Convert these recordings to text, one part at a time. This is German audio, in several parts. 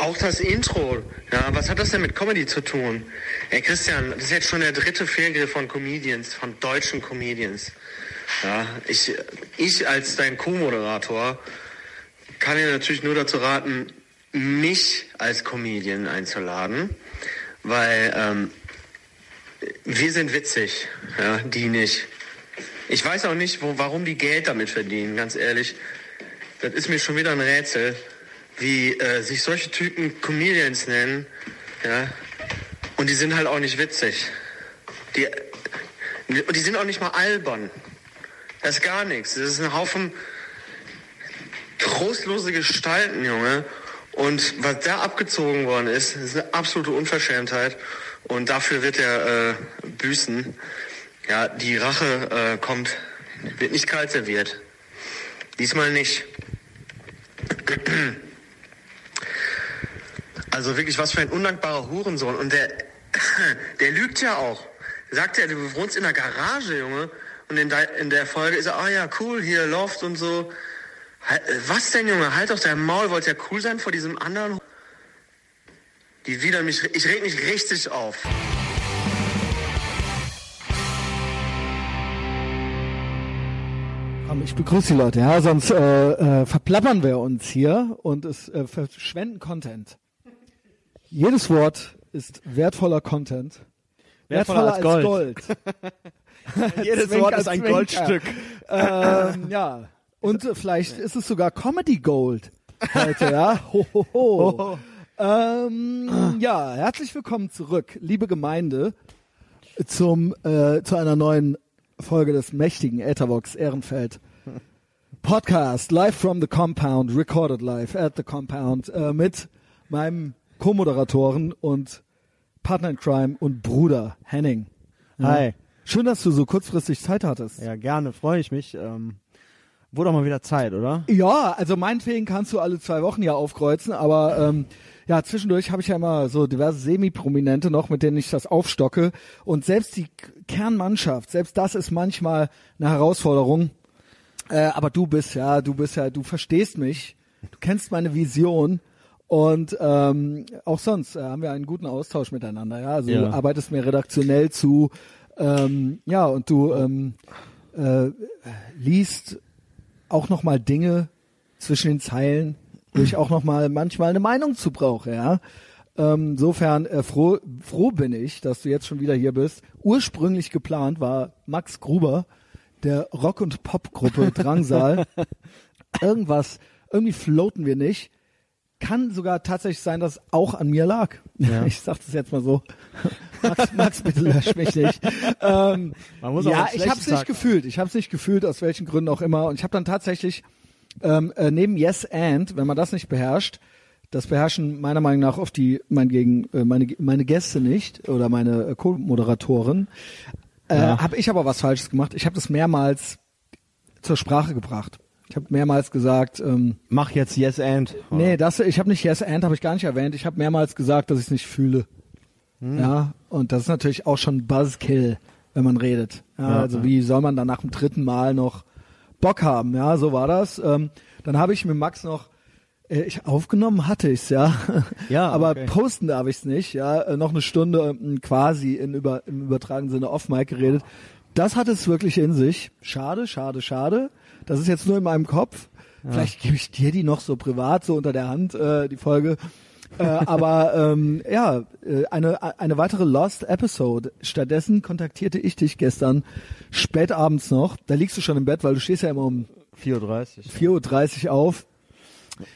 Auch das Intro, ja, was hat das denn mit Comedy zu tun? Ey Christian, das ist jetzt schon der dritte Fehlgriff von Comedians, von deutschen Comedians. Ja, ich, ich als dein Co-Moderator kann dir natürlich nur dazu raten, mich als Comedian einzuladen, weil ähm, wir sind witzig, ja, die nicht. Ich weiß auch nicht, wo, warum die Geld damit verdienen, ganz ehrlich. Das ist mir schon wieder ein Rätsel, wie äh, sich solche Typen Comedians nennen, ja, und die sind halt auch nicht witzig. Die, die sind auch nicht mal albern. Das ist gar nichts. Das ist ein Haufen trostlose Gestalten, Junge. Und was da abgezogen worden ist, ist eine absolute Unverschämtheit. Und dafür wird er äh, büßen. Ja, die Rache äh, kommt, wird nicht kalt serviert. Diesmal nicht. Also wirklich, was für ein undankbarer Hurensohn. Und der, der lügt ja auch. Sagt er, du wohnst in der Garage, Junge. Und in, de, in der Folge ist er, ah ja, cool, hier Loft und so. Was denn, Junge? Halt doch dein Maul. Wollt ja cool sein vor diesem anderen? Die wieder mich, ich reg mich richtig auf. Ich begrüße die Leute, ja, sonst äh, äh, verplappern wir uns hier und es äh, verschwenden Content. Jedes Wort ist wertvoller Content. Wertvoller, als Gold. Gold. Jedes Zwinker, Wort ist ein Zwinker. Goldstück. Ähm, ja. Und vielleicht ist es sogar Comedy Gold heute, ja. Ho, ho, ho. Ähm, ja, herzlich willkommen zurück, liebe Gemeinde, zum äh, zu einer neuen Folge des mächtigen Ethervox Ehrenfeld Podcast live from the Compound, recorded live at the Compound äh, mit meinem Co-Moderatoren und Partner in Crime und Bruder Henning. Hi. Schön, dass du so kurzfristig Zeit hattest. Ja, gerne, freue ich mich. Ähm, wurde auch mal wieder Zeit, oder? Ja, also meinetwegen kannst du alle zwei Wochen ja aufkreuzen, aber ähm, ja, zwischendurch habe ich ja immer so diverse Semi-Prominente noch, mit denen ich das aufstocke. Und selbst die Kernmannschaft, selbst das ist manchmal eine Herausforderung. Äh, aber du bist ja, du bist ja, du verstehst mich, du kennst meine Vision. Und ähm, auch sonst äh, haben wir einen guten Austausch miteinander. Ja, also Ja. du arbeitest mir redaktionell zu, ähm, ja, und du ähm, äh, liest auch noch mal Dinge zwischen den Zeilen, wo ich auch noch mal manchmal eine Meinung zu brauche, ja. Ähm, insofern äh, froh, froh bin ich, dass du jetzt schon wieder hier bist. Ursprünglich geplant war Max Gruber der Rock- und Popgruppe Drangsal. Irgendwas, irgendwie floaten wir nicht. Kann sogar tatsächlich sein, dass es auch an mir lag. Ja. Ich sag das jetzt mal so. Max, Max bitte lösch mich nicht. Ähm, Man muss auch ja, einen ich habe es nicht gefühlt. Ich habe es nicht gefühlt, aus welchen Gründen auch immer. Und ich habe dann tatsächlich ähm, äh, neben Yes and, wenn man das nicht beherrscht, das beherrschen meiner Meinung nach oft die mein gegen äh, meine meine Gäste nicht oder meine äh, Co-Moderatoren. Äh, Ja. Habe ich aber was Falsches gemacht. Ich habe das mehrmals zur Sprache gebracht. Ich habe mehrmals gesagt, ähm, Mach jetzt Yes and. nee, das ich habe nicht Yes and habe ich gar nicht erwähnt. Ich habe mehrmals gesagt, dass ich es nicht fühle. Ja, und das ist natürlich auch schon Buzzkill, wenn man redet. Ja, Ja, also ja. wie soll man dann nach dem dritten Mal noch Bock haben? Ja, so war das. Ähm, dann habe ich mit Max noch äh, ich aufgenommen hatte ich's ja, Ja, aber okay. posten darf ich's nicht. Ja, äh, noch eine Stunde ähm, quasi in über im übertragenen Sinne off Mic geredet. Das hat es wirklich in sich. Schade, schade, schade. Das ist jetzt nur in meinem Kopf. Vielleicht gebe ich dir die noch so privat so unter der Hand äh, die Folge. äh, aber ähm, ja, äh, eine eine weitere Lost Episode. Stattdessen kontaktierte ich dich gestern spät abends noch. Da liegst du schon im Bett, weil du stehst ja immer um 4.30 4.30 Uhr auf.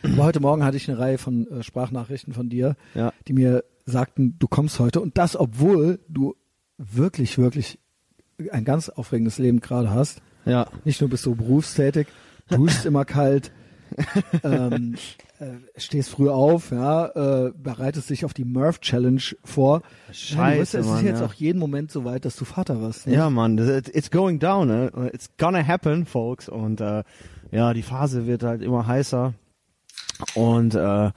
Aber heute Morgen hatte ich eine Reihe von äh, Sprachnachrichten von dir, Ja. die mir sagten, du kommst heute. Und das, obwohl du wirklich, wirklich ein ganz aufregendes Leben gerade hast. Ja. Nicht nur bist du berufstätig, duschst immer kalt, ähm, äh, stehst früh auf, ja, äh, bereitest dich auf die Murph Challenge vor. ja, du Scheiße, es ist Mann, jetzt ja. auch jeden Moment so weit, dass du Vater wirst. Ne? Ja, Mann, it's going down, ne? It's gonna happen, folks. Und äh, ja, die Phase wird halt immer heißer. Und äh,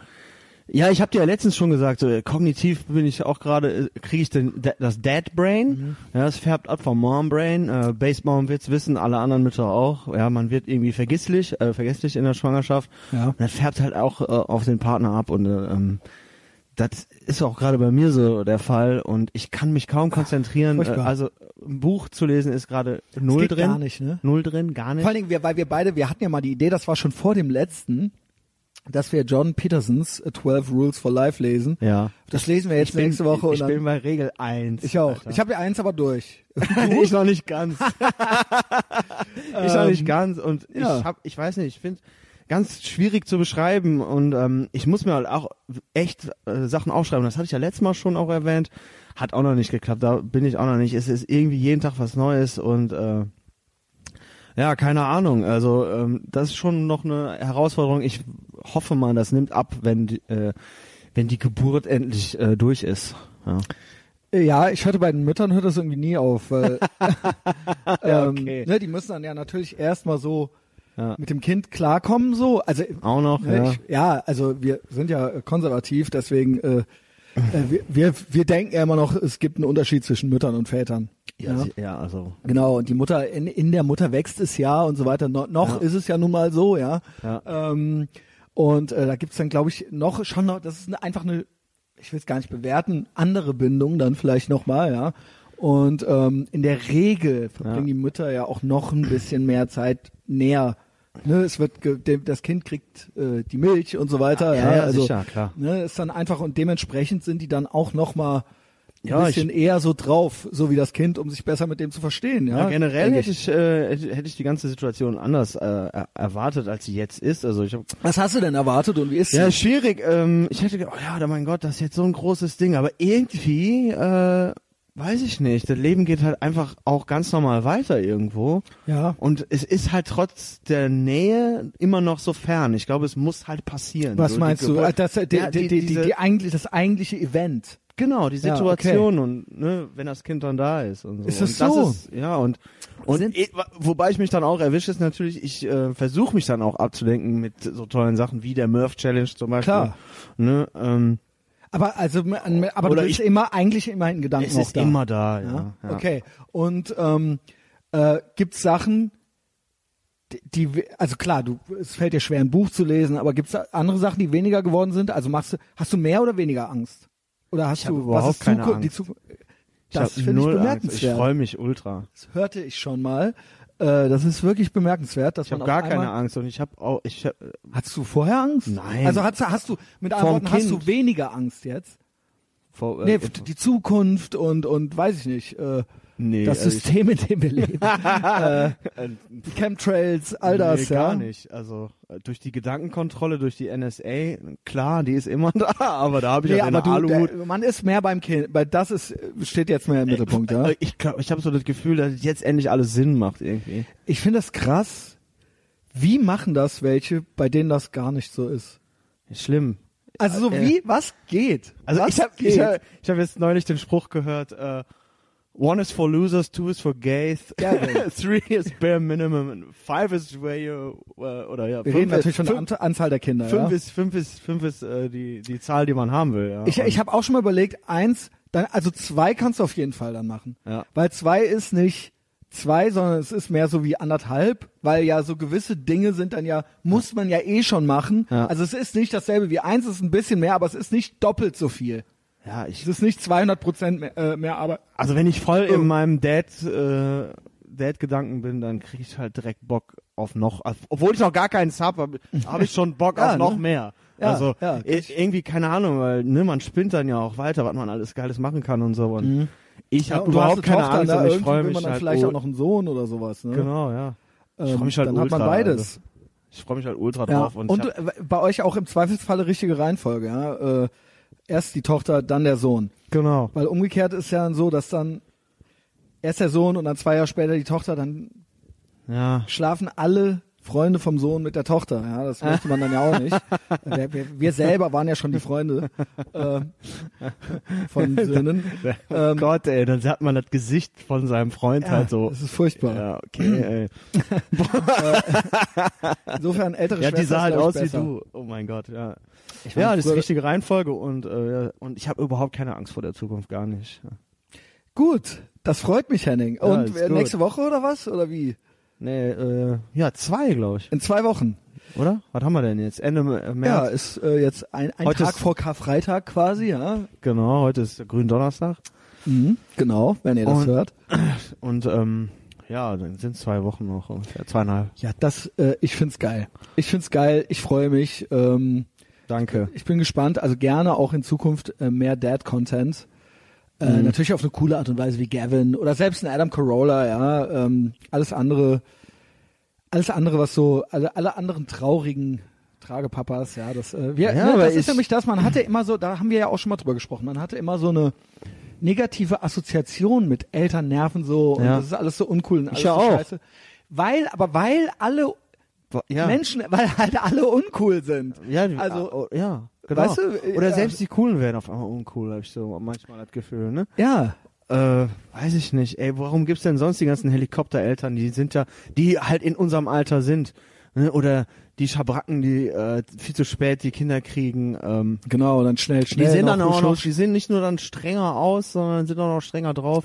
Ja, ich habe dir ja letztens schon gesagt, so, äh, kognitiv bin ich auch gerade, äh, kriege ich den, da- das Dad Brain, Mhm. ja, das färbt ab vom Mom Brain, äh, Basebaum wird's wissen, alle anderen Mütter auch, ja, man wird irgendwie vergesslich, äh, vergesslich in der Schwangerschaft, Ja. und das färbt halt auch äh, auf den Partner ab und äh, ähm, das ist auch gerade bei mir so der Fall und ich kann mich kaum konzentrieren, furchtbar. also ein Buch zu lesen ist gerade null drin, gar nicht, ne? null drin, gar nicht. Vor allen Dingen, wir, weil wir beide, wir hatten ja mal die Idee, das war schon vor dem letzten, dass wir John Petersons äh, 12 Rules for Life lesen. ja. Das lesen wir jetzt Ich bin, nächste Woche. ich und bin bei Regel 1. ich auch. Ich habe ja eins aber durch. ich noch nicht ganz. ich noch nicht ganz und ja. ich hab, ich weiß nicht, ich finde ganz schwierig zu beschreiben und ähm, ich muss mir halt auch echt äh, Sachen aufschreiben. Das hatte ich ja letztes Mal schon auch erwähnt. Hat auch noch nicht geklappt. Da bin ich auch noch nicht. Es ist irgendwie jeden Tag was Neues und äh, ja, keine Ahnung. Also ähm, das ist schon noch eine Herausforderung. Ich hoffe mal, das nimmt ab, wenn die, äh, wenn die Geburt endlich äh, durch ist. Ja. Ja, ich hörte bei den Müttern hört das irgendwie nie auf. Weil, ähm, okay. ne, die müssen dann ja natürlich erstmal so Ja. mit dem Kind klarkommen, so. Also Auch noch. ne, ja. ich, ja, also wir sind ja konservativ, deswegen äh, äh, wir, wir, wir denken ja immer noch, es gibt einen Unterschied zwischen Müttern und Vätern. Ja, sie- ja, also Genau, und die Mutter, in, in der Mutter wächst es ja und so weiter. No, noch Ja. ist es ja nun mal so, ja. Ja. Ähm, und äh, da gibt's dann, glaube ich, noch schon noch, das ist eine, einfach eine, ich will es gar nicht bewerten, andere Bindung dann vielleicht nochmal, ja. Und ähm, in der Regel verbringen Ja. die Mütter ja auch noch ein bisschen mehr Zeit näher. Ne, es wird das Kind kriegt äh, die Milch und so weiter. Ja, Ja, ja, also, sicher, klar. Ne, ist dann einfach und dementsprechend sind die dann auch noch mal Ja, bisschen eher so drauf, so wie das Kind, um sich besser mit dem zu verstehen. Ja, Ja, generell hätte ich, äh, hätte ich die ganze Situation anders äh, er- erwartet, als sie jetzt ist. Also ich habe Was hast du denn erwartet und wie ist ja sie? schwierig. Ähm, ich hätte gedacht, oh ja, mein Gott, das ist jetzt so ein großes Ding. Aber irgendwie äh, weiß ich nicht. Das Leben geht halt einfach auch ganz normal weiter irgendwo. Ja. Und es ist halt trotz der Nähe immer noch so fern. Ich glaube, es muss halt passieren. Was So meinst du? Geburt- Das, die, Ja, die, die, die, eigentlich, das eigentliche Event. Genau, die Ja, okay. Situation und ne, wenn das Kind dann da ist und so. Ist das und so? Ist, ja und und Sind- wobei ich mich dann auch erwische, ist natürlich, ich äh, versuche mich dann auch abzulenken mit so tollen Sachen wie der Murph Challenge zum Beispiel. Klar. Ne, ähm, Aber also, aber Oder du bist ich- immer eigentlich immer in Gedanken es noch ist da. immer da. Ja, Ja? Okay. Und ähm, äh, gibt's Sachen, die, die, also klar, du, es fällt dir schwer, ein Buch zu lesen, aber gibt's da andere Sachen, die weniger geworden sind? Also machst du, hast du mehr oder weniger Angst? Oder hast Ich du überhaupt was ist keine Zukunft, die Angst. Zukunft? Ich Das finde ich null Angst. Ich bemerkenswert. freue mich ultra. Das hörte ich schon mal. Äh, das ist wirklich bemerkenswert, dass Ich habe man gar keine Angst und ich habe auch ich hab, äh, Hast du vorher Angst? Nein. Also hast, du- hast du mit anderen Worten hast du Kind. weniger Angst jetzt? vor, Nee, äh, die Zukunft und und weiß ich nicht. Äh, nee, das also System, in dem wir leben. äh, die Chemtrails, all das, nee, ja. gar nicht. Also äh, durch die Gedankenkontrolle, durch die NSA, klar, die ist immer da, aber da habe ich Nee, ja aber du, Aluhut. der, man ist mehr beim Kind, weil das ist steht jetzt mehr im Mittelpunkt, ja. Äh, Ich glaube, ich habe so das Gefühl, dass jetzt endlich alles Sinn macht irgendwie. Ich finde das krass. Wie machen das welche, bei denen das gar nicht so ist? Schlimm. Also so Äh, wie was geht? Also was ich habe ich hab, ich hab jetzt neulich den Spruch gehört, äh, one is for losers, two is for gays, Geil. three is bare minimum, five is where you, äh, oder ja, Wir fünf reden natürlich von der Anzahl der Kinder. fünf ja? ist, fünf ist, fünf ist äh, die, die Zahl, die man haben will. Ja. Ich, Und- ich habe auch schon mal überlegt, eins, dann, also zwei kannst du auf jeden Fall dann machen. Ja. Weil zwei ist nicht zwei, sondern es ist mehr so wie anderthalb, weil ja so gewisse Dinge sind dann ja, muss man ja eh schon machen. Ja. Also es ist nicht dasselbe wie eins, es ist ein bisschen mehr, aber es ist nicht doppelt so viel. Ja, Es ich, ist nicht 200 Prozent mehr, äh, mehr Arbeit. also wenn ich voll Oh. in meinem Dad, äh, Dad-Gedanken bin, dann kriege ich halt direkt Bock auf noch, obwohl ich noch gar keinen Sub habe, habe ich schon Bock Ja, auf noch ne? mehr. Ja, also ja, irgendwie keine Ahnung, weil ne, man spinnt dann ja auch weiter, was man alles Geiles machen kann und so. Und ich Ja, habe du überhaupt eine keine Tochter, Angst da und ich freue mich man dann halt vielleicht auch noch einen Sohn oder sowas. Ne? Genau, ja. Ich Ähm, freu mich halt dann hat man ultra, beides. Also, ich freue mich halt ultra drauf. Und, Und, ich äh, bei euch auch im Zweifelsfalle richtige Reihenfolge. Ja? Äh, erst die Tochter, dann der Sohn. genau. Weil umgekehrt ist ja so, dass dann erst der Sohn und dann zwei Jahre später die Tochter, dann Ja. schlafen alle Freunde vom Sohn mit der Tochter. Ja, das möchte man dann ja auch nicht. wir, wir, wir selber waren ja schon die Freunde äh, von Söhnen. Oh Ähm, Gott, ey, dann hat man das Gesicht von seinem Freund ja, halt so. Das ist furchtbar. Ja, okay, ey. Insofern ältere Ja, Schwester die sah halt aus wie besser. du. Oh mein Gott, ja. Ich Ja, fand das ist die richtige Reihenfolge und, äh, und ich habe überhaupt keine Angst vor der Zukunft, gar nicht. Gut, das freut mich, Henning. Ja, Und ist äh, nächste Woche oder was? Oder wie? Nee, äh, ja, zwei, glaube ich. In zwei Wochen. Oder? Was haben wir denn jetzt? Ende äh, März? Ja, ist äh, jetzt ein, ein Heute Tag ist- vor Karfreitag quasi, ja. Genau, heute ist Gründonnerstag. Mhm, genau, wenn ihr das Und- hört. Und ähm, ja, dann sind zwei Wochen noch ungefähr, zweieinhalb. Ja, das, äh, ich find's geil. Ich find's geil, ich freue mich. Ähm, Danke. ich bin gespannt, also gerne auch in Zukunft äh, mehr Dad-Content. Äh, Mhm. Natürlich auf eine coole Art und Weise wie Gavin oder selbst ein Adam Carolla, ja. Ähm, alles andere, alles andere, was so, alle, alle anderen traurigen Tragepapas, ja, das, äh, wir, Ja, ne, das ist ich- nämlich das, man hatte immer so, da haben wir ja auch schon mal drüber gesprochen, man hatte immer so eine negative Assoziation mit Eltern nerven so und Ja. das ist alles so uncool und alles Ich ja so auch. scheiße. Weil, aber weil alle Ja. Menschen, weil halt alle uncool sind. Ja, die- Also, oh, ja, genau. weißt du, Oder ja. selbst die Coolen werden auf einmal uncool, habe ich so manchmal das Gefühl, ne? ja, Äh, weiß ich nicht. Ey, warum gibt's denn sonst die ganzen Helikoptereltern? Die sind ja, die halt in unserem Alter sind. Ne? Oder die Schabracken, die äh, viel zu spät die Kinder kriegen. Ähm, genau, dann schnell, die schnell. sehen dann auch noch, die sehen nicht nur dann strenger aus, sondern sind auch noch strenger drauf.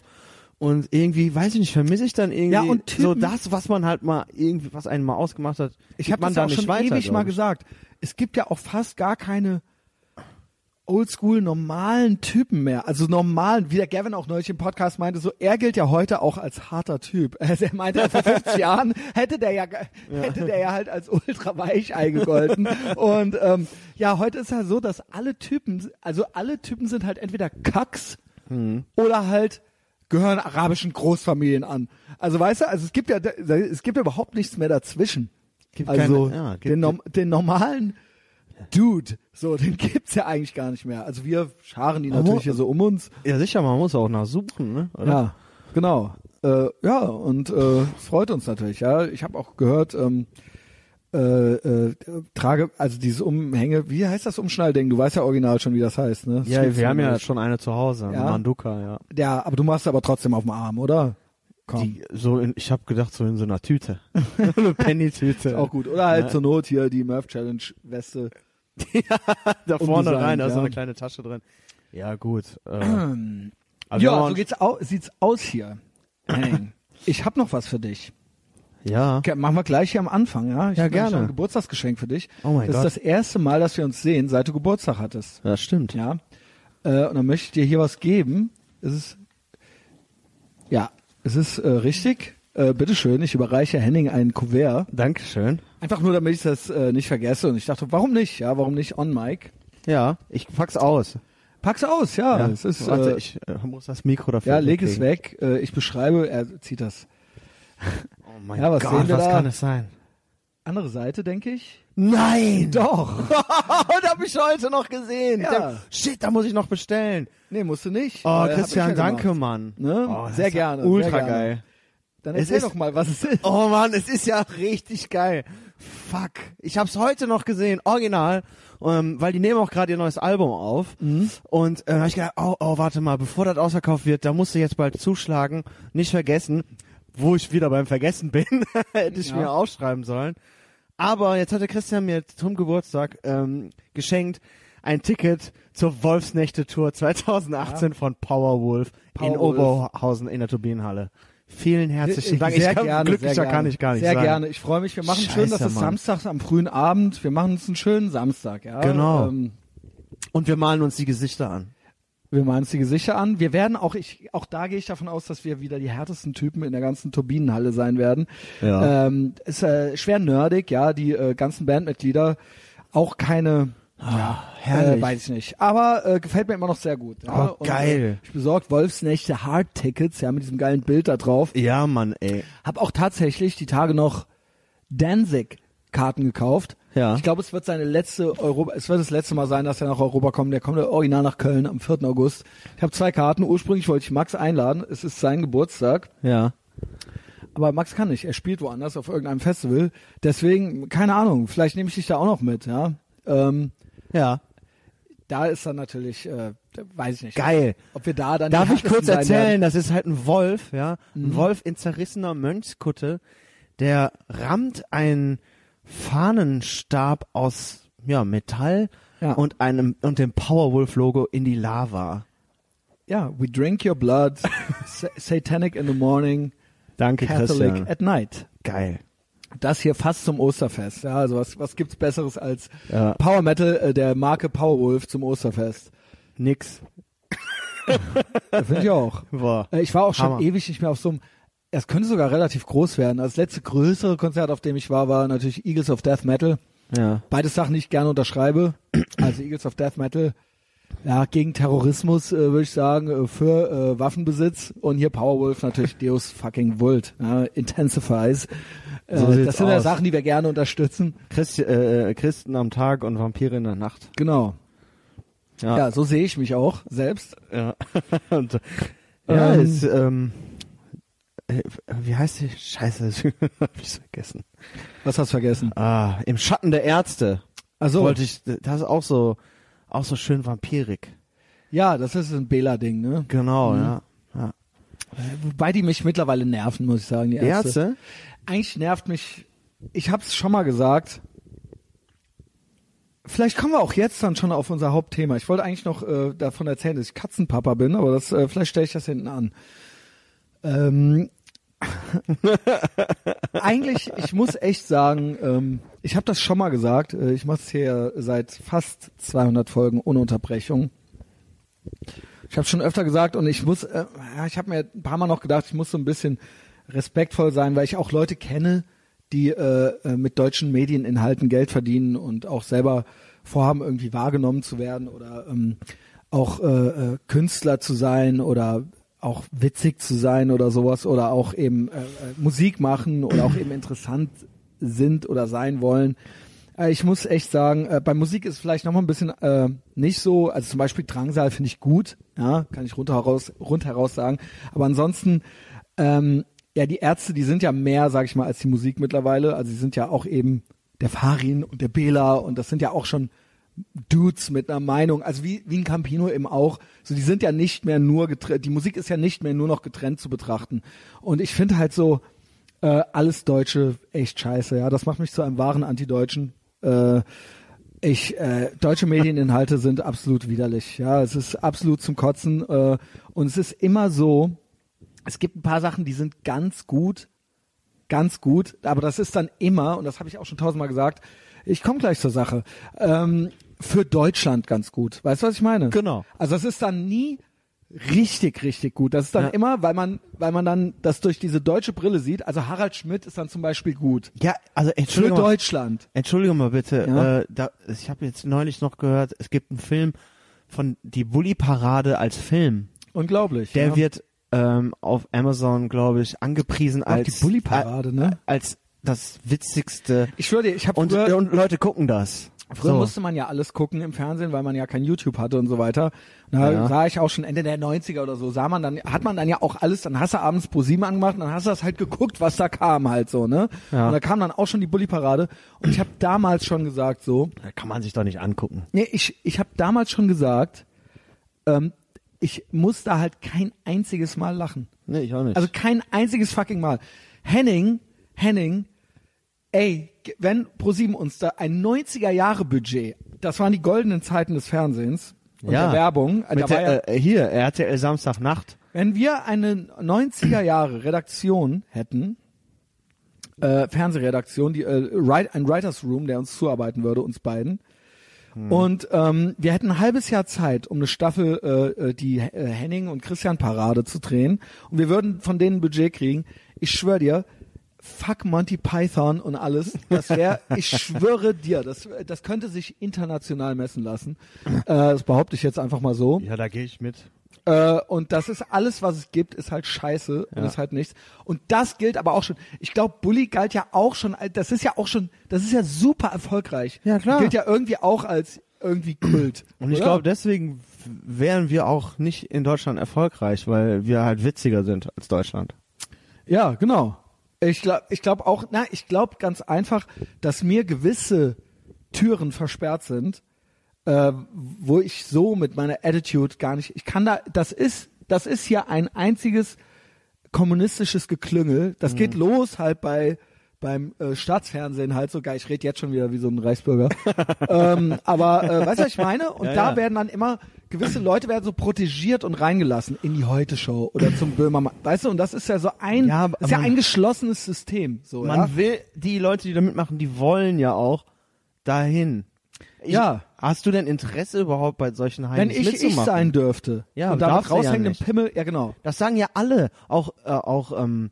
Und irgendwie, weiß ich nicht, vermisse ich dann irgendwie Ja, und so das, was man halt mal irgendwie, was einen mal ausgemacht hat. Ich habe das da auch schon weiter, ewig mal gesagt. Es gibt ja auch fast gar keine oldschool normalen Typen mehr. Also normalen, wie der Gavin auch neulich im Podcast meinte, so er gilt ja heute auch als harter Typ. Also er meinte, vor 50 Jahren hätte der ja, hätte der ja halt als ultra weich eingegolten. Und ähm, ja, heute ist ja so, dass alle Typen, also alle Typen sind halt entweder Kacks Hm. oder halt gehören arabischen Großfamilien an. Also weißt du, also es gibt ja es gibt ja überhaupt nichts mehr dazwischen. Gibt also keine- ja, gibt- den, Norm- den normalen Dude, so den gibt's ja eigentlich gar nicht mehr. Also wir scharen die natürlich hier so um uns. Ja, sicher, man muss auch nachsuchen, ne? Oder? Ja, genau. Äh, ja, und äh, freut uns natürlich. Ja, ich habe auch gehört, ähm, äh, äh, trage, also dieses Umhänge, wie heißt das Umschnallding? Du weißt ja original schon, wie das heißt, ne? Das Ja, wir haben ja schon eine zu Hause, eine Ja? Manduka, ja. Ja, aber du machst aber trotzdem auf dem Arm, oder? Komm. Die, so in, ich habe gedacht, so in so einer Tüte. eine Penny-Tüte. Auch gut. Oder halt Ja. zur Not hier die Murph Challenge Weste. da vorne Undesignt, rein, da ist so ja. eine kleine Tasche drin. Ja, gut. Äh, also ja, so geht's au sieht's aus hier. Ich habe noch was für dich. Ja. Okay, machen wir gleich hier am Anfang, ja? Ich Ja, gerne. ein Geburtstagsgeschenk für dich. Oh mein das Gott. ist das erste Mal, dass wir uns sehen, seit du Geburtstag hattest. Das stimmt. Ja. Äh, und dann möchte ich dir hier was geben. Es ist ja, es ist äh, richtig. Äh, bitteschön, ich überreiche Henning ein Kuvert. Dankeschön. Einfach nur, damit ich das äh, nicht vergesse. Und ich dachte, warum nicht? Ja, warum nicht on mic? Ja, ich pack's aus. Pack's aus, ja. Es ist, Warte, äh, ich äh, muss das Mikro dafür ja, leg es weg. Äh, ich beschreibe, er zieht das. Oh mein Ja, was Gott, sehen wir was da? kann es sein? Andere Seite, denke ich. Nein! Doch. Und hab ich heute noch gesehen. Ja. Der, shit, da muss ich noch bestellen. Nee, musst du nicht. Oh, Äh, Christian, ja danke. Mann. Ne? Oh, Sehr gerne, Ultra sehr gerne. geil. Dann Es erzähl ist- doch mal, was es ist. Oh Mann, es ist ja richtig geil. Fuck. Ich hab's heute noch gesehen, original, ähm, weil die nehmen auch gerade ihr neues Album auf. Mhm. Und äh, hab ich gedacht, oh, oh, warte mal, bevor das ausverkauft wird, da musst du jetzt bald zuschlagen. Nicht vergessen, wo ich wieder beim Vergessen bin, hätte ich Ja. mir aufschreiben sollen. Aber jetzt hatte Christian mir zum Geburtstag ähm, geschenkt ein Ticket zur Wolfsnächte-Tour 2018 von Powerwolf in Powerwolf. Oberhausen in der Turbinenhalle. Vielen herzlichen Dank. Sehr ich kann, gerne, glücklicher sehr kann ich gar nicht Sehr sein. gerne. Ich freue mich. Wir machen schön, Scheiße, dass es Mann. samstags am frühen Abend. Wir machen uns einen schönen Samstag, ja. Genau. Ähm, Und wir malen uns die Gesichter an. Wir malen uns die Gesichter an. Wir werden auch, ich, auch da gehe ich davon aus, dass wir wieder die härtesten Typen in der ganzen Turbinenhalle sein werden. Ja. Ähm, ist äh, schwer nerdig, ja. Die äh, ganzen Bandmitglieder auch keine. Ja, herrlich. Äh, weiß ich nicht. Aber äh, gefällt mir immer noch sehr gut. Ja? Oh, geil. äh, ich besorgt Wolfsnächte Hard Tickets, ja, mit diesem geilen Bild da drauf. Ja, Mann, ey. Hab auch tatsächlich die Tage noch Danzig Karten gekauft. Ja. Ich glaube, es wird seine letzte Europa, es wird das letzte Mal sein, dass er nach Europa kommt. Der kommt original nach Köln am 4. August. Ich habe zwei Karten. Ursprünglich wollte ich Max einladen. Es ist sein Geburtstag. Ja. Aber Max kann nicht. Er spielt woanders auf irgendeinem Festival. Deswegen, keine Ahnung, vielleicht nehme ich dich da auch noch mit, ja. Ähm, Ja. da ist dann natürlich, äh, weiß ich nicht. Geil. Ob wir da dann Darf ich kurz erzählen, das ist halt ein Wolf, ja. Ein Mhm. Wolf in zerrissener Mönchskutte, der rammt einen Fahnenstab aus ja, Metall Ja. und einem und dem Powerwolf-Logo in die Lava. Ja, we drink your blood, sa satanic in the morning, Danke, Catholic Christian. at night. Geil. Das hier fast zum Osterfest. Ja, also was, was gibt's Besseres als Ja. Power Metal äh, der Marke Powerwolf zum Osterfest? Nix. Finde ich auch. Boah. Äh, Ich war auch schon Hammer. ewig nicht mehr auf so einem, es könnte sogar relativ groß werden. Das letzte größere Konzert, auf dem ich war, war natürlich Eagles of Death Metal. Ja. Beides Sachen, die ich gerne unterschreibe. Also Eagles of Death Metal, ja, gegen Terrorismus, äh, würde ich sagen, äh, für äh, Waffenbesitz. Und hier Powerwolf natürlich Deus fucking Vult, ja, Intensifies. Äh, So das sind ja aus. Sachen, die wir gerne unterstützen. Christi äh, Christen am Tag und Vampire in der Nacht. Genau. Ja. Ja, so sehe ich mich auch selbst. Ja. und, ja, Ähm. ist, ähm, äh, wie heißt die? Scheiße, hab ich's vergessen. Was hast du vergessen? Ah, im Schatten der Ärzte. Also, Wollte ich, das ist auch so, auch so schön vampirig. ja, das ist ein Bela-Ding, ne? Genau, Mhm. ja. ja. Wobei die mich mittlerweile nerven, muss ich sagen, die Die Ärzte. Ärzte? Eigentlich nervt mich, ich habe es schon mal gesagt, vielleicht kommen wir auch jetzt dann schon auf unser Hauptthema. Ich wollte eigentlich noch äh, davon erzählen, dass ich Katzenpapa bin, aber das äh, vielleicht stelle ich das hinten an. Ähm, eigentlich, ich muss echt sagen, ähm, ich habe das schon mal gesagt, äh, ich mache es hier seit fast 200 Folgen ohne Unterbrechung. Ich habe schon öfter gesagt und ich muss, äh, ich habe mir ein paar Mal noch gedacht, ich muss so ein bisschen respektvoll sein, weil ich auch Leute kenne, die äh, äh, mit deutschen Medieninhalten Geld verdienen und auch selber vorhaben, irgendwie wahrgenommen zu werden oder ähm, auch äh, äh, Künstler zu sein oder auch witzig zu sein oder sowas oder auch eben äh, äh, Musik machen oder auch eben interessant sind oder sein wollen. Äh, ich muss echt sagen, äh, bei Musik ist vielleicht noch mal ein bisschen äh, nicht so, also zum Beispiel Drangsal finde ich gut, ja, kann ich runter heraus, rundheraus sagen. Aber ansonsten, ähm, ja, die Ärzte, die sind ja mehr, sag ich mal, als die Musik mittlerweile. Also sie sind ja auch eben der Farin und der Bela und das sind ja auch schon Dudes mit einer Meinung, also wie, wie ein Campino eben auch. So, die sind ja nicht mehr nur getrennt, die Musik ist ja nicht mehr nur noch getrennt zu betrachten. Und ich finde halt so, äh, alles Deutsche echt scheiße, ja. Das macht mich zu einem wahren Anti-Deutschen. Äh, ich, äh, deutsche Medieninhalte sind absolut widerlich, ja. Es ist absolut zum Kotzen. Äh, und es ist immer so, es gibt ein paar Sachen, die sind ganz gut, ganz gut, aber das ist dann immer, und das habe ich auch schon tausendmal gesagt, ich komme gleich zur Sache, ähm, für Deutschland ganz gut. Weißt du, was ich meine? Genau. Also das ist dann nie richtig, richtig gut. Das ist dann Ja. immer, weil man, weil man dann das durch diese deutsche Brille sieht. Also Harald Schmidt ist dann zum Beispiel gut. Ja, also Für Entschuldigung. mal- Deutschland. Entschuldigung mal bitte. Ja. Äh, da, ich habe jetzt neulich noch gehört, es gibt einen Film von die Bully-Parade als Film. Unglaublich. Der ja. wird ähm, auf Amazon, glaube ich, angepriesen Ach, als die Bully-Parade, ne? als das witzigste. Ich schwöre dir, ich habe Und, und Leute gucken das. Früher So. musste man ja alles gucken im Fernsehen, weil man ja kein YouTube hatte und so weiter. Da Ja. sah ich auch schon Ende der 90er oder so, sah man dann, hat man dann ja auch alles, dann hast du abends Pro 7 angemacht und dann hast du das halt geguckt, was da kam halt so, ne? Ja. Und da kam dann auch schon die Bulli-Parade und ich habe damals schon gesagt so, Da kann man sich doch nicht angucken. nee, ich, ich habe damals schon gesagt, ähm, ich muss da halt kein einziges Mal lachen. Nee, ich auch nicht. Also kein einziges fucking Mal. Henning, Henning, ey, wenn ProSieben uns da ein 90er Jahre Budget, das waren die goldenen Zeiten des Fernsehens und der Werbung, äh, Mit war ja, der, äh, hier, RTL Samstagnacht. wenn wir eine 90er Jahre Redaktion hätten, äh, Fernsehredaktion, die äh, Write, ein Writers Room, der uns zuarbeiten würde, uns beiden. Und ähm, wir hätten ein halbes Jahr Zeit, um eine Staffel äh, äh, die äh, Henning und Christian Parade zu drehen. Und wir würden von denen ein Budget kriegen. Ich schwöre dir, fuck Monty Python und alles. Das wäre, ich schwöre dir, das, das könnte sich international messen lassen. Äh, das behaupte ich jetzt einfach mal so. Ja, da gehe ich mit. Äh, und das ist alles, was es gibt, ist halt scheiße und Ja. ist halt nichts. Und das gilt aber auch schon. Ich glaube, Bully galt ja auch schon, das ist ja auch schon, das ist ja super erfolgreich. Ja, klar. Gilt ja irgendwie auch als irgendwie Kult. Und ich glaube, deswegen wären wir auch nicht in Deutschland erfolgreich, weil wir halt witziger sind als Deutschland. Ja, genau. Ich glaube ich glaub auch, na, ich glaube ganz einfach, dass mir gewisse Türen versperrt sind, äh, wo ich so mit meiner Attitude gar nicht, ich kann da, das ist, das ist hier ein einziges kommunistisches Geklüngel. Das geht los halt bei beim äh, Staatsfernsehen halt sogar, ich rede jetzt schon wieder wie so ein Reichsbürger. ähm, aber äh, weißt du, was ich meine? Und Ja, da ja. werden dann immer, gewisse Leute werden so protegiert und reingelassen in die Heute-Show oder zum Böhmermann. Weißt du, und das ist ja so ein, Ja, ist ja ein geschlossenes System. So, Man ja? will, die Leute, die da mitmachen, die wollen ja auch dahin. Ich, Ja. Hast du denn Interesse überhaupt bei solchen Wenn Heinis ich ich mitzumachen? sein dürfte Ja, und damit ja raushängendem nicht. Pimmel, ja genau. Das sagen ja alle, auch äh, auch ähm,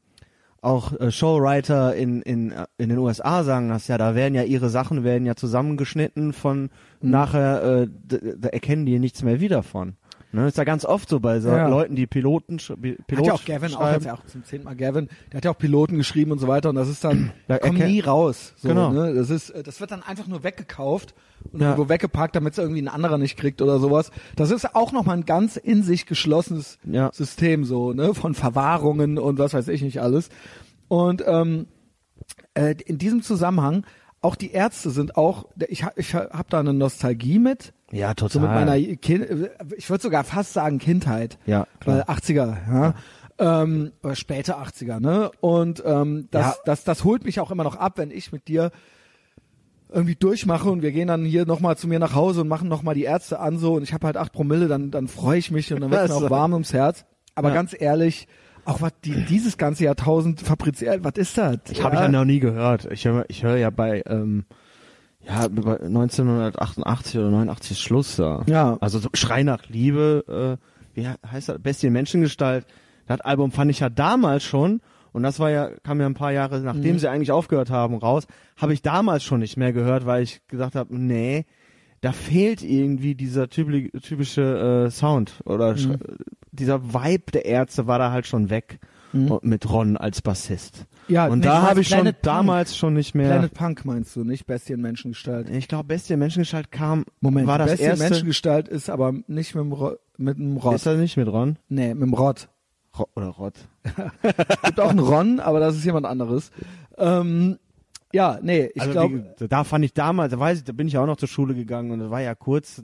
auch äh, Showwriter in in äh, in den USA sagen das ja. Da werden ja ihre Sachen werden ja zusammengeschnitten von Mhm. nachher äh, d- da erkennen die nichts mehr wieder von. Ne, ist ja ganz oft so bei so Ja. Leuten, die Piloten sch- Pi- Hat ja auch Gavin, auch schreiben. jetzt ja auch zum zehnten Mal Gavin, der hat ja auch Piloten geschrieben und so weiter und das ist dann, Da kommt nie raus. So, Genau. ne? Das ist, äh, das wird dann einfach nur weggekauft und Ja. irgendwo weggepackt, damit es irgendwie ein anderer nicht kriegt oder sowas. Das ist auch nochmal ein ganz in sich geschlossenes Ja. System so, ne, von Verwahrungen und was weiß ich nicht alles. Und ähm, äh, in diesem Zusammenhang, auch die Ärzte sind auch, ich, ich habe da eine Nostalgie mit, Ja, total. so mit meiner kind, ich würde sogar fast sagen Kindheit. Ja, Weil klar. 80er, ja. Ähm, oder späte 80er, ne? Und ähm, das, Ja. das, das holt mich auch immer noch ab, wenn ich mit dir irgendwie durchmache und wir gehen dann hier nochmal zu mir nach Hause und machen nochmal die Ärzte an so und ich habe halt acht Promille, dann, dann freue ich mich und dann wird mir auch warm ums Herz. Aber Ja. ganz ehrlich, auch was die, dieses ganze Jahrtausend fabriziert, was ist das? Ich habe ich ja noch nie gehört. Ich höre ich hör ja bei ähm, ja bei 1988 oder 89 ist Schluss da. Ja. Also so Schrei nach Liebe, äh, wie he- heißt das? Bestie in Menschengestalt. Das Album fand ich ja damals schon und das war ja kam ja ein paar Jahre nachdem Mhm. sie eigentlich aufgehört haben raus, habe ich damals schon nicht mehr gehört, weil ich gesagt habe, nee, da fehlt irgendwie dieser typi- typische äh, Sound oder Mhm. dieser Vibe der Ärzte war da halt schon weg und mit Ron als Bassist. Mhm. Ja, und da habe ich schon Punk. damals schon nicht mehr. Planet Punk meinst du, nicht Bestie in Menschengestalt? ich glaube, Bestie in Menschengestalt kam. Moment, war das Bestie in erste. Menschengestalt ist aber nicht mit dem, Ro mit dem Rott. Ist das nicht mit Ron? nee, mit dem Rott. Ro oder Rott? gibt auch einen Ron, aber das ist jemand anderes. Ähm, ja, nee, ich also glaube, da fand ich damals, da weiß ich, da bin ich ja auch noch zur Schule gegangen und das war ja kurz.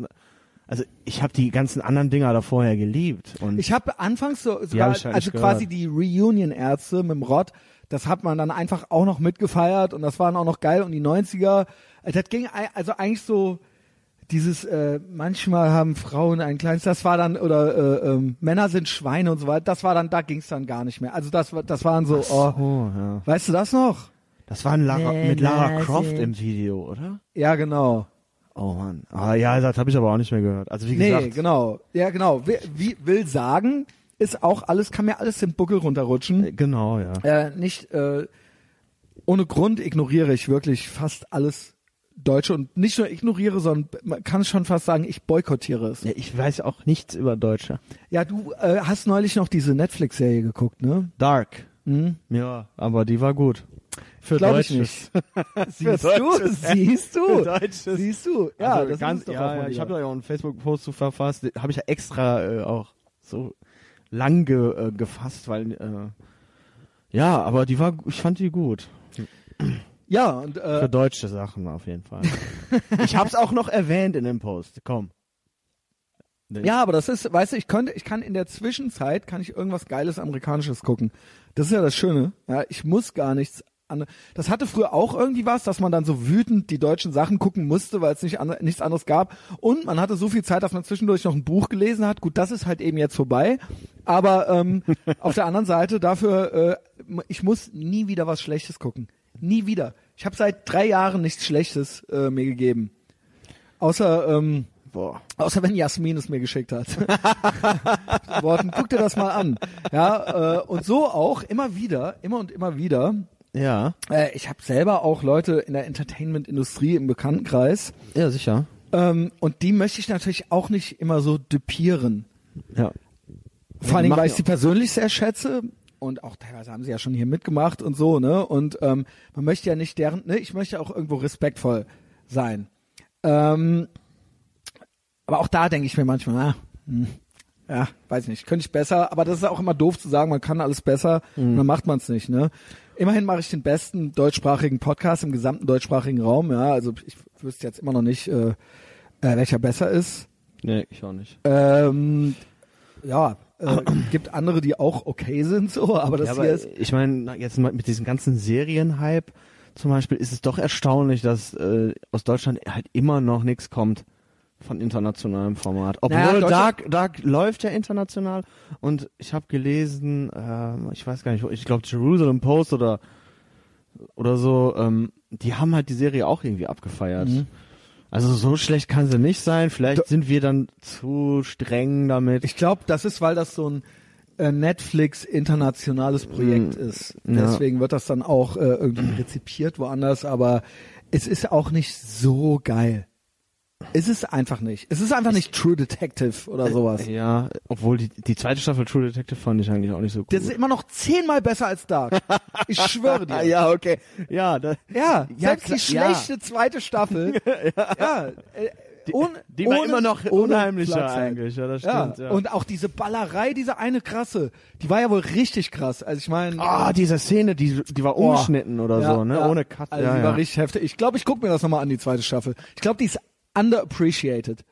Also ich habe die ganzen anderen Dinger da vorher geliebt und ich habe anfangs so, sogar, hab also quasi gehört. die Reunion-Ärzte mit dem Rott, das hat man dann einfach auch noch mitgefeiert und das waren auch noch geil und die 90er, äh, das ging also eigentlich so dieses äh, manchmal haben Frauen ein kleines, das war dann oder äh, ähm, Männer sind Schweine und so weiter, das war dann, da ging's dann gar nicht mehr. Also das war, das waren so, oh, oh, ja. weißt du das noch? Das war ein Lara, Nee, mit Lara Croft im Video, oder? Ja, genau. Oh Mann. Ah ja, das habe ich aber auch nicht mehr gehört. Also wie Nee, gesagt, genau. Ja, genau. Wie, wie will sagen, ist auch alles, kann mir alles den Buckel runterrutschen. äh, genau, ja. Äh, nicht äh, ohne Grund ignoriere ich wirklich fast alles Deutsche und nicht nur ignoriere, sondern man kann schon fast sagen, ich boykottiere es. ja. Ich weiß auch nichts über Deutsche. Ja, du äh, hast neulich noch diese Netflix-Serie geguckt, ne? Dark. Hm? Ja, aber die war gut. Für Glaube ich nicht. Siehst du? Siehst Für du? Siehst du? Ja, also das ganz, ist doch ja, ja, ich habe da ja auch einen Facebook-Post zu verfasst, habe ich ja extra äh, auch so lang ge, äh, gefasst, weil äh, ja, aber die war, ich fand die gut. Ja, und Für äh, deutsche Sachen auf jeden Fall. ich hab's auch noch erwähnt in dem Post. Komm. Ja, aber das ist, weißt du, ich könnte, ich kann in der Zwischenzeit kann ich irgendwas Geiles Amerikanisches gucken. Das ist ja das Schöne. Ja, ich muss gar nichts an. Das hatte früher auch irgendwie was, dass man dann so wütend die deutschen Sachen gucken musste, weil es nicht an, nichts anderes gab. Und man hatte so viel Zeit, dass man zwischendurch noch ein Buch gelesen hat. Gut, das ist halt eben jetzt vorbei. Aber ähm, auf der anderen Seite dafür, äh, ich muss nie wieder was Schlechtes gucken. Nie wieder. Ich habe seit drei Jahren nichts Schlechtes äh, mir gegeben. Außer ähm, Boah. Außer wenn Jasmin es mir geschickt hat. Worten, guck dir das mal an. Ja, äh, und so auch immer wieder, immer und immer wieder. Ja. Äh, ich habe selber auch Leute in der Entertainment-Industrie im Bekanntenkreis. Ja, sicher. Ähm, und die möchte ich natürlich auch nicht immer so düpieren. Ja. Vor allen Dingen, Macht weil ich sie persönlich sehr schätze. Und auch teilweise haben sie ja schon hier mitgemacht und so, ne? Und ähm, man möchte ja nicht deren, ne? Ich möchte auch irgendwo respektvoll sein. Ähm, aber auch da denke ich mir manchmal, ah, hm, ja, weiß nicht, könnte ich besser, aber das ist auch immer doof zu sagen, man kann alles besser und dann macht man es nicht, ne? Immerhin mache ich den besten deutschsprachigen Podcast im gesamten deutschsprachigen Raum. Ja, also ich wüsste jetzt immer noch nicht, äh, äh, welcher besser ist. Nee, ich auch nicht. Ähm, ja, äh, gibt andere, die auch okay sind, so, aber das ja, hier aber ist. ich meine, jetzt mit diesem ganzen Serienhype zum Beispiel ist es doch erstaunlich, dass äh, aus Deutschland halt immer noch nichts kommt von internationalem Format. Obwohl Naja, Dark, Dark läuft ja international und ich habe gelesen, äh, ich weiß gar nicht, ich glaube Jerusalem Post oder oder so, ähm, die haben halt die Serie auch irgendwie abgefeiert. Mhm. Also so schlecht kann sie nicht sein. Vielleicht sind wir dann zu streng damit. Ich glaube, das ist, weil das so ein äh, Netflix internationales Projekt ist. Mm, Ja. Deswegen wird das dann auch äh, irgendwie rezipiert woanders, aber es ist auch nicht so geil. Es ist einfach nicht. Es ist einfach nicht True Detective oder sowas. ja, obwohl die, die zweite Staffel True Detective fand ich eigentlich auch nicht so gut. Das ist immer noch zehnmal besser als Dark. Ich schwöre dir. ja, okay. Ja, da, Ja, Ja, selbst die klar, ja. schlechte zweite Staffel. ja, äh, un, die war ohne- immer noch unheimlicher eigentlich. Ja, das Ja, stimmt. Ja. und auch diese Ballerei, diese eine krasse, die war ja wohl richtig krass. Also ich meine, Ah, diese Szene, die, die war umgeschnitten oder Ja, so, ne? ja. Ohne Cut. Also ja, die ja. war richtig heftig. Ich glaube, ich gucke mir das nochmal an, die zweite Staffel. Ich glaube, die ist underappreciated.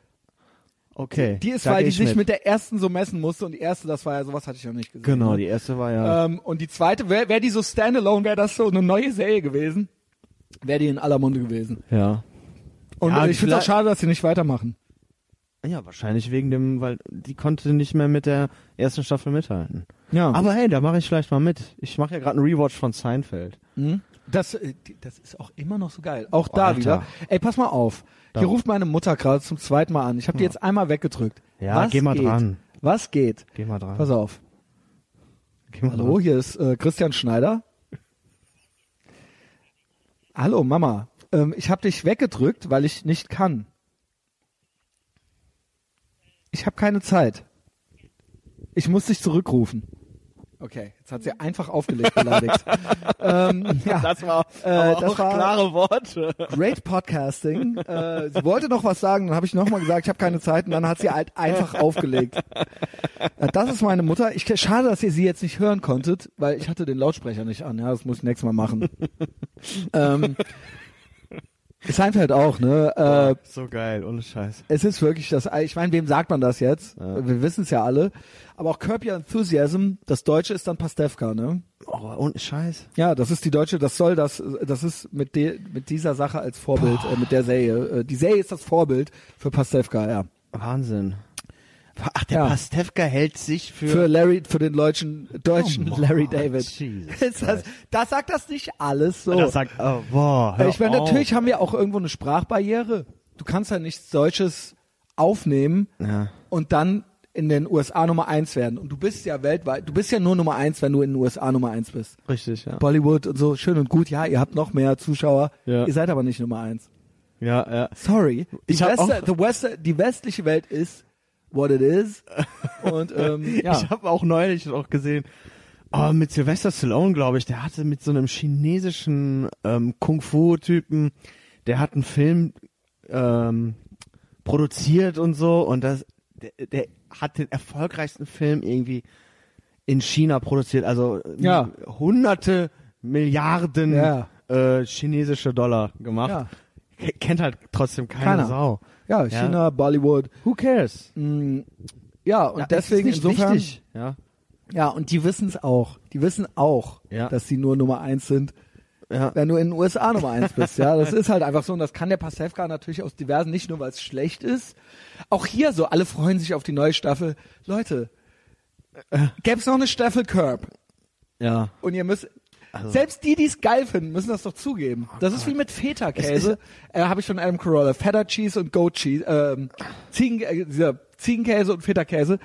okay. Die ist, weil die ich sich mit. der ersten so messen musste und die erste, das war ja, sowas hatte ich noch nicht gesehen. Genau, ne? die erste war ja. Ähm, und die zweite, wäre wär die so standalone, wäre das so eine neue Serie gewesen, wäre die in aller Munde gewesen. ja. Und Ja, ich finde es auch schade, dass sie nicht weitermachen. Ja, wahrscheinlich wegen dem, weil die konnte nicht mehr mit der ersten Staffel mithalten. Ja. Aber hey, da mache ich vielleicht mal mit. Ich mache ja gerade einen Rewatch von Seinfeld. Hm? Das, äh, das ist auch immer noch so geil. Auch da Alter. wieder. Ey, pass mal auf. Hier ruft meine Mutter gerade zum zweiten Mal an. Ich habe die jetzt einmal weggedrückt. Ja, Was geh mal geht? dran. Was geht? Geh mal dran. Pass auf. Geh mal Hallo, dran. hier ist äh, Christian Schneider. Hallo, Mama. Ähm, ich habe dich weggedrückt, weil ich nicht kann. Ich habe keine Zeit. Ich muss dich zurückrufen. Okay, jetzt hat sie einfach aufgelegt, beleidigt. ähm, ja, Das war, Äh, das auch war- klare Worte. great Podcasting. Äh, sie wollte noch was sagen, dann habe ich nochmal gesagt, ich habe keine Zeit und dann hat sie halt einfach aufgelegt. Äh, das ist meine Mutter. Ich, schade, dass ihr sie jetzt nicht hören konntet, weil ich hatte den Lautsprecher nicht an. Ja, das muss ich nächstes Mal machen. ähm, Seinfeld auch, ne? Äh, so geil, ohne Scheiß. es ist wirklich das, ich meine, wem sagt man das jetzt? Ja. Wir wissen es ja alle. Aber auch Curb Your Enthusiasm, das Deutsche ist dann Pastewka, ne? Oh, ohne Scheiß. Ja, das ist die deutsche, das soll das, das ist mit de, mit dieser Sache als Vorbild, äh, mit der Serie. Äh, die Serie ist das Vorbild für Pastewka, ja. Wahnsinn. Ach, der Ja. Pastewka hält sich für... Für Larry, für den deutschen, deutschen Oh, Larry David. Das, das sagt das nicht alles so. Das sagt, oh, boah, ich meine, natürlich haben wir auch irgendwo eine Sprachbarriere. Du kannst ja nichts Deutsches aufnehmen Ja. und dann in den USA Nummer eins werden. Und du bist ja weltweit, du bist ja nur Nummer eins, wenn du in den USA Nummer eins bist. Richtig, ja. Bollywood und so, schön und gut, ja, ihr habt noch mehr Zuschauer, Ja. ihr seid aber nicht Nummer eins. Ja, ja. Sorry. Die, Ich hab Weste, auch- the West, die westliche Welt ist what it is. Und ähm, ja. Ich habe auch neulich auch gesehen, oh, mit Sylvester Stallone, glaube ich, der hatte mit so einem chinesischen ähm, Kung-Fu-Typen, der hat einen Film ähm, produziert und so und das, der, der hat den erfolgreichsten Film irgendwie in China produziert, also Ja. hunderte Milliarden Ja. äh, chinesische Dollar gemacht. Ja. Kennt halt trotzdem keine Keiner. Sau. Ja, Ja. China, Bollywood. Who cares? Mm, ja, und Ja, es deswegen insofern. wichtig. Ja. Ja, und die wissen es auch. Die wissen auch, Ja. dass sie nur Nummer eins sind, Ja. wenn du in den USA Nummer eins bist. Ja, das ist halt einfach so. Und das kann der Pasewka natürlich aus diversen, nicht nur weil es schlecht ist. Auch hier so, alle freuen sich auf die neue Staffel. Leute, gäb's noch eine Staffel Curb Ja. und ihr müsst, Also- selbst die, die es geil finden, müssen das doch zugeben. Das ist wie mit Feta-Käse. Äh, Habe ich von Adam Carolla. Feta Cheese und Goat Cheese, ähm, Ziegen, äh, dieser Ziegenkäse und Feta-Käse.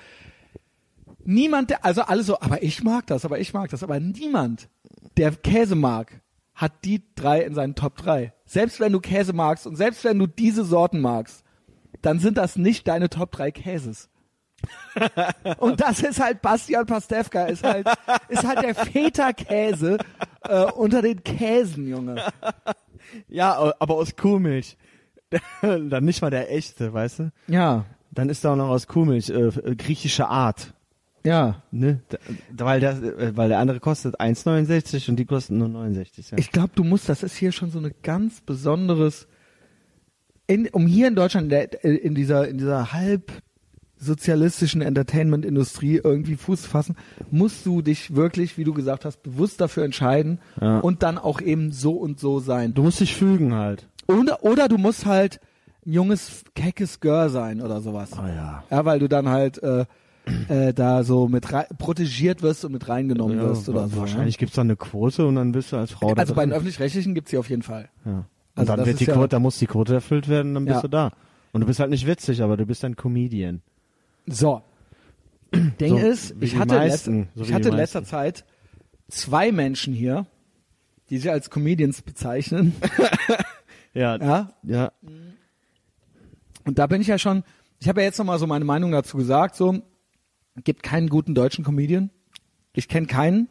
Niemand, der, also alle so, aber ich mag das, aber ich mag das, aber niemand, der Käse mag, hat die drei in seinen Top drei. Selbst wenn du Käse magst und selbst wenn du diese Sorten magst, dann sind das nicht deine Top drei Käses. Und das ist halt Bastian Pastewka, ist halt, ist halt der Feta-Käse äh, unter den Käsen, Junge. Ja, aber aus Kuhmilch. Dann nicht mal der echte, weißt du? Ja. Dann ist da auch noch aus Kuhmilch, äh, griechische Art. Ja. Ne? Da, weil, der, äh, weil der andere kostet 1,69 und die kosten nur 69. Ja. Ich glaube, du musst, das ist hier schon so eine ganz besonderes, in, um hier in Deutschland in dieser, in dieser halb sozialistischen Entertainment-Industrie irgendwie Fuß fassen, musst du dich wirklich, wie du gesagt hast, bewusst dafür entscheiden Ja. und dann auch eben so und so sein. du musst dich fügen halt. Oder, oder du musst halt ein junges, keckes Girl sein oder sowas. Oh ja. Ja, weil du dann halt äh, äh, da so mit protegiert wirst und mit reingenommen Ja, wirst oder so. wahrscheinlich gibt's da eine Quote und dann bist du als Frau Ja? da Also bei den öffentlich-rechtlichen gibt's sie auf jeden Fall. ja. Und also dann wird die ja- Quote, da muss die Quote erfüllt werden, dann bist Ja. du da. Und du bist halt nicht witzig, aber du bist ein Comedian. So. Ding So, ist, ich hatte, meisten, letzte, so ich hatte in letzter. Zeit zwei Menschen hier, die sich als Comedians bezeichnen. Ja. ja. Ja. Und da bin ich ja schon, ich habe ja jetzt nochmal so meine Meinung dazu gesagt, so, gibt keinen guten deutschen Comedian. Ich kenne keinen.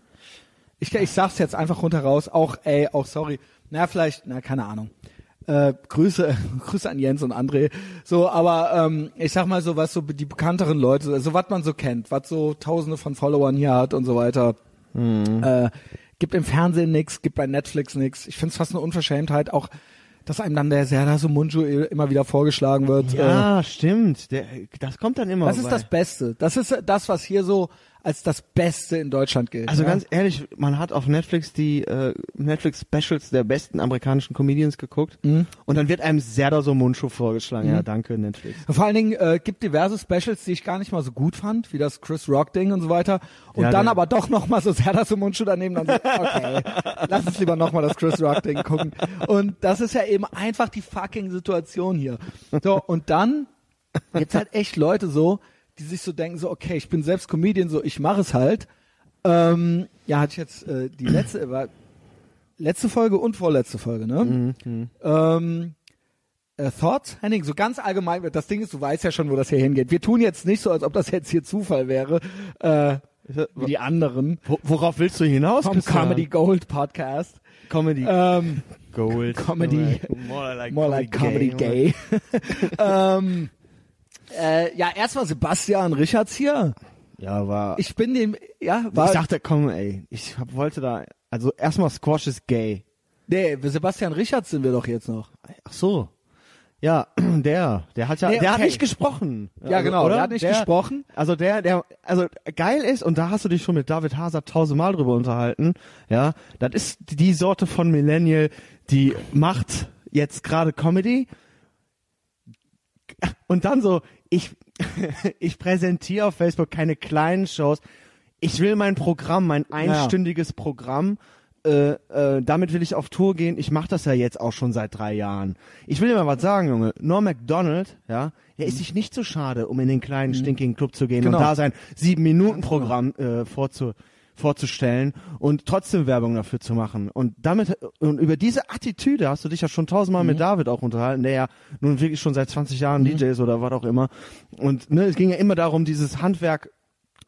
Ich, ich sag's jetzt einfach runter raus, auch, ey, auch sorry. Na, vielleicht, na, keine Ahnung. Äh, Grüße, Grüße an Jens und André. So, aber ähm, ich sag mal so, was so die bekannteren Leute, also was man so kennt, was so tausende von Followern hier hat und so weiter. Äh, gibt im Fernsehen nix, gibt bei Netflix nix. Ich find's fast eine Unverschämtheit, auch, dass einem dann der Serdar Munjo immer wieder vorgeschlagen wird. Äh, Ja, stimmt. Der, das kommt dann immer. das ist das Beste. Das ist das, was hier so als das Beste in Deutschland gilt. Also ja? ganz ehrlich, man hat auf Netflix die äh, Netflix Specials der besten amerikanischen Comedians geguckt Mhm. und dann wird einem Serdar so Mundschuh vorgeschlagen. Ja, danke Netflix. Vor allen Dingen äh, gibt diverse Specials, die ich gar nicht mal so gut fand, wie das Chris Rock Ding und so weiter. Und Ja, dann der- aber doch noch mal so sehr das im Mundschuh daneben. Dann so, okay, lass uns lieber noch mal das Chris Rock Ding gucken. Und das ist ja eben einfach die fucking Situation hier. So und dann gibt's halt echt Leute so, die sich so denken so, okay, ich bin selbst Comedian, so ich mache es halt. Ähm, ja, hatte ich jetzt äh, die letzte war letzte Folge und vorletzte Folge, ne? Ähm, äh, Thoughts, Henning, so ganz allgemein, das Ding ist, du weißt ja schon, wo das hier hingeht. Wir tun jetzt nicht so, als ob das jetzt hier Zufall wäre, äh, wie die anderen Wo, worauf willst du hinaus? vom Christian? Comedy Gold Podcast. Comedy Ähm, Gold. Comedy- More like, more like Comedy Gay. ähm, äh, ja, erstmal Sebastian Richards hier. Ja, war. Ich, bin dem, ja, war, ich dachte, komm, ey, ich hab, wollte da. Also erstmal Squash ist gay. nee, Sebastian Richards sind wir doch jetzt noch. Ach so. Ja, der, der hat ja, Nee, der hat okay. nicht gesprochen. Ja, genau, oder? der hat nicht gesprochen. Also der, der, also geil ist, und da hast du dich schon mit David Hazard tausendmal drüber unterhalten, ja, das ist die Sorte von Millennial, die macht jetzt gerade Comedy und dann so, ich, ich präsentiere auf Facebook keine kleinen Shows, ich will mein Programm, mein einstündiges Programm, äh, äh, damit will ich auf Tour gehen. Ich mache das ja jetzt auch schon seit drei Jahren. Ich will dir mal was sagen, Junge. Norm MacDonald, ja, der ist sich nicht so schade, um in den kleinen stinkigen Club zu gehen Genau. und da sein sieben Minuten Programm äh, vorzu, vorzustellen und trotzdem Werbung dafür zu machen. Und damit und über diese Attitüde hast du dich ja schon tausendmal mit David auch unterhalten, der ja nun wirklich schon seit 20 Jahren DJ ist oder was auch immer. Und ne, es ging ja immer darum, dieses Handwerk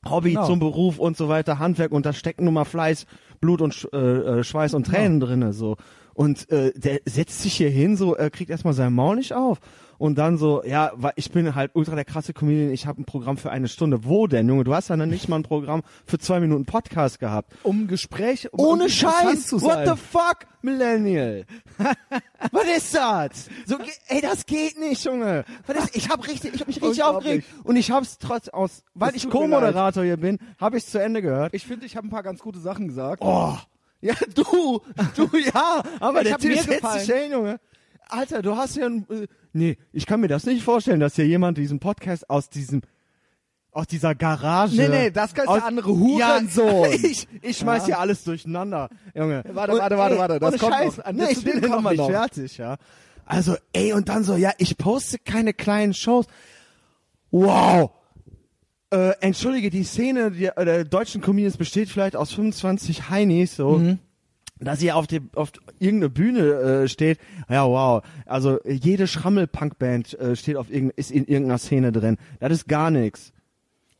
Hobby Genau. zum Beruf und so weiter, Handwerk und da stecken nun mal Fleiß, Blut und äh, äh, Schweiß und Tränen drinne so. Und äh, der setzt sich hier hin, so äh, kriegt erstmal sein Maul nicht auf und dann so, ja, weil ich bin halt ultra der krasse Comedian, ich habe ein Programm für eine Stunde. Wo denn, Junge? Du hast ja noch nicht mal ein Programm für zwei Minuten Podcast gehabt. Um Gespräch, um Ohne Scheiß! zu What the fuck, Millennial? Was ist das? So, ey, das geht nicht, Junge. Ist, ich hab richtig, ich hab mich richtig aufgeregt und ich hab's trotz aus, weil Es ich Co-Moderator hier bin, habe ich zu Ende gehört. Ich finde, ich habe ein paar ganz gute Sachen gesagt. Oh, ja, du, du, ja, aber Ich der mir setzt sich hin, Junge. Alter, du hast ja ein, äh, nee, ich kann mir das nicht vorstellen, dass hier jemand diesen Podcast aus diesem, aus dieser Garage. Nee, nee, das der aus, andere Hurensohn. Ja, ich, ich schmeiß Ja. hier alles durcheinander, Junge. Warte, warte, warte, warte, das kommt Scheiß, noch. Nee, ich bin noch nicht noch. fertig, ja. Also, ey, und dann so, ja, ich poste keine kleinen Shows. Wow. Äh, entschuldige, die Szene der, äh, der deutschen Comedians besteht vielleicht aus 25 Heinis, so. Mhm. Dass ihr auf, dem auf irgendeine Bühne äh, steht, ja wow, also jede Schrammel-Punk-Band äh, steht auf irgend, ist in irgendeiner Szene drin. Das ist gar nichts.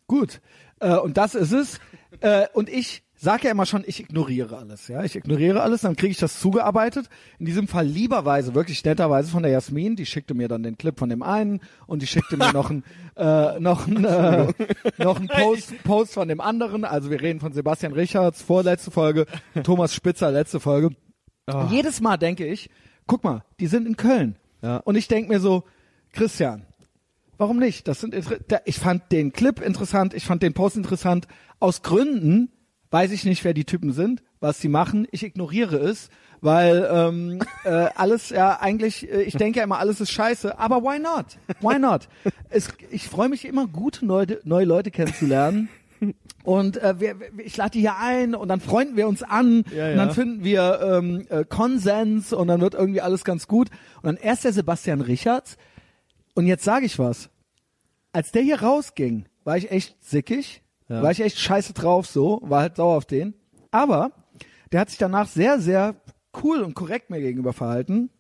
Gut. Äh, und das ist es. Äh, und ich sag ja immer schon, ich ignoriere alles, ja. Ich ignoriere alles, dann kriege ich das zugearbeitet. In diesem Fall lieberweise, wirklich netterweise von der Jasmin, die schickte mir dann den Clip von dem einen und die schickte mir noch ein, äh, noch ein, äh, noch ein Post, Post von dem anderen. Also wir reden von Sebastian Richards, vorletzte Folge, Thomas Spitzer, letzte Folge. Oh. Jedes Mal denke ich, guck mal, die sind in Köln. Ja. Und ich denke mir so, Christian, warum nicht? Das sind ich fand den Clip interessant, ich fand den Post interessant. Aus Gründen weiß ich nicht, wer die Typen sind, was sie machen. Ich ignoriere es, weil ähm, äh, alles ja eigentlich, äh, ich denke ja immer, alles ist scheiße, aber why not? Why not? es, ich freue mich immer, gute neue, neue Leute kennenzulernen. Und äh, wir, ich lade die hier ein und dann freunden wir uns an Ja, und dann finden wir ähm, äh, Konsens und dann wird irgendwie alles ganz gut. Und dann erst der Sebastian Richards. Und jetzt sage ich was. Als der hier rausging, war ich echt sickig, Ja. war ich echt scheiße drauf so, war halt sauer auf den. Aber der hat sich danach sehr, sehr cool und korrekt mir gegenüber verhalten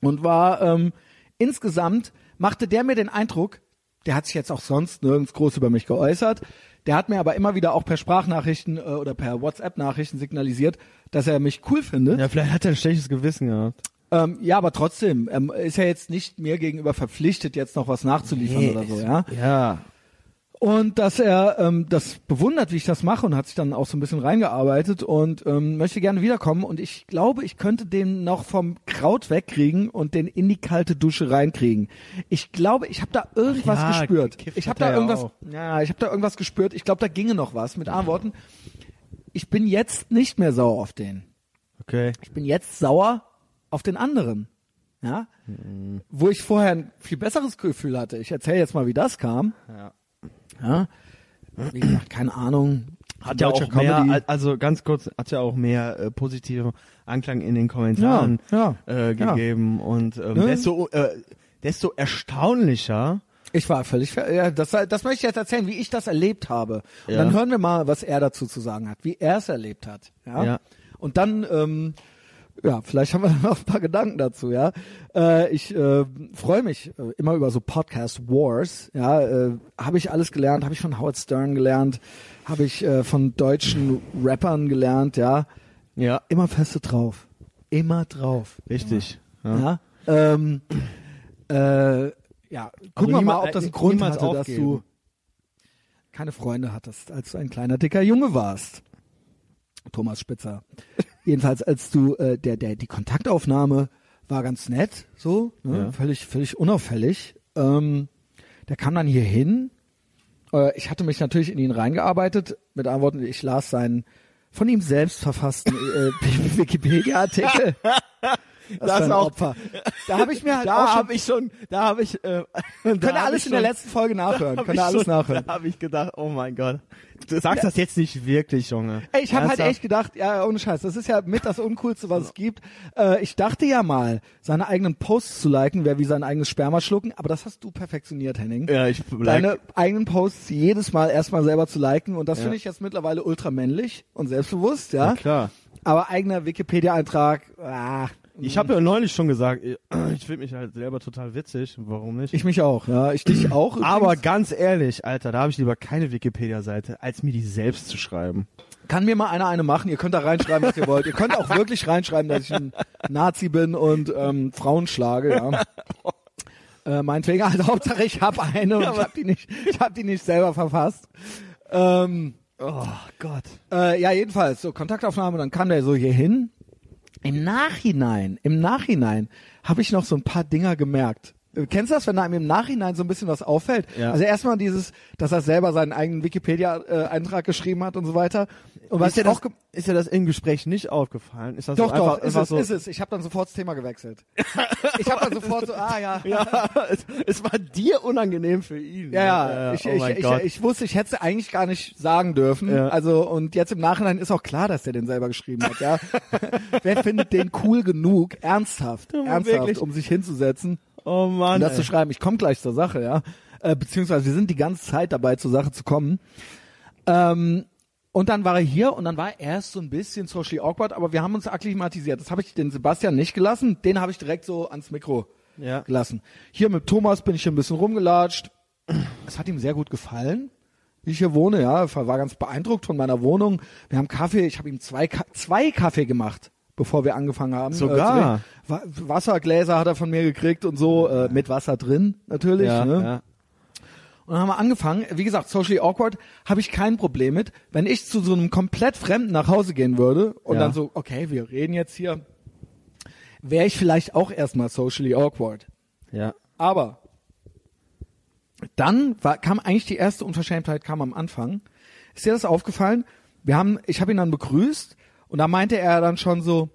und war ähm, insgesamt machte der mir den Eindruck, der hat sich jetzt auch sonst nirgends groß über mich geäußert. Der hat mir aber immer wieder auch per Sprachnachrichten äh, oder per WhatsApp-Nachrichten signalisiert, dass er mich cool findet. Ja, vielleicht hat er ein schlechtes Gewissen gehabt. Ähm, ja, aber trotzdem ähm, ist er jetzt nicht mir gegenüber verpflichtet, jetzt noch was nachzuliefern oder so, ja. Ja. Und dass er ähm, das bewundert, wie ich das mache und hat sich dann auch so ein bisschen reingearbeitet und ähm, möchte gerne wiederkommen. Und ich glaube, ich könnte den noch vom Kraut wegkriegen und den in die kalte Dusche reinkriegen. Ich glaube, ich habe da irgendwas ja, gespürt. Ich habe da irgendwas, auch. ja, ich habe da irgendwas gespürt. Ich glaube, da ginge noch was. Mit anderen Worten, ich bin jetzt nicht mehr sauer auf den. Okay. Ich bin jetzt sauer auf den anderen. Ja? Wo ich vorher ein viel besseres Gefühl hatte. Ich erzähle jetzt mal, wie das kam. Ja. Ja. Wie gesagt, keine Ahnung. Hat ja auch mehr, Comedy. al- also ganz kurz, hat ja auch mehr äh, positive Anklang in den Kommentaren Ja, äh, ja. gegeben und ähm, Ne? desto, äh, desto erstaunlicher. Ich war völlig, ja, das, das möchte ich jetzt erzählen, wie ich das erlebt habe. Und Ja. dann hören wir mal, was er dazu zu sagen hat, wie er es erlebt hat. Ja. Ja. Und dann, ähm, ja, vielleicht haben wir noch ein paar Gedanken dazu, ja. Äh, ich äh, freue mich äh, immer über so Podcast Wars, ja. Äh, habe ich alles gelernt, habe ich von Howard Stern gelernt, habe ich äh, von deutschen Rappern gelernt, ja. Ja. Immer feste drauf, immer drauf. Richtig. Ja. Ähm, äh, ja, gucken wir mal, ob das äh, einen Grund hatte, dass aufgeben. du keine Freunde hattest, als du ein kleiner dicker Junge warst. Thomas Spitzer. Jedenfalls, als du äh, der der die Kontaktaufnahme war ganz nett, so ne? Ja. völlig völlig unauffällig. Ähm, der kam dann hier hin. Äh, ich hatte mich natürlich in ihn reingearbeitet. Mit anderen Worten, ich las seinen von ihm selbst verfassten äh, Wikipedia-Artikel. Das, Das ist ein auch- Opfer. Da habe ich mir halt auch Da schon, habe ich schon, da habe ich, äh, könnt ihr alles in der letzten Folge nachhören. Könnt ihr alles nachhören. Da habe ich gedacht, oh mein Gott. Du sagst das jetzt nicht wirklich, Junge. Ey, ich habe halt echt gedacht, ja, ohne Scheiß, das ist ja mit das Uncoolste, was es gibt. Äh, ich dachte ja mal, seine eigenen Posts zu liken, wäre wie sein eigenes Sperma schlucken, aber das hast du perfektioniert, Henning. Ja, ich Deine eigenen Posts jedes Mal erstmal selber zu liken und das Ja. finde ich jetzt mittlerweile ultra männlich und selbstbewusst, ja. Ja, klar. Aber eigener Wikipedia-Eintrag, ah, Ich habe ja neulich schon gesagt, ich finde mich halt selber total witzig. Warum nicht? ich mich auch, ja, ich dich auch. Aber ganz ehrlich, Alter, da habe ich lieber keine Wikipedia-Seite, als mir die selbst zu schreiben. Kann mir mal einer eine machen? Ihr könnt da reinschreiben, was ihr wollt. Ihr könnt auch wirklich reinschreiben, dass ich ein Nazi bin und ähm, Frauen schlage, ja. Äh, meinetwegen, also Hauptsache ich habe eine und ich habe die nicht, ich habe die nicht selber verfasst. Ähm, Oh Gott. äh, ja, jedenfalls, so Kontaktaufnahme, dann kam der so hier hin. Im Nachhinein, im Nachhinein habe ich noch so ein paar Dinger gemerkt. Äh, Kennst du das, wenn einem im Nachhinein so ein bisschen was auffällt? Ja. Also erstmal dieses, dass er selber seinen eigenen Wikipedia-Eintrag geschrieben hat und so weiter. Und was Ist dir, ich das, auch ist dir das im Gespräch nicht aufgefallen? Ist das doch, so einfach, doch, ist einfach es, so, ist es. Ich habe dann sofort das Thema gewechselt. ich habe dann sofort so, ah ja. Ja, es, es war dir unangenehm für ihn. Ja, ja, ich, oh ich, ich, Gott. ich wusste, ich hätte es eigentlich gar nicht sagen dürfen. Ja. Also und jetzt im Nachhinein ist auch klar, dass der den selber geschrieben hat. Ja, wer findet den cool genug, ernsthaft, Ja, ernsthaft, wirklich. um sich hinzusetzen oh Mann. und das ey. zu schreiben? Ich komme gleich zur Sache, ja. Äh, beziehungsweise wir sind die ganze Zeit dabei, zur Sache zu kommen. Ähm, und dann war er hier und dann war er erst so ein bisschen socially awkward, aber wir haben uns akklimatisiert. Das habe ich den Sebastian nicht gelassen, den habe ich direkt so ans Mikro Ja. gelassen. Hier mit Thomas bin ich ein bisschen rumgelatscht. Es hat ihm sehr gut gefallen, wie ich hier wohne, ja, war war ganz beeindruckt von meiner Wohnung. Wir haben Kaffee, ich habe ihm zwei, Ka zwei Kaffee gemacht, bevor wir angefangen haben. Sogar? Äh, trinken. Wa Wassergläser hat er von mir gekriegt und so, äh, mit Wasser drin natürlich. ja, ne? ja. Und dann haben wir angefangen, wie gesagt, socially awkward, habe ich kein Problem mit. Wenn ich zu so einem komplett Fremden nach Hause gehen würde und Ja. dann so, okay, wir reden jetzt hier, wäre ich vielleicht auch erstmal socially awkward. ja. Aber dann war, kam eigentlich die erste Unverschämtheit kam am Anfang. Ist dir das aufgefallen? Wir haben, ich habe ihn dann begrüßt und da meinte er dann schon so,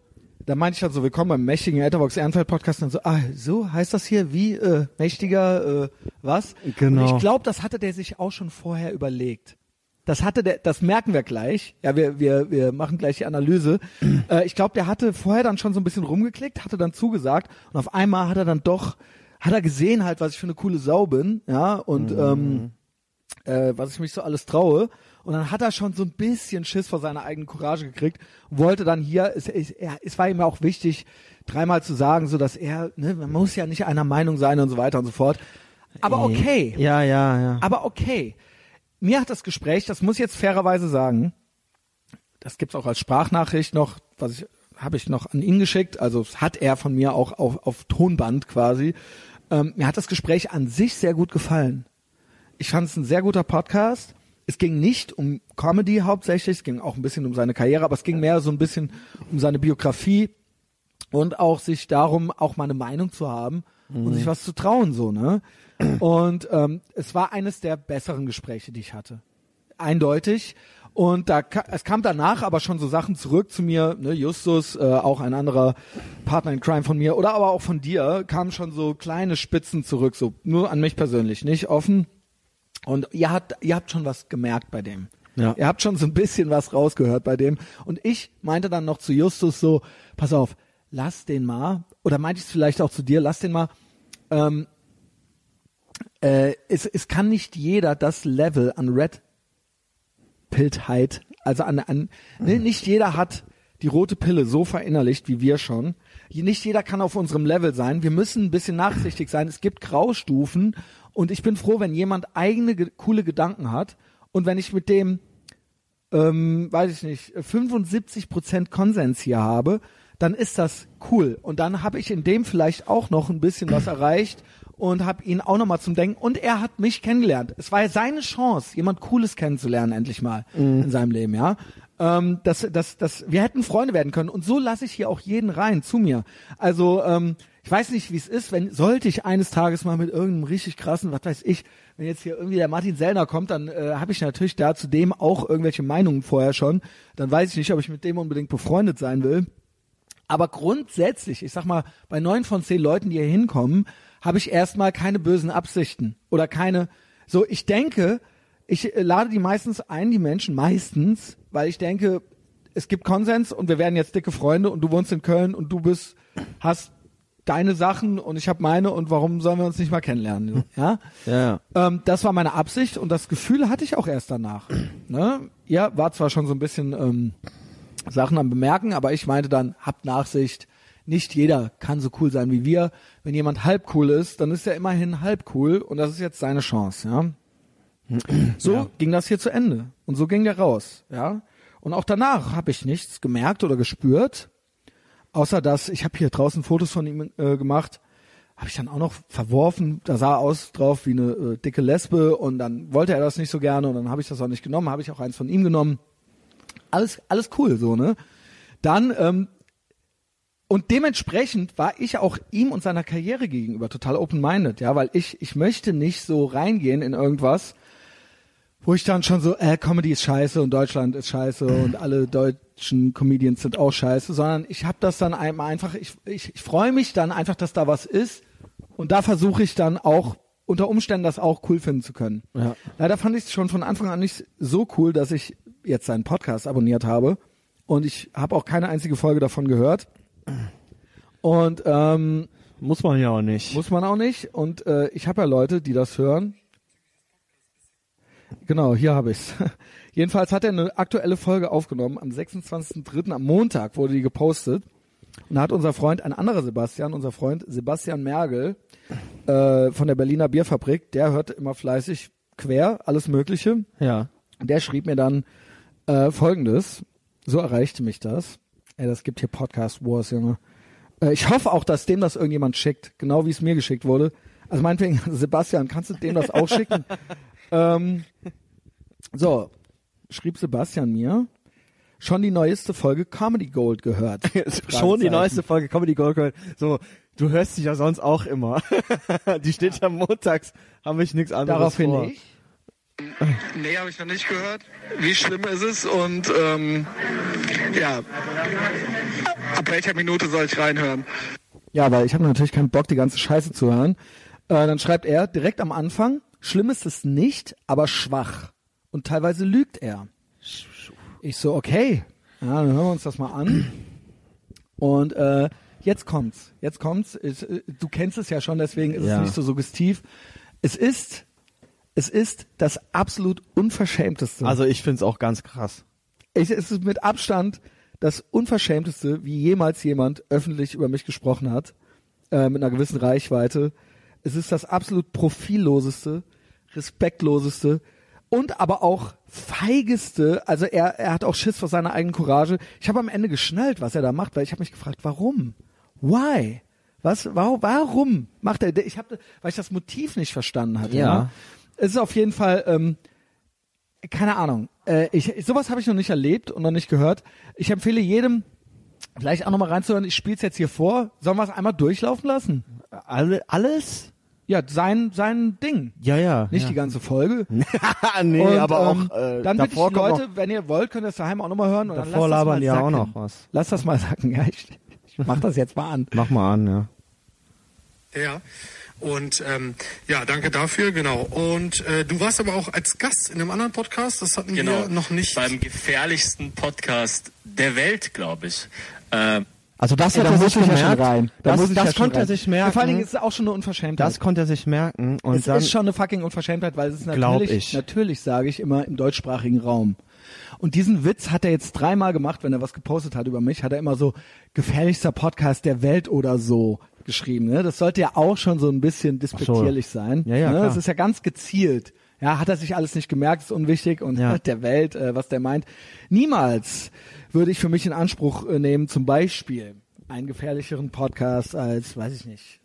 da meinte ich dann so, willkommen beim mächtigen Etherbox Ehrenfeld Podcast und dann so, ah, so heißt das hier, wie äh, mächtiger äh, was? Genau. Und ich glaube, das hatte der sich auch schon vorher überlegt. Das hatte der, das merken wir gleich. Ja, wir wir wir machen gleich die Analyse. äh, ich glaube, der hatte vorher dann schon so ein bisschen rumgeklickt, hatte dann zugesagt und auf einmal hat er dann doch, hat er gesehen halt, was ich für eine coole Sau bin, ja und ähm, äh, was ich mich so alles traue. Und dann hat er schon so ein bisschen Schiss vor seiner eigenen Courage gekriegt und wollte dann hier, es, es, er, es war ihm auch wichtig, dreimal zu sagen, so dass er, ne, man muss ja nicht einer Meinung sein und so weiter und so fort. Aber okay. Ja, ja, ja. Aber okay. Mir hat das Gespräch, das muss ich jetzt fairerweise sagen, das gibt's auch als Sprachnachricht noch, was ich habe ich noch an ihn geschickt, also das hat er von mir auch auf, auf Tonband quasi. Ähm, mir hat das Gespräch an sich sehr gut gefallen. Ich fand es ein sehr guter Podcast. Es ging nicht um Comedy hauptsächlich, es ging auch ein bisschen um seine Karriere, aber es ging mehr so ein bisschen um seine Biografie und auch sich darum, auch mal eine Meinung zu haben und sich was zu trauen, so, ne? Und ähm, es war eines der besseren Gespräche, die ich hatte. Eindeutig. Und da es kam danach aber schon so Sachen zurück zu mir, ne, Justus, äh, auch ein anderer Partner in Crime von mir, oder aber auch von dir, kamen schon so kleine Spitzen zurück, so nur an mich persönlich, nicht offen. Und ihr habt, ihr habt schon was gemerkt bei dem. Ja. Ihr habt schon so ein bisschen was rausgehört bei dem. Und ich meinte dann noch zu Justus so, pass auf, lass den mal, oder meinte ich es vielleicht auch zu dir, lass den mal, ähm, äh, es, es kann nicht jeder das Level an Red Pilltheit, also an, an ne, nicht jeder hat die rote Pille so verinnerlicht wie wir schon. Nicht jeder kann auf unserem Level sein. Wir müssen ein bisschen nachsichtig sein. Es gibt Graustufen und ich bin froh, wenn jemand eigene ge coole Gedanken hat und wenn ich mit dem ähm, weiß ich nicht, 75 Prozent Konsens hier habe, dann ist das cool. Und dann habe ich in dem vielleicht auch noch ein bisschen was erreicht und habe ihn auch nochmal zum Denken. Und er hat mich kennengelernt. Es war ja seine Chance, jemand Cooles kennenzulernen, endlich mal in seinem Leben, ja. Ähm, das, das, das, wir hätten Freunde werden können. Und so lasse ich hier auch jeden rein zu mir. Also, ähm, ich weiß nicht, wie es ist, wenn sollte ich eines Tages mal mit irgendeinem richtig krassen, was weiß ich, wenn jetzt hier irgendwie der Martin Sellner kommt, dann äh, habe ich natürlich da zudem auch irgendwelche Meinungen vorher schon. Dann weiß ich nicht, ob ich mit dem unbedingt befreundet sein will. Aber grundsätzlich, ich sag mal, bei neun von zehn Leuten, die hier hinkommen, habe ich erstmal keine bösen Absichten oder keine. So, ich denke, ich äh, lade die meistens ein, die Menschen meistens, weil ich denke, es gibt Konsens und wir werden jetzt dicke Freunde und du wohnst in Köln und du bist, hast deine Sachen und ich habe meine und warum sollen wir uns nicht mal kennenlernen? Ja. Ja. Ähm, das war meine Absicht und das Gefühl hatte ich auch erst danach. Ne? Ja, war zwar schon so ein bisschen ähm, Sachen am Bemerken, aber ich meinte dann, habt Nachsicht. Nicht jeder kann so cool sein wie wir. Wenn jemand halb cool ist, dann ist er immerhin halb cool und das ist jetzt seine Chance, ja. So ging das hier zu Ende und so ging der raus, ja. Und auch danach habe ich nichts gemerkt oder gespürt, außer dass ich habe hier draußen Fotos von ihm äh, gemacht, habe ich dann auch noch verworfen. Da sah er aus drauf wie eine äh, dicke Lesbe und dann wollte er das nicht so gerne und dann habe ich das auch nicht genommen, habe ich auch eins von ihm genommen. Alles alles cool so ne. Dann ähm, und dementsprechend war ich auch ihm und seiner Karriere gegenüber total open-minded, ja, weil ich ich möchte nicht so reingehen in irgendwas, wo ich dann schon so, äh, Comedy ist scheiße und Deutschland ist scheiße und alle deutschen Comedians sind auch scheiße, sondern ich habe das dann einmal einfach, ich, ich, ich freue mich dann einfach, dass da was ist und da versuche ich dann auch unter Umständen das auch cool finden zu können. Ja. Leider fand ich es schon von Anfang an nicht so cool, dass ich jetzt seinen Podcast abonniert habe und ich habe auch keine einzige Folge davon gehört. Und ähm, Muss man ja auch nicht. muss man auch nicht. Und äh, ich habe ja Leute, die das hören. Genau, hier habe ich's. Jedenfalls hat er eine aktuelle Folge aufgenommen. Am 26.03. am Montag wurde die gepostet. Und da hat unser Freund, ein anderer Sebastian, unser Freund Sebastian Mergel äh, von der Berliner Bierfabrik, der hört immer fleißig quer, alles Mögliche. Ja. Der schrieb mir dann äh, folgendes. So erreichte mich das. Ey, das gibt hier Podcast Wars, Junge. Äh, ich hoffe auch, dass dem das irgendjemand schickt, genau wie es mir geschickt wurde. Also meinetwegen, Sebastian, kannst du dem das auch schicken? ähm, so, schrieb Sebastian mir, schon die neueste Folge Comedy Gold gehört. Schon die neueste Folge Comedy Gold gehört. So, du hörst dich ja sonst auch immer. die steht ja montags, habe ich nichts anderes Daraufhin vor. ich. Nee, habe ich noch nicht gehört. Wie schlimm ist es? Und ähm, ja, ab welcher Minute soll ich reinhören? Ja, weil ich habe natürlich keinen Bock, die ganze Scheiße zu hören. Äh, dann schreibt er direkt am Anfang, schlimm ist es nicht, aber schwach. Und teilweise lügt er. Ich so, okay, ja, dann hören wir uns das mal an. Und äh, jetzt kommt's. Jetzt kommt's. Es, äh, du kennst es ja schon, deswegen ist Ja. es nicht so suggestiv. Es ist, es ist das absolut unverschämteste. Also ich find's auch ganz krass. Ich, es ist mit Abstand das Unverschämteste, wie jemals jemand öffentlich über mich gesprochen hat, äh, mit einer gewissen Reichweite. Es ist das absolut profilloseste, respektloseste und aber auch feigeste. Also er, er hat auch Schiss vor seiner eigenen Courage. Ich habe am Ende geschnallt, was er da macht, weil ich habe mich gefragt, warum? Why? Was? Warum? Warum macht er? Ich habe, weil ich das Motiv nicht verstanden hatte. Ja. ne? Es ist auf jeden Fall. Ähm, keine Ahnung. Äh, ich, sowas habe ich noch nicht erlebt und noch nicht gehört. Ich empfehle jedem, vielleicht auch nochmal reinzuhören. Ich spiele es jetzt hier vor. Sollen wir es einmal durchlaufen lassen? Alle, alles? Ja, sein, sein Ding. Ja, ja. Nicht ja. die ganze Folge. nee, Und, aber ähm, auch äh, dann bitte ich Leute, noch, wenn ihr wollt, könnt ihr es daheim auch nochmal hören. Und dann davor labern die ja auch noch was. Lass das mal sacken. Ja, ich, ich mach das jetzt mal an. Mach mal an, ja. Ja. Und ähm, ja, danke dafür, genau. Und äh, du warst aber auch als Gast in einem anderen Podcast, das hatten Genau, wir noch nicht. beim gefährlichsten Podcast der Welt, glaube ich. Äh, Also das Ey, hat da er sich ich ja schon gemerkt. rein. Da das muss ich das ja schon konnte er sich merken. Vor allen Dingen ist es auch schon eine Unverschämtheit. das konnte er sich merken. Und es dann, ist schon eine fucking Unverschämtheit, weil es ist natürlich, ich. natürlich sage ich immer im deutschsprachigen Raum. Und diesen Witz hat er jetzt dreimal gemacht, wenn er was gepostet hat über mich, hat er immer so gefährlichster Podcast der Welt oder so geschrieben. Ne? Das sollte ja auch schon so ein bisschen despektierlich sein. Ja, ja, ne? Das ist ja ganz gezielt. Ja, hat er sich alles nicht gemerkt, ist unwichtig und Ja. der Welt, äh, was der meint. Niemals würde ich für mich in Anspruch äh, nehmen, zum Beispiel einen gefährlicheren Podcast als, weiß ich nicht,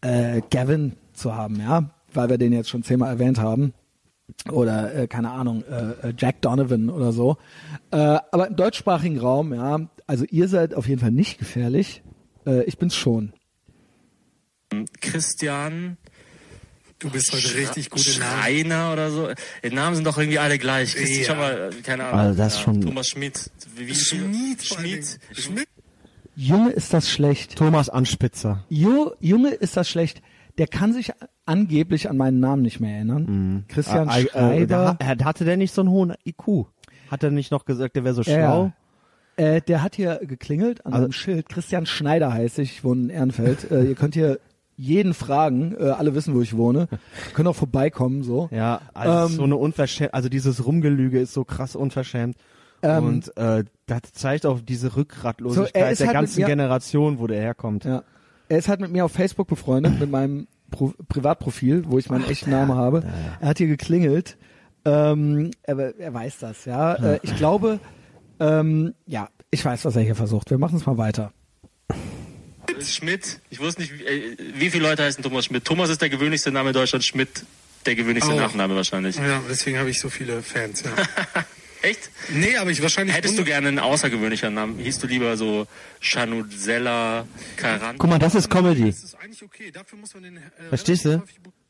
äh, Gavin zu haben, ja, weil wir den jetzt schon zehnmal erwähnt haben. Oder, äh, keine Ahnung, äh, äh, Jack Donovan oder so. Äh, aber im deutschsprachigen Raum, ja, also ihr seid auf jeden Fall nicht gefährlich. Äh, ich bin's schon. Christian du bist heute richtig gut im Namen. Schreiner oder so. Die Namen sind doch irgendwie alle gleich. Christian, Ja. schau mal, äh, keine Ahnung. Also das ja, schon- Thomas Schmidt. Wie, Schmied. Dingen. Schmidt. Junge, ist das schlecht. Thomas Anspitzer. Jo, Junge, ist das schlecht. Der kann sich angeblich an meinen Namen nicht mehr erinnern. Christian Äh, äh, Schreiber. der, hat- hatte der nicht so einen hohen IQ? Hat er nicht noch gesagt, der wäre so Ja, schlau? Äh, der hat hier geklingelt an Also- einem Schild. Christian Schneider heißt ich, ich wohne in Ehrenfeld. äh, ihr könnt hier jeden fragen, äh, alle wissen, wo ich wohne. Können auch vorbeikommen, so. Ja, also Ähm, so eine unverschämt, also dieses Rumgelüge ist so krass unverschämt. Ähm, und äh, das zeigt auch diese So, Rückgratlosigkeit ist der halt ganzen mir- Generation, wo der herkommt. Ja. Er ist halt mit mir auf Facebook befreundet, mit meinem Pro Privatprofil, wo ich meinen echten Namen habe. Er hat hier geklingelt. Ähm, er, er weiß das, ja. Äh, ich glaube, ähm, ja, ich weiß, was er hier versucht. Wir machen es mal weiter. Schmidt. Ich wusste nicht, wie, äh, wie viele Leute heißen Thomas Schmidt. Thomas ist der gewöhnlichste Name in Deutschland. Schmidt der gewöhnlichste Oh. Nachname wahrscheinlich. Ja, deswegen habe ich so viele Fans, ja. Echt? nee, aber ich wahrscheinlich. Hättest du gerne einen außergewöhnlichen Namen? Hieß du lieber so Chanuzella Karan? Guck mal, das ist Comedy. Das ist eigentlich okay. Dafür muss man den. Äh, Verstehst du?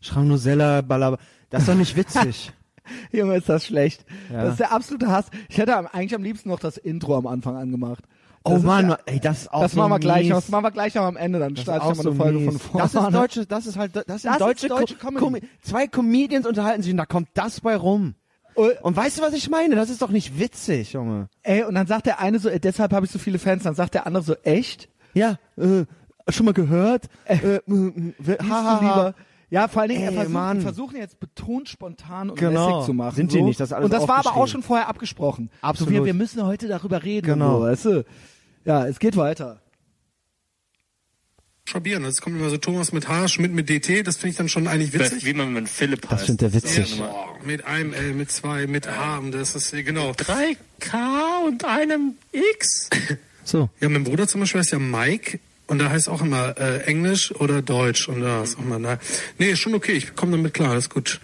Schramnusella, Balaba. Das ist doch nicht witzig. Junge, ist das schlecht. Ja. Das ist der absolute Hass. Ich hätte eigentlich am liebsten noch das Intro am Anfang angemacht. Oh ist Mann, ja- ey, das ist auch Das so machen wir gleich mies. Das machen wir gleich am Ende. Dann Das ist starte ich eine so Folge mies. von vorne. Das ist deutsche, das ist halt, das Das sind ist deutsche, deutsche Co- Comedy. Com Zwei Comedians unterhalten sich und da kommt das bei rum. Oh, Und weißt du, was ich meine? Das ist doch nicht witzig, Junge. Ey, und dann sagt der eine so, äh, deshalb habe ich so viele Fans. Dann sagt der andere so, echt? Ja, äh, schon mal gehört? Äh, äh, äh, haha. lieber? Ja, vor allen Dingen, Ey, die versuchen jetzt betont spontan und Genau. lässig zu machen. Sind die so. nicht, das ist alles Und das war aber auch schon vorher abgesprochen. Absolut. So, wir, wir müssen heute darüber reden. Genau. So, weißt du? Ja, es geht weiter. Also es kommt immer so Thomas mit H, Schmidt mit DT, das finde ich dann schon eigentlich witzig. Wie man mit Philipp heißt. Das findet er witzig. Ja, boah, mit einem L, mit zwei, mit H, und das ist, äh, genau. 3K und einem X. So. Ja, mein Bruder zum Beispiel heißt ja Mike und da heißt auch immer äh, Englisch oder Deutsch und da ist auch immer, na, nee, ist schon okay, ich komme damit klar, alles gut.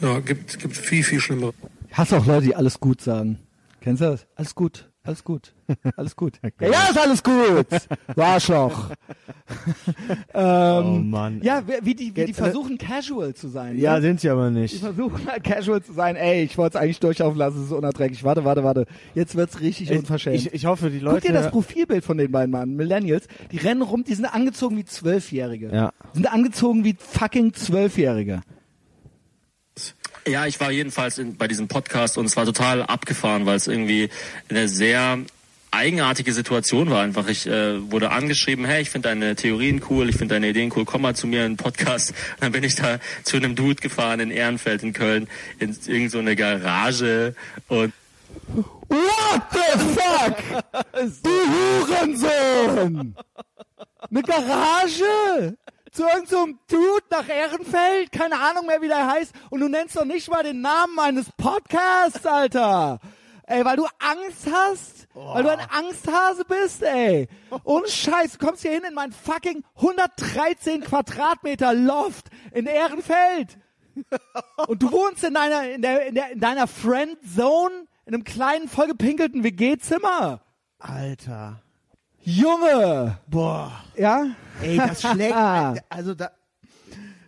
Ja, gibt, gibt viel, viel schlimmere. Ich hasse auch Leute, die alles gut sagen. Kennst du das? Alles gut, alles gut, alles gut. ja, ja, ist alles gut. Du Arschloch. ähm, Oh Mann. Ja, wie die, wie die Jetzt, äh, versuchen casual zu sein. Ja, ne? sind sie aber Die nicht. versuchen halt casual zu sein. Ey, ich wollte es eigentlich durchlaufen lassen, es ist unerträglich. Warte, warte, warte. Jetzt wird's richtig unverschämt. Ich, ich hoffe, die Guck Leute. dir das Profilbild von den beiden Mann, Millennials. Die rennen rum, die sind angezogen wie Zwölfjährige. Ja. Sind angezogen wie fucking Zwölfjährige. Ja, ich war jedenfalls in, bei diesem Podcast und es war total abgefahren, weil es irgendwie eine sehr eigenartige Situation war einfach. Ich äh, wurde angeschrieben, hey, ich finde deine Theorien cool, ich finde deine Ideen cool, komm mal zu mir in einen Podcast. Und dann bin ich da zu einem Dude gefahren in Ehrenfeld in Köln, in irgendeine so eine Garage und What the fuck? du Hurensohn! Eine Garage? Zu irgendeinem Dude nach Ehrenfeld? Keine Ahnung mehr, wie der heißt. Und du nennst doch nicht mal den Namen meines Podcasts, Alter. Ey, weil du Angst hast? Weil du ein Angsthase bist, ey. Ohne Scheiß, du kommst hier hin in mein fucking 113 Quadratmeter Loft in Ehrenfeld. Und du wohnst in deiner, in der, in der, in deiner Friend Zone in einem kleinen, vollgepinkelten WG-Zimmer. Alter. Junge! Boah. Ja? Ey, das schlägt. also da.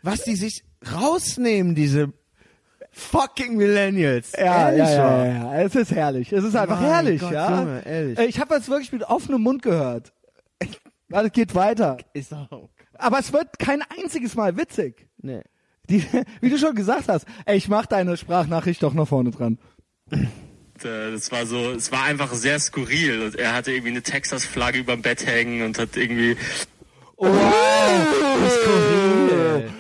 Was die sich rausnehmen, diese fucking Millennials. Ja, ja, Ehrlich ja, ja, ja, es ist herrlich. Es ist einfach Mein herrlich, Gott, ja. Junge, ehrlich. Äh, Ich habe das wirklich mit offenem Mund gehört. Warte, geht weiter. Ist auch. Aber es wird kein einziges Mal witzig. Nee. Die, wie du schon gesagt hast, ey, ich mach deine Sprachnachricht doch noch vorne dran. äh, das war so, es war einfach sehr skurril. Und er hatte irgendwie eine Texas-Flagge überm Bett hängen und hat irgendwie Skurril.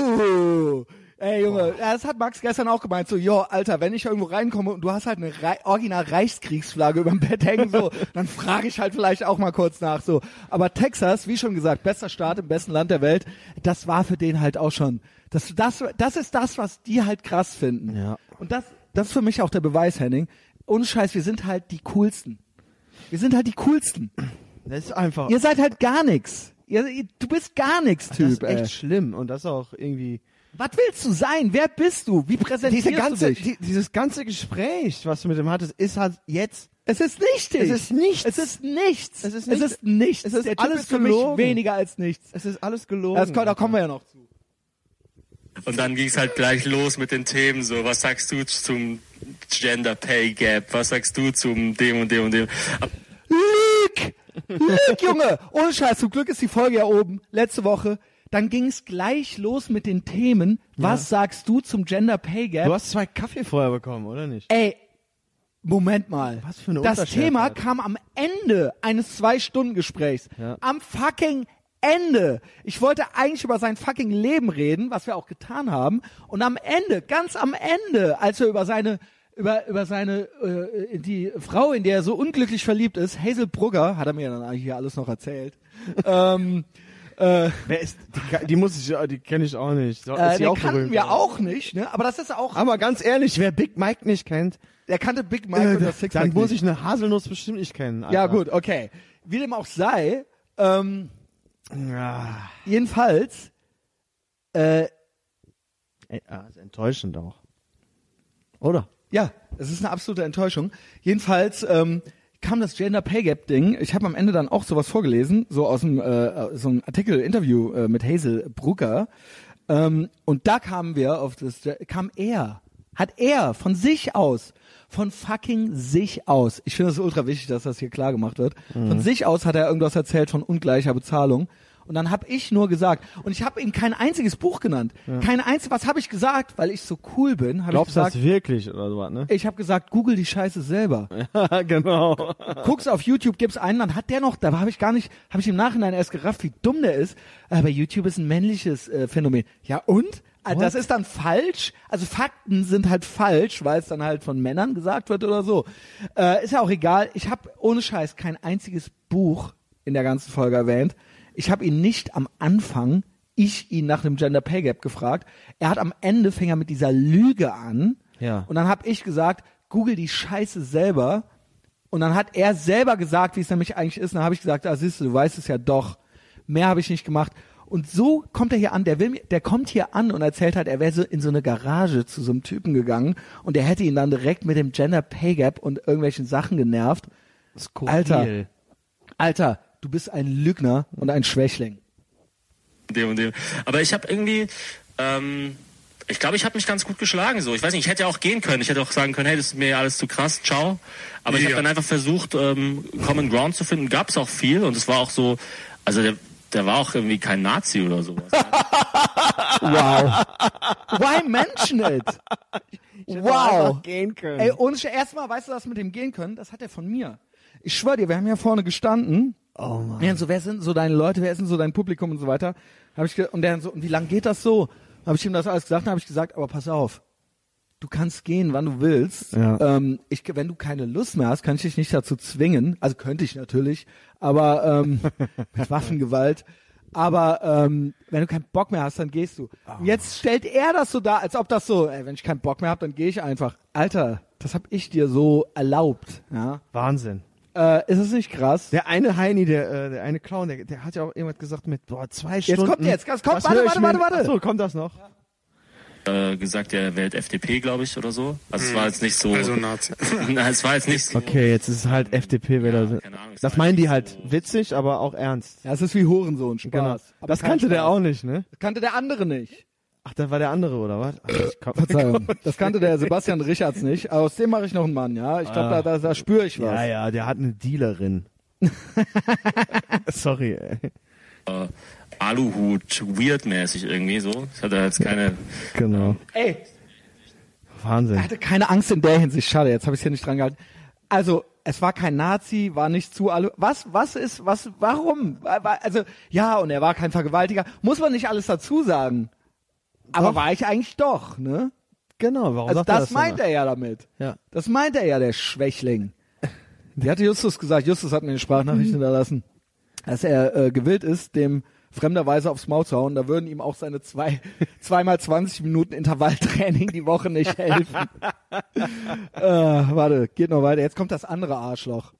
Uh, ey Junge, das hat Max gestern auch gemeint, so, jo, Alter, wenn ich irgendwo reinkomme und du hast halt eine Rei original Reichskriegsflagge über dem Bett hängen, so, dann frage ich halt vielleicht auch mal kurz nach, so. Aber Texas, wie schon gesagt, bester Staat im besten Land der Welt, das war für den halt auch schon, das, das, das ist das, was die halt krass finden. Ja. Und das, das ist für mich auch der Beweis, Henning. Ohne Scheiß, wir sind halt die coolsten. Wir sind halt die coolsten. Das ist einfach. Ihr seid halt gar nix. Ihr, ihr, du bist gar nix, das Typ, ist echt ey. schlimm und das auch irgendwie. Was willst du sein? Wer bist du? Wie präsentierst Diese ganze, du dich? die, dieses ganze Gespräch, was du mit dem hattest, ist halt jetzt. es ist nichtig. Es ist nichts. Es ist nichts. Es ist Es nichts. ist nichts. Es ist Der typ alles ist für mich gelogen. weniger als nichts. Es ist alles gelogen. Das, da kommen wir ja noch zu. Und dann ging es halt gleich los mit den Themen so, was sagst du zum Gender Pay Gap? Was sagst du zum dem und dem und dem? Lüg! Lüg, Junge! Ohne Scheiß, zum Glück ist die Folge ja oben. Letzte Woche. Dann ging es gleich los mit den Themen. Was sagst du zum Gender Pay Gap? Du hast zwei Kaffee vorher bekommen, oder nicht? Ey, Moment mal. Was für eine Das Thema kam am Ende eines Zwei-Stunden-Gesprächs. Ja. Am fucking Ende. Ich wollte eigentlich über sein fucking Leben reden, was wir auch getan haben. Und am Ende, ganz am Ende, als wir über seine über über seine äh, die Frau, in der er so unglücklich verliebt ist, Hazel Brugger, hat er mir dann eigentlich hier alles noch erzählt. ähm, äh, Wer ist, die, die muss ich, die kenne ich auch nicht. So, äh, die auch kannten wir auch nicht, ne? Aber das ist auch, Aber ganz ehrlich, wer Big Mike nicht kennt, der kannte Big Mike und das Sixpack dann muss ich eine Haselnuss bestimmt nicht kennen. Alter. Ja gut, okay. Wie dem auch sei, ähm, Ja. jedenfalls, äh, Ey, ah, ist enttäuschend auch. Oder? ja, es ist eine absolute Enttäuschung. Jedenfalls ähm, kam das Gender Pay Gap Ding. Ich habe am Ende dann auch sowas vorgelesen, so aus dem äh, so ein Artikel, Interview äh, mit Hazel Brugger. Ähm, und da kamen wir auf das, kam er, hat er von sich aus, von fucking sich aus. Ich finde es ultra wichtig, dass das hier klar gemacht wird. Von sich aus hat er irgendwas erzählt von ungleicher Bezahlung. Und dann habe ich nur gesagt, und ich habe ihm kein einziges Buch genannt. Kein einziges, was habe ich gesagt? Weil ich so cool bin, ich Glaubst du gesagt, das wirklich oder sowas, ne? ich habe gesagt, google die Scheiße selber. genau. Guckst auf YouTube, gibst einen, dann hat der noch, da habe ich gar nicht, habe ich im Nachhinein erst gerafft, wie dumm der ist. Aber YouTube ist ein männliches äh, Phänomen. Ja und? Also das ist dann falsch. Also Fakten sind halt falsch, weil es dann halt von Männern gesagt wird oder so. Äh, ist ja auch egal. Ich habe ohne Scheiß kein einziges Buch in der ganzen Folge erwähnt. Ich habe ihn nicht am Anfang, ich ihn nach dem Gender Pay Gap gefragt. Er hat am Ende fing er mit dieser Lüge an. Ja. Und dann habe ich gesagt, google die Scheiße selber. Und dann hat er selber gesagt, wie es nämlich eigentlich ist. Und dann habe ich gesagt, ah, siehst du, du weißt es ja doch. Mehr habe ich nicht gemacht. Und so kommt er hier an, der will mir, der kommt hier an und erzählt halt, er wäre so in so eine Garage zu so einem Typen gegangen und der hätte ihn dann direkt mit dem Gender Pay Gap und irgendwelchen Sachen genervt. Skurril. Alter. Alter, du bist ein Lügner und ein Schwächling. dem und dem. Aber ich habe irgendwie, ähm, ich glaube, ich habe mich ganz gut geschlagen. So, ich weiß nicht, ich hätte ja auch gehen können. Ich hätte auch sagen können, hey, das ist mir alles zu krass, ciao. Aber ich Ja. habe dann einfach versucht, ähm, Common Ground zu finden. Gab es auch viel und es war auch so, also der, der war auch irgendwie kein Nazi oder sowas. Wow. Why mention it? Wow. Gehen können. Ey, und erstmal, weißt du, was mit dem gehen können? Das hat er von mir. Ich schwör dir, wir haben ja vorne gestanden. Oh Mann. Ja, und so, wer sind so deine Leute, wer ist denn so dein Publikum und so weiter? Hab ich und der so, und wie lange geht das so? Habe ich ihm das alles gesagt, dann habe ich gesagt, aber pass auf, du kannst gehen, wann du willst. Ja. Ähm, ich, wenn du keine Lust mehr hast, kann ich dich nicht dazu zwingen. Also könnte ich natürlich, aber ähm, mit Waffengewalt. Aber ähm, wenn du keinen Bock mehr hast, dann gehst du. Und jetzt stellt er das so dar, als ob das so, ey, wenn ich keinen Bock mehr habe, dann gehe ich einfach. Alter, das hab ich dir so erlaubt. Ja, Wahnsinn. Äh, ist es nicht krass? Der eine Heini, der, äh, der eine Clown, der, der hat ja auch irgendwas gesagt mit, boah, zwei Stunden. kommt jetzt, jetzt kommt, Das warte, warte, warte, warte. Ach so, kommt das noch? äh, gesagt, er wählt FDP, glaube ich, oder so. Also es war jetzt nicht so. Also Nazi. Nein, es war jetzt nicht so. Okay, jetzt ist es halt FDP-Wähler. Ja, keine Ahnung, das meinen die halt witzig, aber auch ernst. Ja, es ist wie Hurensohn, Spaß. Genau. Aber Das kannte der Spaß. auch nicht, ne? Das kannte der andere nicht. Ach, da war der andere, oder was? Ach, komm- Verzeihung. Das kannte der Sebastian Richards nicht. Aber aus dem mache ich noch einen Mann, ja. Ich glaube, da, da, da spüre ich was. Ja, ja, der hat eine Dealerin. Sorry, ey. äh, Aluhut, weird-mäßig irgendwie so. Ich hatte jetzt keine. Genau. Ey, Wahnsinn. er hatte keine Angst in der Hinsicht. Schade, jetzt habe ich hier nicht dran gehalten. Also, es war kein Nazi, war nicht zu alle. Was, was ist, was, warum? Wa- wa- Also, ja, und er war kein Vergewaltiger. Muss man nicht alles dazu sagen. Aber Doch. war ich eigentlich doch, ne? Genau, warum Also sagt er das das meint er ja damit. Ja. Das meint er ja, der Schwächling. Die hatte Justus gesagt, Justus hat mir eine Sprachnachricht hinterlassen, dass er äh, gewillt ist, dem fremderweise aufs Maul zu hauen. Da würden ihm auch seine zwei, zweimal 20 Minuten Intervalltraining die Woche nicht helfen. äh, warte, geht noch weiter. Jetzt kommt das andere Arschloch.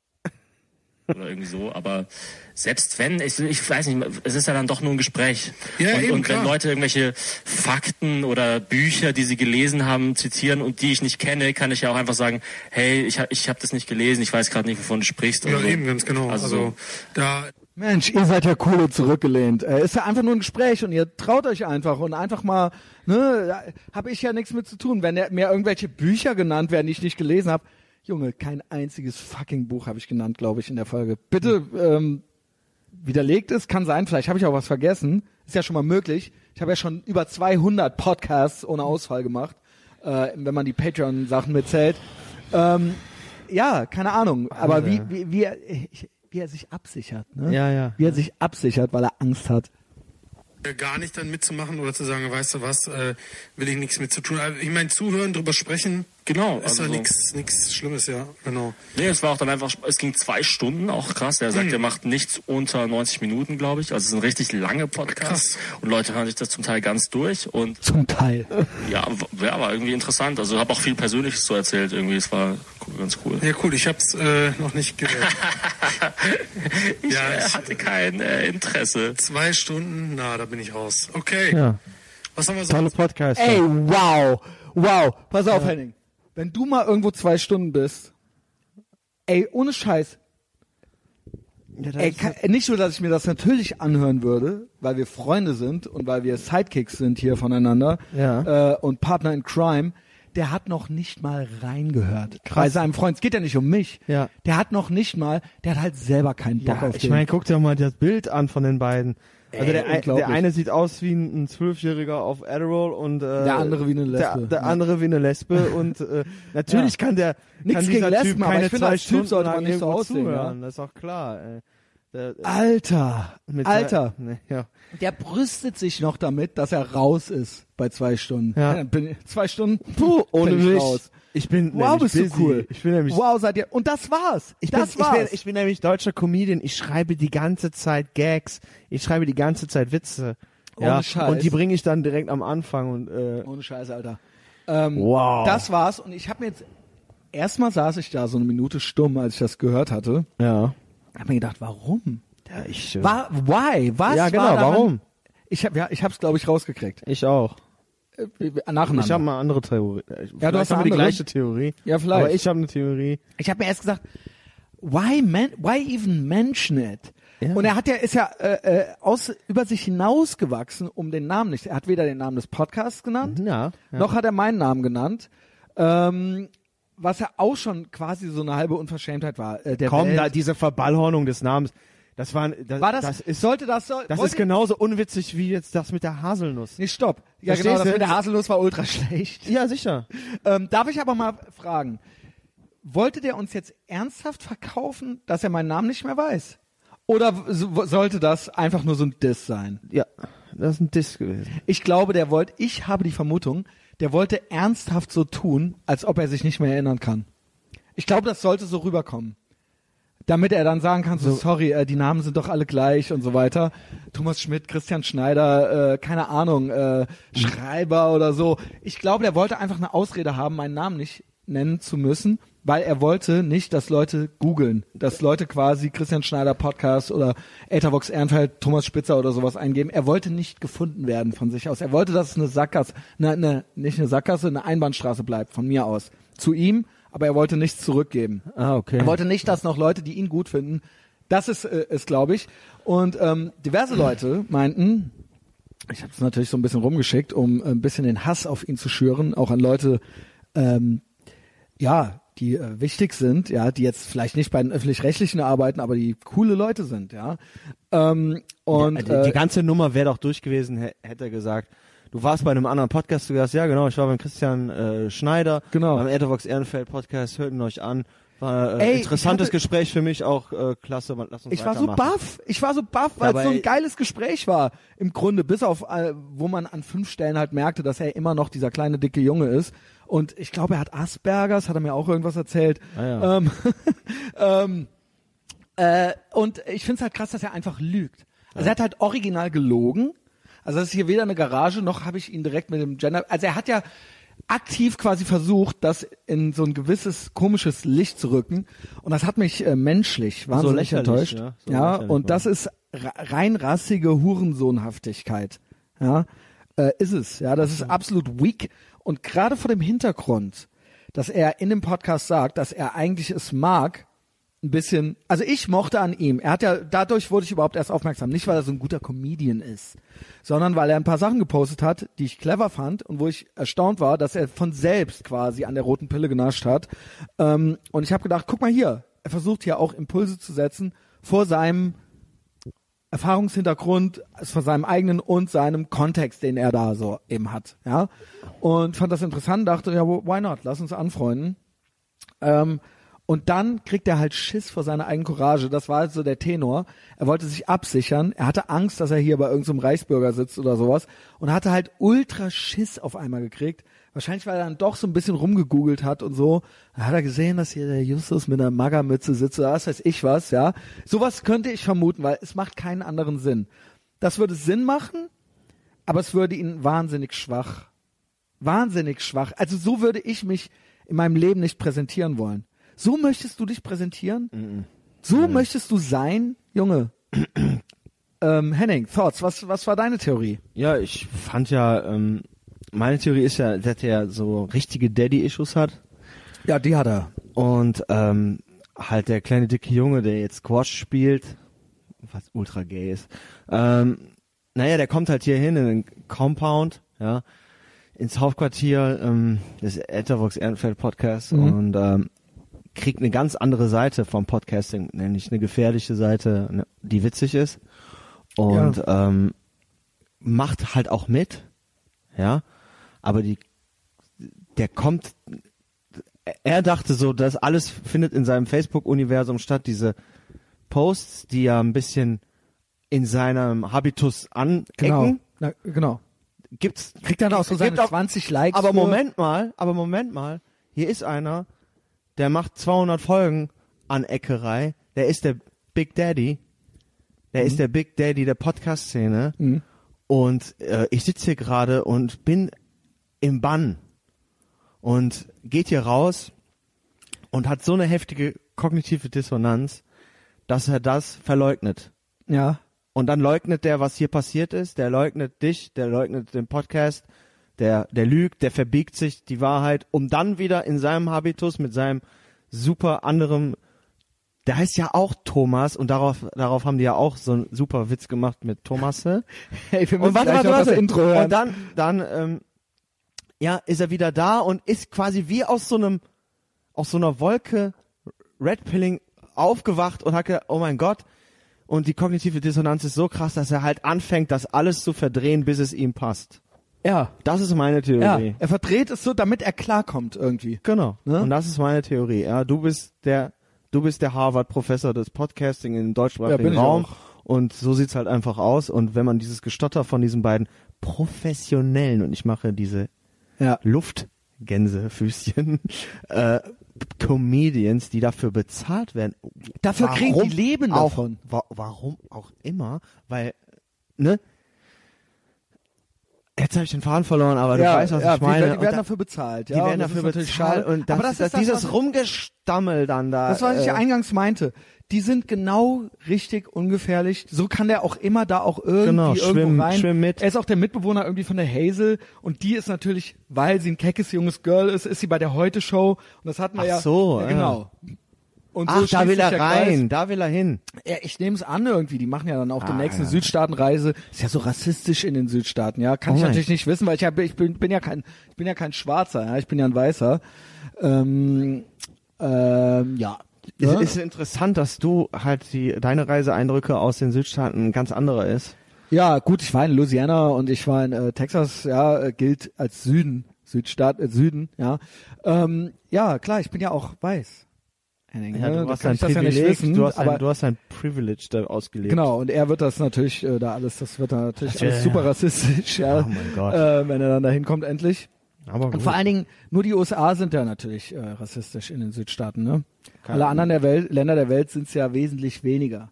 Oder irgendwie so, aber selbst wenn, ich, ich weiß nicht, es ist ja dann doch nur ein Gespräch. Ja, und, eben, und wenn klar. Leute irgendwelche Fakten oder Bücher, die sie gelesen haben, zitieren und die ich nicht kenne, kann ich ja auch einfach sagen, hey, ich habe ich hab das nicht gelesen, ich weiß gerade nicht, wovon du sprichst. Ja, oder so. eben, ganz genau. Also, Also, da, Mensch, ihr seid ja cool und zurückgelehnt. Äh, ist ja einfach nur ein Gespräch und ihr traut euch einfach und einfach mal, ne, da habe ich ja nichts mit zu tun. Wenn mir irgendwelche Bücher genannt werden, die ich nicht gelesen habe, Junge, kein einziges fucking Buch habe ich genannt, glaube ich, in der Folge. Bitte ähm, widerlegt es, kann sein, vielleicht habe ich auch was vergessen. Ist ja schon mal möglich. Ich habe ja schon über 200 Podcasts ohne Ausfall gemacht, äh, wenn man die Patreon-Sachen mitzählt. Ähm, ja, keine Ahnung. Aber wie, wie, wie, er, wie er sich absichert, ne? Ja, ja. Wie er sich absichert, weil er Angst hat. äh, gar nicht dann mitzumachen oder zu sagen, weißt du was, äh, will ich nichts mit zu tun. Ich meine, zuhören, drüber sprechen, Genau, ist also ja so. nichts nichts Schlimmes, ja, genau. Nee, es war auch dann einfach, es ging zwei Stunden, auch krass. Er sagt, er macht nichts unter 90 Minuten, glaube ich. Also es ist ein richtig lange Podcast. Krass. Und Leute hören sich das zum Teil ganz durch. Und Zum Teil. ja, ja war irgendwie interessant. Also habe auch viel Persönliches so erzählt irgendwie. Es war ganz cool. Ja, cool, ich hab's äh, noch nicht gehört. Ich Ja, äh, ich- hatte kein äh, Interesse. Zwei Stunden, na, da bin ich raus. Okay, Ja. was haben wir Tolle so? Podcast. Ey, wow. Wow. Pass auf, Henning. Wenn du mal irgendwo zwei Stunden bist, ey, ohne Scheiß, Ja, ey, kann, nicht nur, dass ich mir das natürlich anhören würde, weil wir Freunde sind und weil wir Sidekicks sind hier voneinander Ja. äh, und Partner in Crime, der hat noch nicht mal reingehört. Bei seinem Freund, es geht ja nicht um mich. Ja. Der hat noch nicht mal, der hat halt selber keinen Bock ja, auf ich den. meine, guck dir mal das Bild an von den beiden. Also Ey, der, ein- unglaublich. der eine sieht aus wie ein Zwölfjähriger auf Adderall und äh, Der andere wie eine Lesbe. Der, der Ja. andere wie eine Lesbe und äh, natürlich Ja. kann der Nichts kann gegen dieser Lesben, Typ aber keine ich finde, zwei Stunden sollte man nicht so aussehen, zuhören. ja. Das ist auch klar. Ey. Äh, Alter, mit Alter, Ne, ja. Der brüstet sich noch damit, dass er raus ist bei zwei Stunden. Ja. bin, zwei Stunden, Puh, ohne ich mich. raus. Ich bin Wow, bist du busy. cool. Ich bin nämlich wow, seid ihr. Und das war's. Ich das bin, war's. Ich bin, ich bin nämlich deutscher Comedian. Ich schreibe die ganze Zeit Gags. Ich schreibe die ganze Zeit Witze. Ja, Ohne Scheiß. und die bringe ich dann direkt am Anfang und äh, Ohne Scheiß, Alter. Ähm, Wow. Das war's. Und ich habe mir jetzt erstmal saß ich da so eine Minute stumm, als ich das gehört hatte. ja. Hab mir gedacht, warum? Ja, ich, äh, War, why? Was Ja, genau, warum? Ich habe ja, ich hab's glaube ich rausgekriegt. ich auch. Äh, Nacheinander. Ich habe mal andere Theorie. Äh, du vielleicht hast haben wir die gleiche Theorie. Ja, vielleicht. Aber ich habe eine Theorie. Ich habe mir erst gesagt, why man, why even mention it? Ja. Und er hat ja ist ja äh, äh, aus über sich hinausgewachsen, um den Namen nicht. Er hat weder den Namen des Podcasts genannt, Ja. ja. noch hat er meinen Namen genannt. Ähm, was ja auch schon quasi so eine halbe Unverschämtheit war. Äh, der Komm, Welt. da diese Verballhornung des Namens. Das war, das, war das, das ist, sollte das soll, das ist genauso unwitzig wie jetzt das mit der Haselnuss. Nee, stopp. Ja, Verstehst genau, das du? mit der Haselnuss war ultra schlecht. Ja, sicher. Ähm, darf ich aber mal fragen, wollte der uns jetzt ernsthaft verkaufen, dass er meinen Namen nicht mehr weiß? Oder so- sollte das einfach nur so ein Diss sein? Ja, das ist ein Diss gewesen. Ich glaube, der wollte, ich habe die Vermutung, der wollte ernsthaft so tun, als ob er sich nicht mehr erinnern kann. Ich glaube, das sollte so rüberkommen. Damit er dann sagen kann, so, sorry, äh, die Namen sind doch alle gleich und so weiter. Thomas Schmidt, Christian Schneider, äh, keine Ahnung, äh, Schreiber oder so. Ich glaube, der wollte einfach eine Ausrede haben, meinen Namen nicht nennen zu müssen, weil er wollte nicht, dass Leute googeln, dass Leute quasi Christian Schneider Podcast oder Ethervox Ehrenfeld, Thomas Spitzer oder sowas eingeben. Er wollte nicht gefunden werden von sich aus. Er wollte, dass es eine Sackgasse, eine, eine, nicht eine Sackgasse, eine Einbahnstraße bleibt von mir aus. Zu ihm, aber er wollte nichts zurückgeben. Ah, okay. Er wollte nicht, dass noch Leute, die ihn gut finden, das ist äh, ist, glaube ich. Und ähm, diverse Leute meinten, ich habe es natürlich so ein bisschen rumgeschickt, um ein bisschen den Hass auf ihn zu schüren, auch an Leute, ähm, ja, die äh, wichtig sind, ja, die jetzt vielleicht nicht bei den öffentlich-rechtlichen arbeiten, aber die coole Leute sind, ja. Ähm, und die, die äh, ganze Nummer wäre doch durch gewesen, hä- hätte er gesagt. Du warst bei einem anderen Podcast zu Gast. Ja, genau. Ich war beim Christian äh, Schneider. Genau. Beim Ethervox Ehrenfeld Podcast. Hört ihn euch an. War äh, Ey, interessantes hatte- Gespräch für mich. Auch äh, klasse. Lass uns Ich war so baff, ich war so baff, weil es so ein geiles Gespräch war. Im Grunde, bis auf, äh, wo man an fünf Stellen halt merkte, dass er immer noch dieser kleine dicke Junge ist. Und ich glaube, er hat Aspergers, hat er mir auch irgendwas erzählt. Ah, ja. ähm, ähm, äh, und ich finde es halt krass, dass er einfach lügt. Also er hat halt original gelogen. Also das ist hier weder eine Garage, noch habe ich ihn direkt mit dem Gender. Also er hat ja aktiv quasi versucht, das in so ein gewisses komisches Licht zu rücken. Und das hat mich äh, menschlich wahnsinnig lächerlich, enttäuscht. ja. So ja, und das ist rein rassige Hurensohnhaftigkeit. Ja, äh, ist es. Ja, das ist absolut weak. Und gerade vor dem Hintergrund, dass er in dem Podcast sagt, dass er eigentlich es mag, ein bisschen, also ich mochte an ihm. Er hat ja, dadurch wurde ich überhaupt erst aufmerksam. Nicht, weil er so ein guter Comedian ist, sondern weil er ein paar Sachen gepostet hat, die ich clever fand und wo ich erstaunt war, dass er von selbst quasi an der roten Pille genascht hat. Ähm, und ich habe gedacht, guck mal hier, er versucht hier auch Impulse zu setzen vor seinem Erfahrungshintergrund, von seinem eigenen und seinem Kontext, den er da so eben hat, ja. Und fand das interessant, dachte, ja, why not? Lass uns anfreunden. Ähm, und dann kriegt er halt Schiss vor seiner eigenen Courage. Das war so der Tenor. Er wollte sich absichern. Er hatte Angst, dass er hier bei irgendeinem Reichsbürger sitzt oder sowas. Und hatte halt ultra Schiss auf einmal gekriegt. Wahrscheinlich, weil er dann doch so ein bisschen rumgegoogelt hat und so. Da hat er gesehen, dass hier der Justus mit einer Magermütze sitzt oder was weiß ich was, ja. Sowas könnte ich vermuten, weil es macht keinen anderen Sinn. Das würde Sinn machen, aber es würde ihn wahnsinnig schwach. Wahnsinnig schwach. Also so würde ich mich in meinem Leben nicht präsentieren wollen. So möchtest du dich präsentieren? So möchtest du sein, Junge? ähm, Henning, Thoughts, was, was war deine Theorie? Ja, ich fand ja, ähm, meine Theorie ist ja, dass er so richtige Daddy-Issues hat. Ja, die hat er. Und ähm, halt der kleine dicke Junge, der jetzt Squash spielt, was ultra gay ist. Ähm, naja, der kommt halt hier hin in den Compound, ja, ins Hauptquartier ähm, des Ethervox Ehrenfeld Podcast Mhm. und ähm, kriegt eine ganz andere Seite vom Podcasting, nämlich eine gefährliche Seite, ne, die witzig ist und ähm, macht halt auch mit, ja, aber die, der kommt er dachte so, das alles findet in seinem Facebook-Universum statt, diese Posts, die ja ein bisschen in seinem Habitus anecken. Genau. Na, genau. Gibt's Kriegt dann auch so seine gibt auch- 20 Likes. Aber Moment mal, aber Moment mal. Hier ist einer, der macht 200 Folgen an Eckerei. Der ist der Big Daddy. Der Mhm. ist der Big Daddy der Podcast-Szene. Und äh, ich sitze hier gerade und bin im Bann. Und geht hier raus und hat so eine heftige kognitive Dissonanz, dass er das verleugnet. Ja. Und dann leugnet der, was hier passiert ist. Der leugnet dich, der leugnet den Podcast, der, der lügt, der verbiegt sich die Wahrheit, um dann wieder in seinem Habitus mit seinem super anderem, der heißt ja auch Thomas und darauf, darauf haben die ja auch so einen super Witz gemacht mit Thomasse. Hey, wir müssen Und warte, warte, warte. das Intro hören. Und dann, dann, ähm, ja, ist er wieder da und ist quasi wie aus so einem, aus so einer Wolke Red Pilling aufgewacht und hat gedacht, oh mein Gott. Und die kognitive Dissonanz ist so krass, dass er halt anfängt, das alles zu verdrehen, bis es ihm passt. Ja. Das ist meine Ja. Theorie. Er verdreht es so, damit er klarkommt irgendwie. Genau. Ne? Und das ist meine Theorie. Ja, du bist der, du bist der Harvard-Professor des Podcasting im Ja, deutschsprachigen bin ich Raum. auch. Und so sieht's halt einfach aus. Und wenn man dieses Gestotter von diesen beiden professionellen, und ich mache diese Ja. Luftgänsefüßchen, äh, Comedians, die dafür bezahlt werden. Dafür kriegen die leben auch, davon. Wa warum auch immer, weil, ne? Jetzt habe ich den Faden verloren, aber du weißt, was ja, ich meine. Die, die werden da- dafür bezahlt. Ja, die werden das dafür bezahlt und das, aber das, das, ist das, dieses was, Rumgestammel dann da. das, was ich äh, eingangs meinte. Die sind genau richtig ungefährlich. So kann der auch immer da auch irgendwie Genau, irgendwo schwimm- rein. schwimm mit. Er ist auch der Mitbewohner irgendwie von der Hazel und die ist natürlich, weil sie ein keckes junges Girl ist, ist sie bei der Heute Show und das hatten wir Ach ja. so, ja, ja. Und Ach, da will er der Kreis. rein, da will er hin. Ja, ich nehme es an irgendwie. Die machen ja dann auch Ah, demnächst eine ja. Südstaatenreise. Ist ja so rassistisch in den Südstaaten, ja. Kann Oh ich mein. natürlich nicht wissen, weil ich, hab, ich bin, bin ja kein, ich bin ja kein Schwarzer, ja. Ich bin ja ein Weißer. Ähm, ähm, ja. Es Ja? ist interessant, dass du halt die, deine Reiseeindrücke aus den Südstaaten ganz anderer ist. Ja, gut, ich war in Louisiana und ich war in äh, Texas, ja, äh, gilt als Süden, Südstaat, äh, Süden, ja. Ähm, ja, klar, ich bin ja auch weiß. Henning, Ja, du Da hast ein das ja nicht Privileg, wissen, du hast ein, du hast ein Privilege da ausgelebt. Genau, und er wird das natürlich äh, da alles, das wird da natürlich wär- alles super rassistisch, ja. Oh mein Gott. Äh, wenn er dann dahin kommt, endlich. Aber Und gut. vor allen Dingen, nur die USA sind ja natürlich äh, rassistisch in den Südstaaten, ne? Keine Alle anderen der Welt, Länder der Welt sind es ja wesentlich weniger.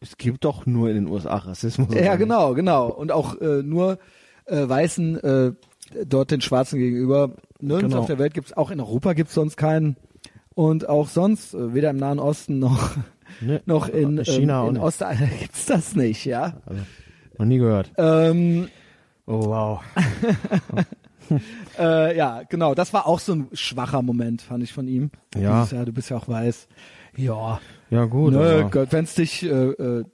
es gibt doch nur in den USA Rassismus. oder Ja, nicht? genau, genau. Und auch äh, nur äh, Weißen äh, dort den Schwarzen gegenüber. Nirgends Genau. auf der Welt gibt's auch in Europa gibt's sonst keinen. Und auch sonst, äh, weder im Nahen Osten noch, Ne, noch in, China ähm, in. Ostasien gibt's das nicht, ja. Also, noch nie gehört. Ähm, Oh wow. Äh, ja, genau. Das war auch so ein schwacher Moment, fand ich von ihm. Ja. Dieses, ja du bist ja auch weiß. Ja. Ja gut. ne, aber- Gott, wenn's dich, äh, äh,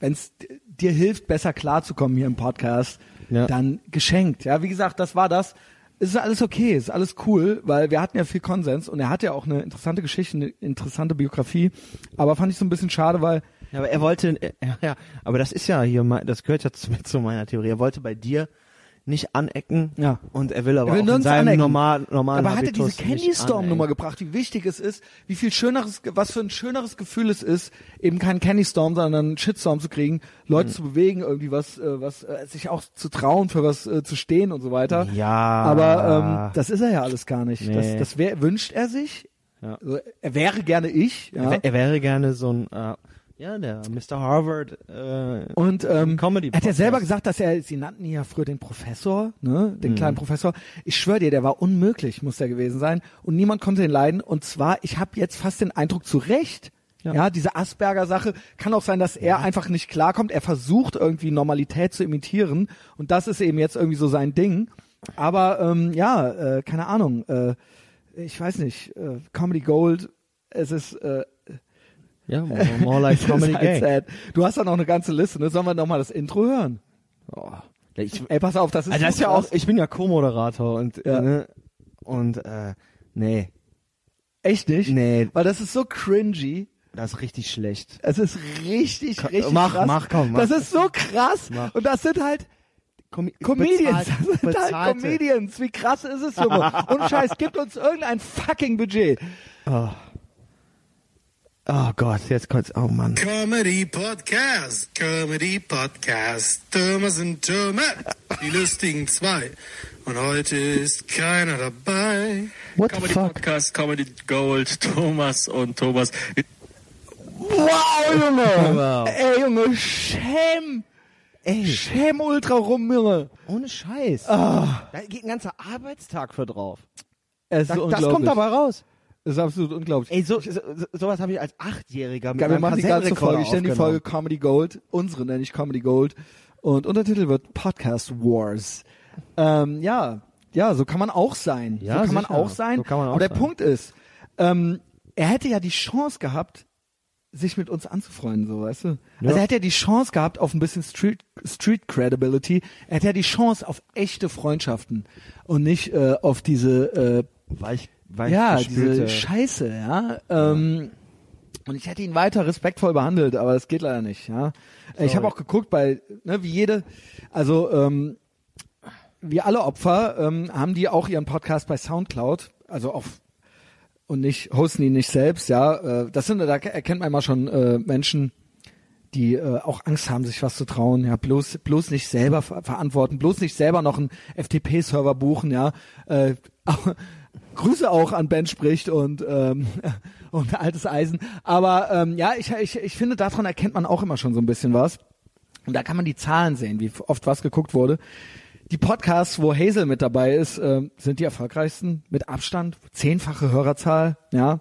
wenn's dir hilft, besser klarzukommen hier im Podcast, Ja. dann geschenkt. Ja, wie gesagt, das war das. Es ist alles okay, es ist alles cool, weil wir hatten ja viel Konsens und er hat ja auch eine interessante Geschichte, eine interessante Biografie. Aber fand ich so ein bisschen schade, weil Ja, aber er wollte, äh, ja, ja, aber das ist ja hier, das gehört ja zu, zu meiner Theorie. Er wollte bei dir nicht anecken. Ja. Und er will aber Er will auch in seinem anecken. normal, normalen Aber hat er diese Habitus Candy Storm Nummer gebracht, wie wichtig es ist, wie viel schöneres, was für ein schöneres Gefühl es ist, eben keinen Candy Storm, sondern einen Shitstorm zu kriegen, Leute zu bewegen, irgendwie was, äh, was, äh, sich auch zu trauen, für was äh, zu stehen und so weiter. Ja. Aber ähm, das ist er ja alles gar nicht. Nee. Das, das wär, wünscht er sich. Ja. Also, er wäre gerne ich. er, Ja. wär- er wäre gerne so ein, äh, ja, der Mr. Harvard, äh, Und ähm, Comedy er hat ja selber gesagt, dass er, sie nannten ihn ja früher den Professor, ne, den Mhm. kleinen Professor. Ich schwöre dir, der war unmöglich, muss der gewesen sein. Und niemand konnte ihn leiden. Und zwar, ich habe jetzt fast den Eindruck, zu Recht, ja, Ja. diese Asperger-Sache, kann auch sein, dass er einfach nicht klarkommt. Er versucht irgendwie Normalität zu imitieren. Und das ist eben jetzt irgendwie so sein Ding. Aber ähm, ja, äh, keine Ahnung. Äh, ich weiß nicht. Äh, Comedy Gold, es ist... Äh, ja, more, more like Comedy halt sad. Du hast da noch eine ganze Liste, ne? Sollen wir noch mal das Intro hören? Oh. Ich, Ey, pass auf, das ist, also das ist ja auch, ich bin ja Co-Moderator und, Ja. ne, und, äh, nee, echt nicht, nee, weil das ist so cringy. das ist richtig schlecht. Es ist richtig, Komm, richtig mach, krass. mach, komm, mach. Das ist so krass. Mach. Und das sind halt Com Comedians. bezahlt- das sind halt. Comedians. Wie krass ist es, Junge? Und Scheiß, gibt uns irgendein fucking Budget. Oh. Oh Gott, jetzt kommt's. Oh Mann. Comedy Podcast, Comedy Podcast, Thomas und Thomas, die lustigen zwei. Und heute ist keiner dabei. What the Comedy fuck? Podcast, Comedy Gold, Thomas und Thomas. Wow, Junge! Wow. Ey, Junge, schäm! Ey, Schäm ultra rum, Junge! ohne Scheiß. Ah, Da geht ein ganzer Arbeitstag für drauf. es ist Das, das kommt dabei raus. Das ist absolut unglaublich. Ey, so, so, so- sowas habe ich als Achtjähriger mit Ja, wir machen die ganze Folge. Ich nenne die. Folge Comedy Gold. Unsere nenne ich Comedy Gold. Und Untertitel wird Podcast Wars. Ähm, ja, ja, so kann man auch sein. Ja, so kann man auch sein. So kann man auch Aber der sein. Punkt ist, ähm, er hätte ja die Chance gehabt, sich mit uns anzufreunden, so, weißt du? Ja. Also er hätte ja die Chance gehabt auf ein bisschen Street, Street Credibility. Er hätte ja die Chance auf echte Freundschaften und nicht äh, auf diese äh, Weich, weich ja, diese Scheiße, ja. Ähm, und ich hätte ihn weiter respektvoll behandelt, aber das geht leider nicht, ja. Ich habe auch geguckt bei, ne, wie jede, also ähm, wie alle Opfer ähm, haben die auch ihren Podcast bei Soundcloud, also auf und nicht hosten ihn nicht selbst, ja. Äh, das sind, da erkennt man immer schon äh, Menschen, die äh, auch Angst haben, sich was zu trauen, ja, bloß bloß nicht selber ver verantworten, bloß nicht selber noch einen FTP-Server buchen, ja. Äh, Grüße auch an Ben spricht und ähm, und altes Eisen. Aber ähm, ja, ich, ich ich finde, daran erkennt man auch immer schon so ein bisschen was. Und da kann man die Zahlen sehen, wie oft was geguckt wurde. Die Podcasts, wo Hazel mit dabei ist, äh, sind die erfolgreichsten mit Abstand. Zehnfache Hörerzahl, ja.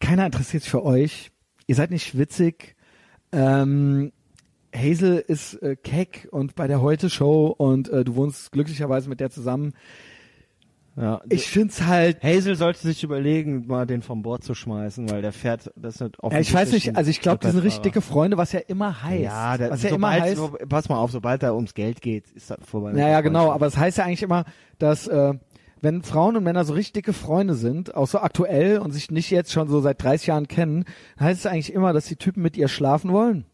Keiner interessiert sich für euch. Ihr seid nicht witzig. Ähm, Hazel ist äh, keck und bei der Heute-Show und äh, du wohnst glücklicherweise mit der zusammen. Ja, Ich find's halt Hazel sollte sich überlegen, mal den vom Bord zu schmeißen, weil der fährt, das ist Ja, ich weiß nicht, also ich glaube, die sind richtig dicke Freunde, was ja immer heißt. Ja, der, was ja immer heißt. so, pass mal auf, sobald da ums Geld geht, ist das vorbei. Naja, genau, aber es heißt ja eigentlich immer, dass äh, wenn Frauen und Männer so richtig dicke Freunde sind, auch so aktuell und sich nicht jetzt schon so seit 30 Jahren kennen, dann heißt es eigentlich immer, dass die Typen mit ihr schlafen wollen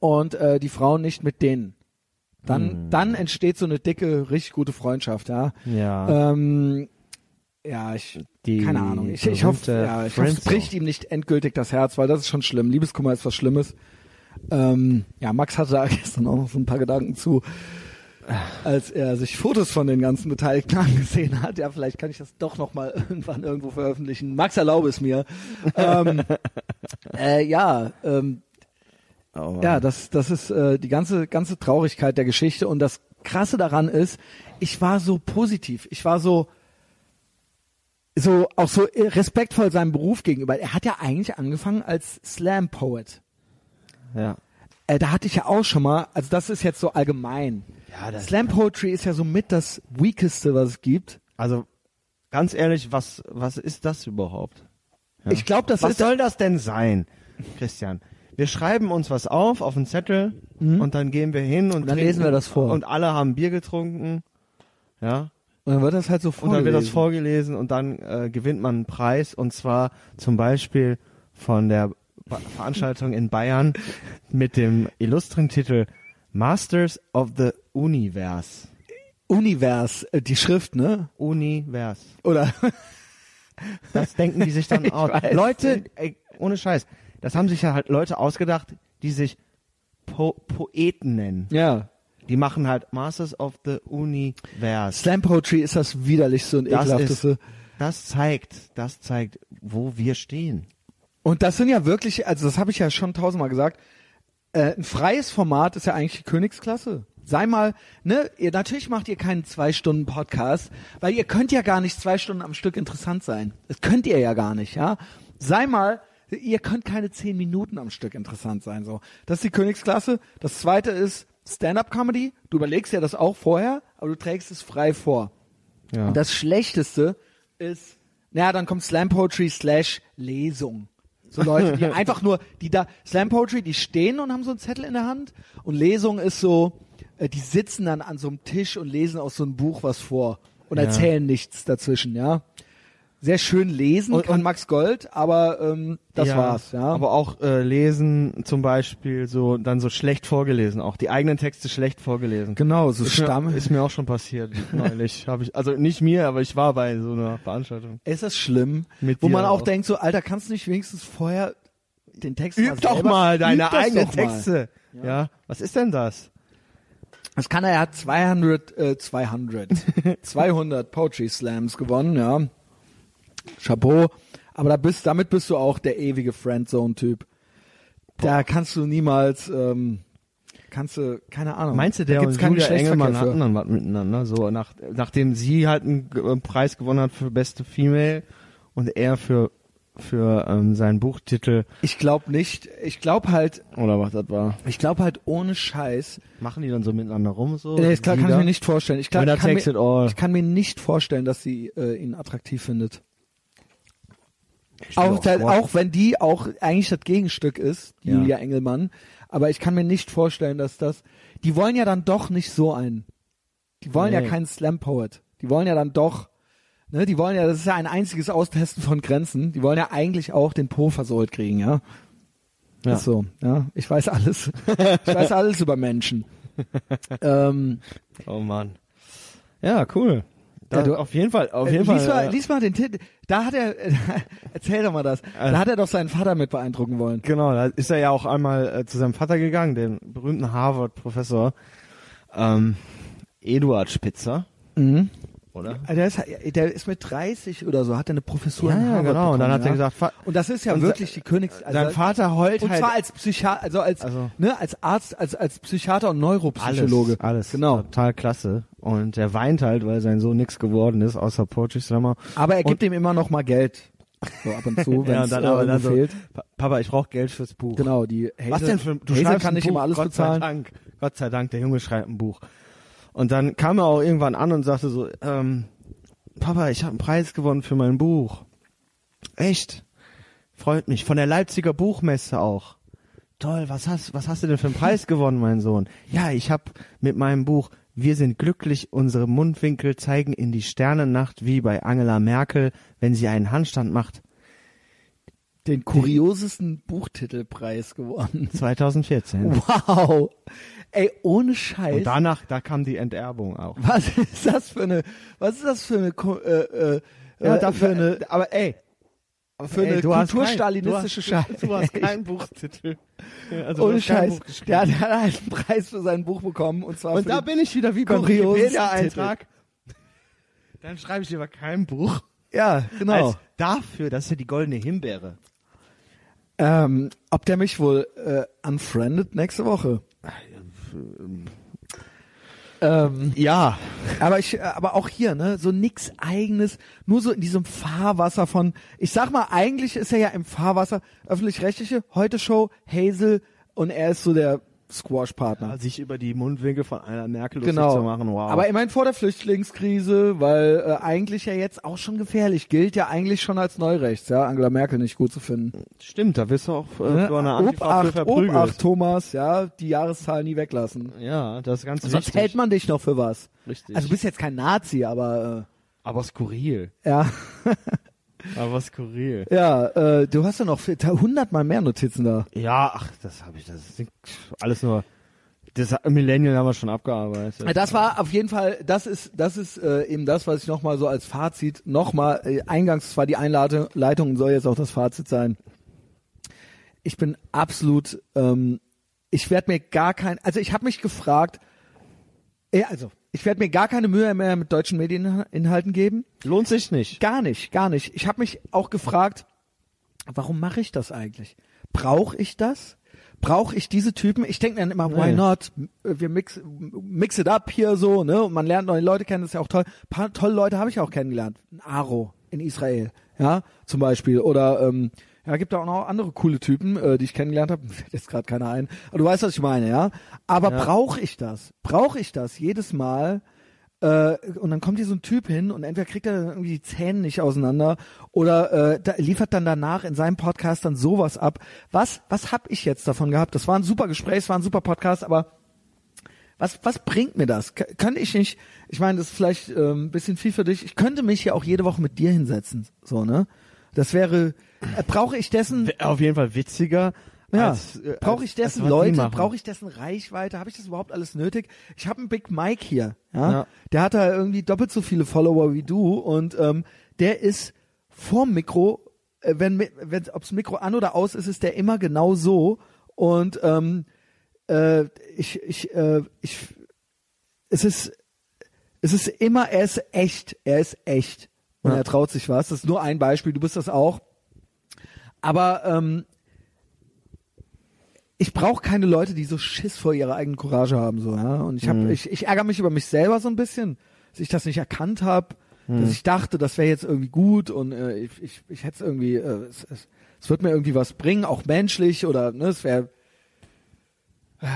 und äh, die Frauen nicht mit denen. Dann, Hm. dann entsteht so eine dicke, richtig gute Freundschaft, ja. Ja. Ähm, ja, ich, Die keine Ahnung. Ich, ich hoffe, ja, ich hoffe, es bricht ihm nicht endgültig das Herz, weil das ist schon schlimm. Liebeskummer ist was Schlimmes. Ähm, ja, Max hatte da gestern auch noch so ein paar Gedanken zu, als er sich Fotos von den ganzen Beteiligten angesehen hat. Ja, vielleicht kann ich das doch noch mal irgendwann irgendwo veröffentlichen. Max, erlaube es mir. ähm, äh, ja, ähm, Mann. ja, das, das ist äh, die ganze, ganze Traurigkeit der Geschichte. Und das Krasse daran ist, ich war so positiv. Ich war so, so, auch so respektvoll seinem Beruf gegenüber. Er hat ja eigentlich angefangen als Slam Poet. ja. Äh, da hatte ich ja auch schon mal, also das ist jetzt so allgemein. Ja, das- Slam Poetry ist ja so mit das Weakeste, was es gibt. Also, ganz ehrlich, was, was ist das überhaupt? Ja. Ich glaube, das was ist soll das denn sein, Christian? Wir schreiben uns was auf, auf einen Zettel, und dann gehen wir hin und, Mhm. dann lesen wir das vor. Und alle haben Bier getrunken, ja. und dann wird das halt so Und vorgelesen. dann wird das vorgelesen und dann äh, gewinnt man einen Preis und zwar zum Beispiel von der Ba- Veranstaltung in Bayern mit dem illustren Titel Masters of the Universe. Univers, äh, die Schrift, ne? Univers. Oder Das denken die sich dann aus. Leute, ey, ohne Scheiß, das haben sich ja halt Leute ausgedacht, die sich po Poeten nennen. ja. Die machen halt Masters of the Universe. Slam Poetry ist das widerlichste und Das ist, ekelhafteste. das zeigt, das zeigt, wo wir stehen. Und das sind ja wirklich, also das habe ich ja schon tausendmal gesagt, äh, ein freies Format ist ja eigentlich die Königsklasse. Sei mal, ne, ihr, natürlich macht ihr keinen zwei Stunden Podcast, weil ihr könnt ja gar nicht zwei Stunden am Stück interessant sein. Das könnt ihr ja gar nicht, ja. Sei mal, ihr könnt keine zehn Minuten am Stück interessant sein, so. Das ist die Königsklasse. Das zweite ist Stand-up-Comedy. Du überlegst ja das auch vorher, aber du trägst es frei vor. Ja. Und das Schlechteste ist, naja, dann kommt Slam Poetry slash Lesung. So Leute, die einfach nur, die da, Slam Poetry, die stehen und haben so einen Zettel in der Hand und Lesung ist so, äh, die sitzen dann an so einem Tisch und lesen aus so einem Buch was vor und Ja. erzählen nichts dazwischen, ja. Sehr schön lesen Und- kann und- Max Gold, aber ähm, das ja, war's, ja. Aber auch äh, lesen zum Beispiel so dann so schlecht vorgelesen, auch die eigenen Texte schlecht vorgelesen. genau, so ist Stamm. Mir, ist mir auch schon passiert neulich. Habe ich also nicht mir, aber ich war bei so einer Veranstaltung. Ist das schlimm? Mit Wo man auch auch. denkt, so, Alter, kannst du nicht wenigstens vorher den Text mal Üb doch selber. mal deine eigenen doch mal. Texte. Ja. Was ist denn das? Das kann er, er hat 200, äh, 200, 200 Poetry Slams gewonnen, ja. Chapeau. Aber da bist, damit bist du auch der ewige Friendzone-Typ. Da kannst du niemals, ähm, kannst du, keine Ahnung. Meinst du, der gibt's und Julia Engelmann hatten dann was miteinander? So, nach, nachdem sie halt einen äh, Preis gewonnen hat für beste Female und er für, für ähm, seinen Buchtitel Ich glaube nicht. Ich glaube halt, oder was das war. ich glaube halt ohne Scheiß. Machen die dann so miteinander rum? So, Nee, kann, die kann ich mir nicht vorstellen. Ich, glaub, kann mir, ich kann mir nicht vorstellen, dass sie äh, ihn attraktiv findet. Auch, Sport. auch wenn die auch eigentlich das Gegenstück ist, Ja. Julia Engelmann. Aber ich kann mir nicht vorstellen, dass das. Die wollen ja dann doch nicht so einen. Die wollen ja Nee. keinen Slam Poet. Die wollen ja dann doch. Ne, die wollen ja, das ist ja ein einziges Austesten von Grenzen. Die wollen ja eigentlich auch den Po versohlt kriegen, ja. Ja. Ist so, ja. Ich weiß alles. ich weiß alles über Menschen. ähm, Oh Mann. Ja, cool. Da, Ja, du- auf jeden Fall, auf Äh, jeden lies, Fall. mal, äh, lies mal den Titel. Da hat er, erzähl doch mal das. Da hat er doch seinen Vater mit beeindrucken wollen. Genau, da ist er ja auch einmal äh, zu seinem Vater gegangen, dem berühmten Harvard-Professor ähm, Eduard Spitzer, Mhm. Oder? Der ist, der ist mit 30 oder so, hat er eine Professur Ja, in ja, Harvard genau. Und dann hat bekommen, er ja. gesagt, und das ist ja und wirklich die Königs... Also sein Vater heult und halt zwar als Psychiater, also als, Also- ne, als Arzt, als, als Psychiater und Neuropsychologe. alles, alles, Genau. total klasse. Und er weint halt, weil sein Sohn nix geworden ist, außer Poetry Slammer. Aber er gibt Und- ihm immer noch mal Geld. So ab und zu, wenn Ja, und dann äh, aber dann so, fehlt. Pa- Papa, ich brauche Geld fürs Buch. Genau, die Hazel, Was denn für du Hazel kann nicht Buch, immer alles Gott bezahlen. sei Dank. Gott sei Dank, der Junge schreibt ein Buch. Und dann kam er auch irgendwann an und sagte so, ähm, Papa, ich habe einen Preis gewonnen für mein Buch. Echt? Freut mich. Von der Leipziger Buchmesse auch. Toll, was hast, was hast du denn für einen Preis gewonnen, mein Sohn? Ja, ich habe mit meinem Buch Wir sind glücklich, unsere Mundwinkel zeigen in die Sternennacht wie bei Angela Merkel, wenn sie einen Handstand macht. Den kuriosesten Buchtitelpreis gewonnen. 2014. Wow. Ey, ohne Scheiß. Und danach, da kam die Enterbung auch. Was ist das für eine, was ist das für eine, äh, äh, Ja, äh, dafür für eine, aber ey, für eine du hast kulturstalinistische Scheiße. du, hast- keinen Buchtitel. Also Ohne Scheiß. Der, hat- der hat halt einen Preis für sein Buch bekommen und zwar Und da bin ich wieder wie beim Wikipedia-Eintrag. Dann schreibe ich lieber kein Buch. ja, genau. Als dafür, das ist ja die goldene Himbeere. Ähm, ob der mich wohl äh, unfriendet nächste Woche? Ähm, Ja. aber ich, aber auch hier, ne, so nix eigenes, nur so in diesem Fahrwasser von, ich sag mal, eigentlich ist er ja im Fahrwasser öffentlich-rechtliche, heute Show, Hazel und er ist so der Squash-Partner. Sich über die Mundwinkel von einer Merkel lustig Genau. zu machen, wow. Aber immerhin vor der Flüchtlingskrise, weil äh, eigentlich ja jetzt auch schon gefährlich, gilt ja eigentlich schon als Neurechts, ja, Angela Merkel nicht gut zu finden. Stimmt, da wirst du auch äh, Ne? für eine Antifa Obacht. Obacht, Thomas, ja, die Jahreszahl nie weglassen. Ja, das ist ganz Sonst wichtig. hält man dich noch für was. Richtig. Also du bist jetzt kein Nazi, aber aber skurril. äh, ja, Aber skurril. ja, äh, du hast ja noch hundertmal mehr Notizen da. Ja, ach, das habe ich, das sind alles nur, das Millennial haben wir schon abgearbeitet. Das war auf jeden Fall, das ist, das ist äh, eben das, was ich nochmal so als Fazit, nochmal, äh, eingangs war die Einleitung, Leitung soll jetzt auch das Fazit sein. Ich bin absolut, ähm, ich werde mir gar kein, also ich habe mich gefragt, äh, also ich werde mir gar keine Mühe mehr mit deutschen Medieninhalten geben. Lohnt sich nicht. Gar nicht, gar nicht. Ich habe mich auch gefragt, warum mache ich das eigentlich? Brauche ich das? Brauche ich diese Typen? Ich denke dann immer, why Nee. not? Wir mix, mix it up hier so, ne? Und man lernt neue Leute kennen, das ist ja auch toll. Ein paar tolle Leute habe ich auch kennengelernt. Ein Aro in Israel, ja, zum Beispiel. Oder ähm, ja, gibt da auch noch andere coole Typen, äh, die ich kennengelernt habe. Fällt jetzt gerade keiner ein. Aber du weißt, was ich meine, ja? Aber Ja. brauche ich das? Brauche ich das jedes Mal? Äh, und dann kommt hier so ein Typ hin und entweder kriegt er dann irgendwie die Zähne nicht auseinander oder äh, da, liefert dann danach in seinem Podcast dann sowas ab. Was, was hab ich jetzt davon gehabt? Das war ein super Gespräch, es war ein super Podcast, aber was, was bringt mir das? K könnte ich nicht, ich meine, das ist vielleicht ähm, ein bisschen viel für dich. Ich könnte mich ja auch jede Woche mit dir hinsetzen, so, ne? Das wäre, äh, brauche ich dessen, Auf jeden Fall witziger. ja, als, äh, brauche als- ich dessen als die Leute, brauche ich dessen Reichweite, habe ich das überhaupt alles nötig? Ich habe einen Big Mike hier, ja? Ja. der hat da irgendwie doppelt so viele Follower wie du und ähm, der ist vorm Mikro äh, wenn wenn ob's Mikro an oder aus ist, ist der immer genau so und ähm, äh, ich ich äh, ich es ist es ist immer er ist echt, er ist echt und Ja. er traut sich was. Das ist nur ein Beispiel, du bist das auch. Aber ähm, ich brauche keine Leute, die so Schiss vor ihrer eigenen Courage haben so, ja. Und ich habe ich, ich ärgere mich über mich selber so ein bisschen, dass ich das nicht erkannt habe, dass ich dachte, das wäre jetzt irgendwie gut und äh, ich, ich, ich hätte es irgendwie, äh, es, es, es wird mir irgendwie was bringen, auch menschlich oder ne, es wäre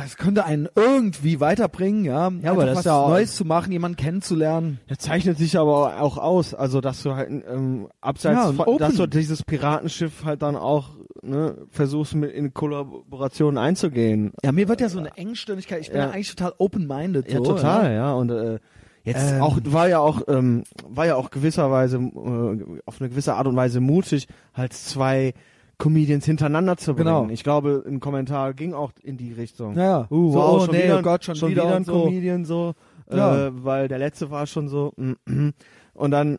es könnte einen irgendwie weiterbringen, ja. ja aber das was ist ja auch- Neues zu machen, jemanden kennenzulernen. Das zeichnet sich aber auch aus, also dass du halt ähm, abseits Ja, von, dass du dieses Piratenschiff halt dann auch ne, versuchst mit in Kollaboration einzugehen. Ja, mir wird ja so eine Engstirnigkeit, ich bin ja, Ja. eigentlich total open-minded. Ja, so, total, ja. Und äh, jetzt Ähm. auch war ja auch ähm, war ja auch gewisserweise äh, auf eine gewisse Art und Weise mutig, halt zwei Comedians hintereinander zu bringen. Genau. Ich glaube, ein Kommentar ging auch in die Richtung. Ja. Uh, So, wow, oh, schon nee, wieder, oh Gott, schon wieder ein und so. Comedian so, Ja. äh, weil der letzte war schon so mm, und dann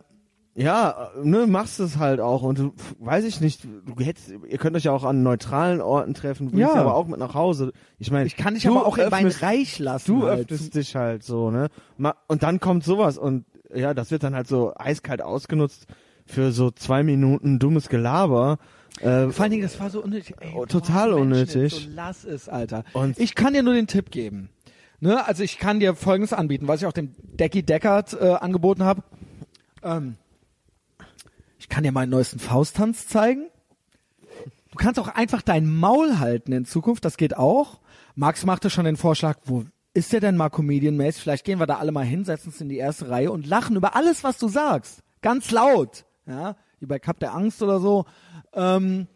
ja, ne, machst es halt auch und du, weiß ich nicht, du hättest, ihr könnt euch ja auch an neutralen Orten treffen, du Ja. aber auch mit nach Hause. Ich meine, Ich kann dich aber auch in mein öffnest- Reich lassen. du halt. öffnest dich halt so, ne? Und dann kommt sowas und ja, das wird dann halt so eiskalt ausgenutzt für so zwei Minuten dummes Gelaber. Äh, Vor allen Dingen, das war so unnötig. Ey, Oh, total boah, unnötig. So, lass es, Alter. Und- ich kann dir nur den Tipp geben. Ne? Also ich kann dir Folgendes anbieten, was ich auch dem Decky Deckard äh, angeboten habe. Ähm, ich kann dir meinen neuesten Fausttanz zeigen. Du kannst auch einfach dein Maul halten in Zukunft, das geht auch. Max machte schon den Vorschlag, wo ist der denn mal Comedian-mäßig? Vielleicht gehen wir da alle mal hin, setzen uns in die erste Reihe und lachen über alles, was du sagst. Ganz laut. Ja, wie bei Cup der Angst oder so. Ähm,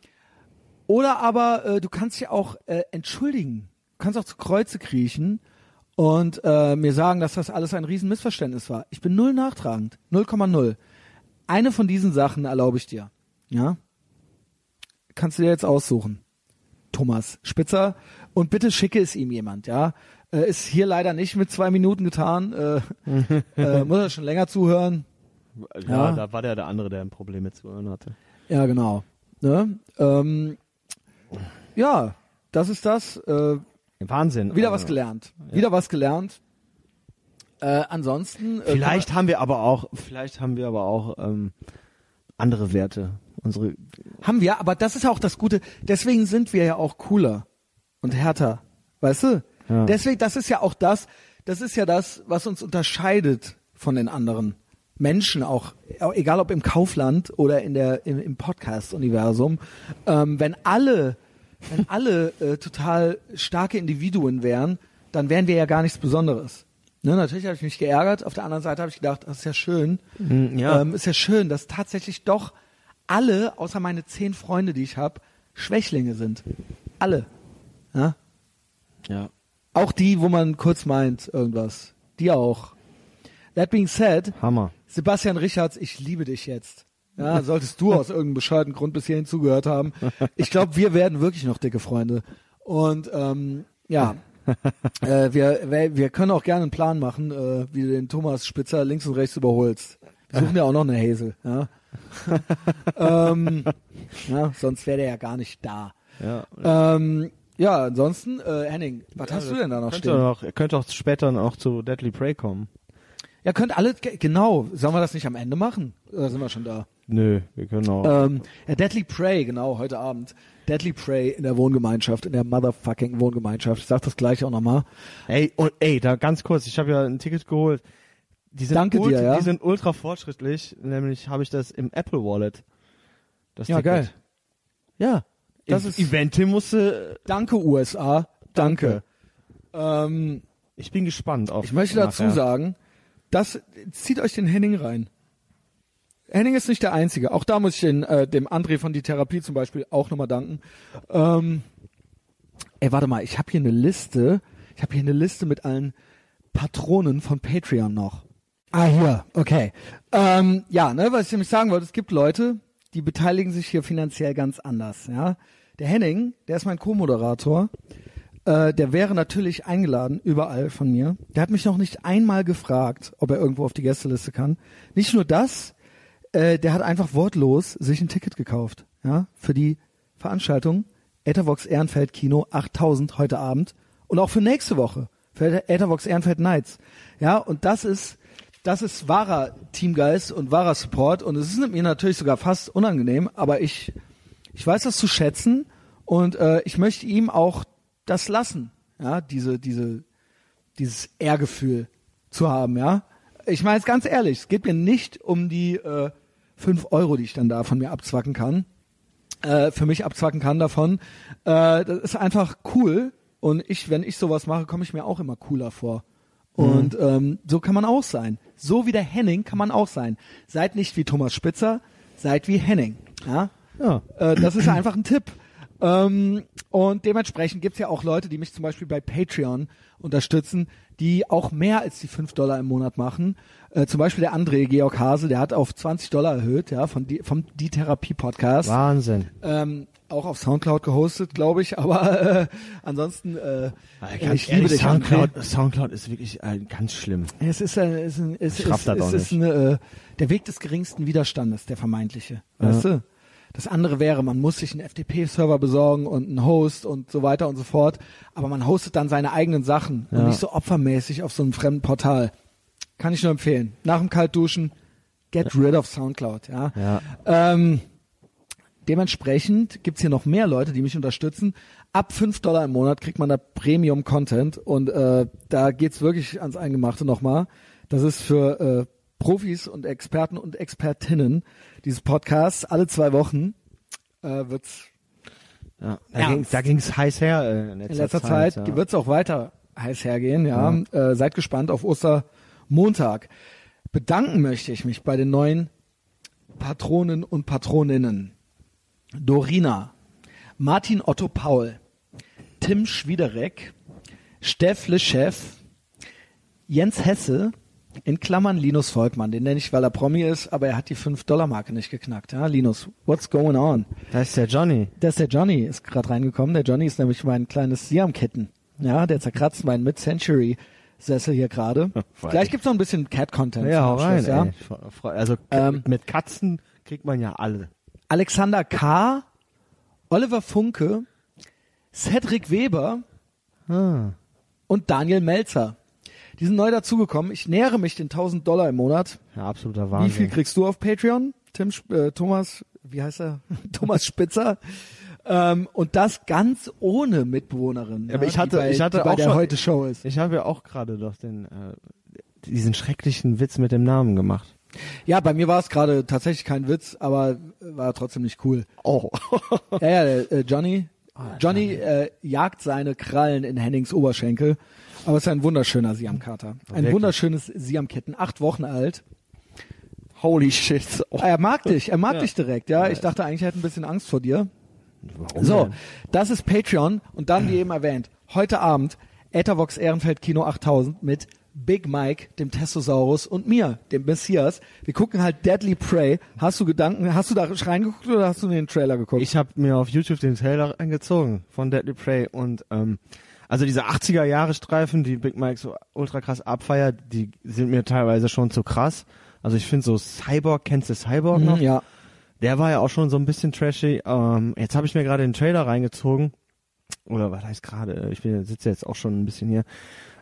oder aber äh, du kannst dich auch äh, entschuldigen. Du kannst auch zu Kreuze kriechen und äh, mir sagen, dass das alles ein riesen Missverständnis war. Ich bin null nachtragend. 0,0. Eine von diesen Sachen erlaube ich dir. Ja? Kannst du dir jetzt aussuchen. Thomas Spitzer. Und bitte schicke es ihm jemand, ja. Äh, ist hier leider nicht mit zwei Minuten getan. Äh, äh, muss er schon länger zuhören. Ja, ja. da war der der andere, der ein Problem mit zuhören hatte. Ja, genau. Ne? Ähm, ja, das ist das. Äh, Wahnsinn. wieder also. was gelernt. Wieder was gelernt. Äh, ansonsten. Äh, Vielleicht haben wir aber auch, vielleicht haben wir aber auch ähm, andere Werte. Unsere Haben wir, aber das ist ja auch das Gute. Deswegen sind wir ja auch cooler und härter. Weißt du? Ja. Deswegen, das ist ja auch das, das ist ja das, was uns unterscheidet von den anderen Menschen auch, egal ob im Kaufland oder in der, im, im Podcast-Universum. Ähm, wenn alle, wenn alle äh, total starke Individuen wären, dann wären wir ja gar nichts Besonderes. Ne, natürlich habe ich mich geärgert. Auf der anderen Seite habe ich gedacht, das ist ja schön. ja. Ähm, ist ja schön, dass tatsächlich doch alle, außer meine zehn Freunde, die ich habe, Schwächlinge sind. Alle. Ja? ja. Auch die, wo man kurz meint, irgendwas. Die auch. That being said, Hammer. Sebastian Richards, ich liebe dich jetzt. Ja, solltest du aus irgendeinem bescheuerten Grund bis hierhin zugehört haben. Ich glaube, wir werden wirklich noch dicke Freunde. Und ähm, ja, äh, wir, wir können auch gerne einen Plan machen, äh, wie du den Thomas Spitzer links und rechts überholst. Wir suchen ja auch noch eine Hazel. Ja, ähm, ja sonst wäre der ja gar nicht da. Ja. Ähm, ja, ansonsten, äh, Henning, was hast du denn da noch könnte stehen? Noch, er könnte auch später noch zu Deadly Prey kommen. Ja, könnt alle, ge- genau, sollen wir das nicht am Ende machen? Oder sind wir schon da? Nö, wir können auch. Ähm, ja, Deadly Prey, genau, heute Abend. Deadly Prey in der Wohngemeinschaft, in der motherfucking Wohngemeinschaft. Ich sag das gleich auch nochmal. Ey, und ey, da ganz kurz, ich habe ja ein Ticket geholt. Die sind Danke dir, ultra, ja. Die sind ultra fortschrittlich, nämlich habe ich das im Apple Wallet. Das Ja, Ticket. geil. Ja. Das ist- Eventim musste Danke, USA. Danke. Ähm, ich bin gespannt auf ich möchte dazu nachher. sagen, das, zieht euch den Henning rein. Henning ist nicht der Einzige. Auch da muss ich den, äh, dem André von die Therapie zum Beispiel auch nochmal danken. Ähm, ey, warte mal, ich habe hier eine Liste. Ich habe hier eine Liste mit allen Patronen von Patreon noch. Ah, hier, okay. Ähm, ja, ne, was ich nämlich sagen wollte, es gibt Leute, die beteiligen sich hier finanziell ganz anders, ja. Der Henning, der ist mein Co-Moderator, äh, der wäre natürlich eingeladen, überall von mir. Der hat mich noch nicht einmal gefragt, ob er irgendwo auf die Gästeliste kann. Nicht nur das, äh, der hat einfach wortlos sich ein Ticket gekauft, ja, für die Veranstaltung Ethervox Ehrenfeld Kino 8000 heute Abend und auch für nächste Woche für Ethervox Ehrenfeld Nights. Ja, und das ist das ist wahrer Teamgeist und wahrer Support und es ist mir natürlich sogar fast unangenehm, aber ich ich weiß das zu schätzen und äh, ich möchte ihm auch das lassen, ja, diese diese dieses Ehrgefühl zu haben, ja. Ich meine jetzt ganz ehrlich, es geht mir nicht um die äh, fünf Euro, die ich dann da von mir abzwacken kann, äh, für mich abzwacken kann davon. Äh, das ist einfach cool und ich, wenn ich sowas mache, komme ich mir auch immer cooler vor. Und ähm, so kann man auch sein. So wie der Henning kann man auch sein. Seid nicht wie Thomas Spitzer, seid wie Henning. Ja, Ja. äh, das ist einfach ein Tipp. Ähm, und dementsprechend gibt's ja auch Leute, die mich zum Beispiel bei Patreon unterstützen, die auch mehr als die 5 Dollar im Monat machen. Äh, zum Beispiel der André Georg Hase, der hat auf 20 Dollar erhöht, ja, von die, vom Die Therapie Podcast. Wahnsinn. Ähm, auch auf Soundcloud gehostet, glaube ich, aber äh, ansonsten, äh, Ganz ich liebe dich, Soundcloud, André. Soundcloud ist wirklich äh, ganz schlimm. Es ist, ein, es ist, ein, es Ich ist, das auch es ist eine, äh, der Weg des geringsten Widerstandes, der vermeintliche. Weißt du? Das andere wäre, man muss sich einen FTP-Server besorgen und einen Host und so weiter und so fort. Aber man hostet dann seine eigenen Sachen und Ja. nicht so opfermäßig auf so einem fremden Portal. Kann ich nur empfehlen. Nach dem Kaltduschen, get rid of Soundcloud. Ja. Ja. Ähm, dementsprechend gibt's hier noch mehr Leute, die mich unterstützen. Ab 5 Dollar im Monat kriegt man da Premium-Content und äh, da geht's wirklich ans Eingemachte nochmal. Das ist für äh, Profis und Experten und Expertinnen dieses Podcasts. Alle zwei Wochen äh, wird's Ja. Da, ging, da ging's heiß her äh, in letzter, in letzter Zeit, ja. wird's auch weiter heiß hergehen. Ja, Äh, seid gespannt auf Ostermontag. Bedanken möchte ich mich bei den neuen Patronen und Patroninnen. Dorina, Martin Otto Paul, Tim Schwiederek, Steff Lechev, Jens Hesse, in Klammern Linus Volkmann, den nenne ich, weil er Promi ist, aber er hat die 5-Dollar-Marke nicht geknackt. Ja, Linus, what's going on? Da ist der Johnny. Das ist der Johnny, ist gerade reingekommen. Der Johnny ist nämlich mein kleines Siamketten. Ja, der zerkratzt meinen Mid-Century-Sessel hier gerade. Gleich gibt's noch ein bisschen Cat-Content. Ja, hau rein, ja. ey. Also Ähm, mit Katzen kriegt man ja alle. Alexander K., Oliver Funke, Cedric Weber Ah. und Daniel Melzer. Die sind neu dazugekommen. Ich nähere mich den 1000 Dollar im Monat. Ja, absoluter Wie Wahnsinn. viel kriegst du auf Patreon? Tim, äh, Thomas, wie heißt er? Thomas Spitzer. Ähm, und das ganz ohne Mitbewohnerin. Aber ja, ich hatte- bei, ich hatte auch der schon- heute Show ist. Ich habe ja auch gerade doch den äh, diesen schrecklichen Witz mit dem Namen gemacht. Ja, bei mir war es gerade tatsächlich kein Witz, aber war trotzdem nicht cool. Oh. Ja, ja, der, äh, Johnny, Johnny äh, jagt seine Krallen in Hennings Oberschenkel, aber es ist ein wunderschöner Siamkater. Ein Wirklich? wunderschönes Siamkitten, acht Wochen alt. Holy shit. Oh. Er mag dich, er mag Ja. dich direkt, ja. Ich dachte eigentlich, er hätte ein bisschen Angst vor dir. Warum So, denn? das ist Patreon und dann, wie eben erwähnt, heute Abend Ethervox Ehrenfeld Kino 8000 mit Big Mike, dem Testosaurus und mir, dem Messias. Wir gucken halt Deadly Prey. Hast du Gedanken, hast du da reingeguckt oder hast du den Trailer geguckt? Ich habe mir auf YouTube den Trailer eingezogen von Deadly Prey und ähm, also diese 80er Jahre Streifen, die Big Mike so ultra krass abfeiert, die sind mir teilweise schon zu krass. Also ich finde so Cyborg, kennst du Cyborg noch? Mhm, ja. Der war ja auch schon so ein bisschen trashy. Ähm, jetzt habe ich mir gerade den Trailer reingezogen. Oder was heißt gerade? Ich bin sitze jetzt auch schon ein bisschen hier.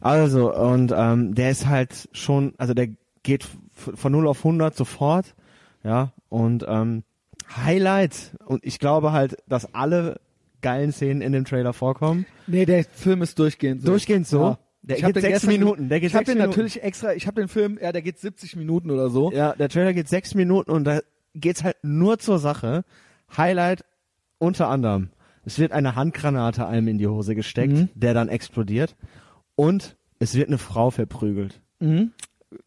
Also, und ähm, der ist halt schon, also der geht von 0 auf 100 sofort. Ja, und ähm, Highlight. Und ich glaube halt, dass alle geilen Szenen in dem Trailer vorkommen. Nee, der Film ist durchgehend so. Durchgehend so? Ja. Der Ich geht sechs gestern- Minuten. Der geht ich habe den Minuten. natürlich extra, ich habe den Film, ja, der geht 70 Minuten oder so. Ja, der Trailer geht sechs Minuten und da geht's halt nur zur Sache. Highlight unter anderem. Es wird eine Handgranate einem in die Hose gesteckt, Mhm. der dann explodiert. Und es wird eine Frau verprügelt. Mhm.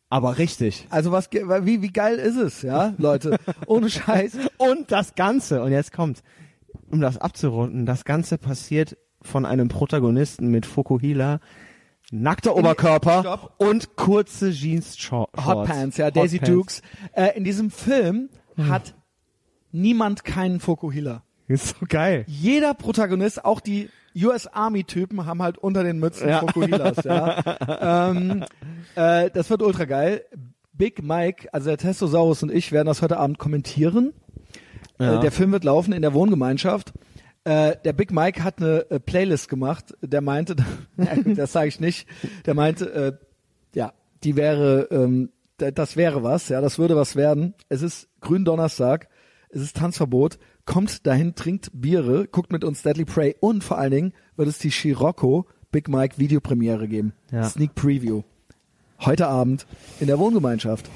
Aber richtig. Also was, wie, wie geil ist es, ja, Leute? Ohne Scheiß. Und das Ganze, und jetzt kommt, um das abzurunden, das Ganze passiert von einem Protagonisten mit Fukuhila, nackter Oberkörper und kurze Jeans-Shorts. Hot Pants, ja, Daisy Dukes. Äh, in diesem Film hat niemand keinen Fokuhila. Ist so geil. Jeder Protagonist, auch die US Army Typen, haben halt unter den Mützen Ja. Fokuhilas. Ja. ähm, äh, das wird ultra geil. Big Mike, also der Testosaurus und ich werden das heute Abend kommentieren. Ja. Äh, der Film wird laufen in der Wohngemeinschaft. Äh, der Big Mike hat eine äh, Playlist gemacht. Der meinte, das sage ich nicht. Der meinte, äh, ja, die wäre, ähm, das wäre was. Ja, das würde was werden. Es ist Gründonnerstag. Es ist Tanzverbot. Kommt dahin, trinkt Biere, guckt mit uns Deadly Prey und vor allen Dingen wird es die Scirocco Big Mike Videopremiere geben. Ja. Sneak Preview. Heute Abend in der Wohngemeinschaft.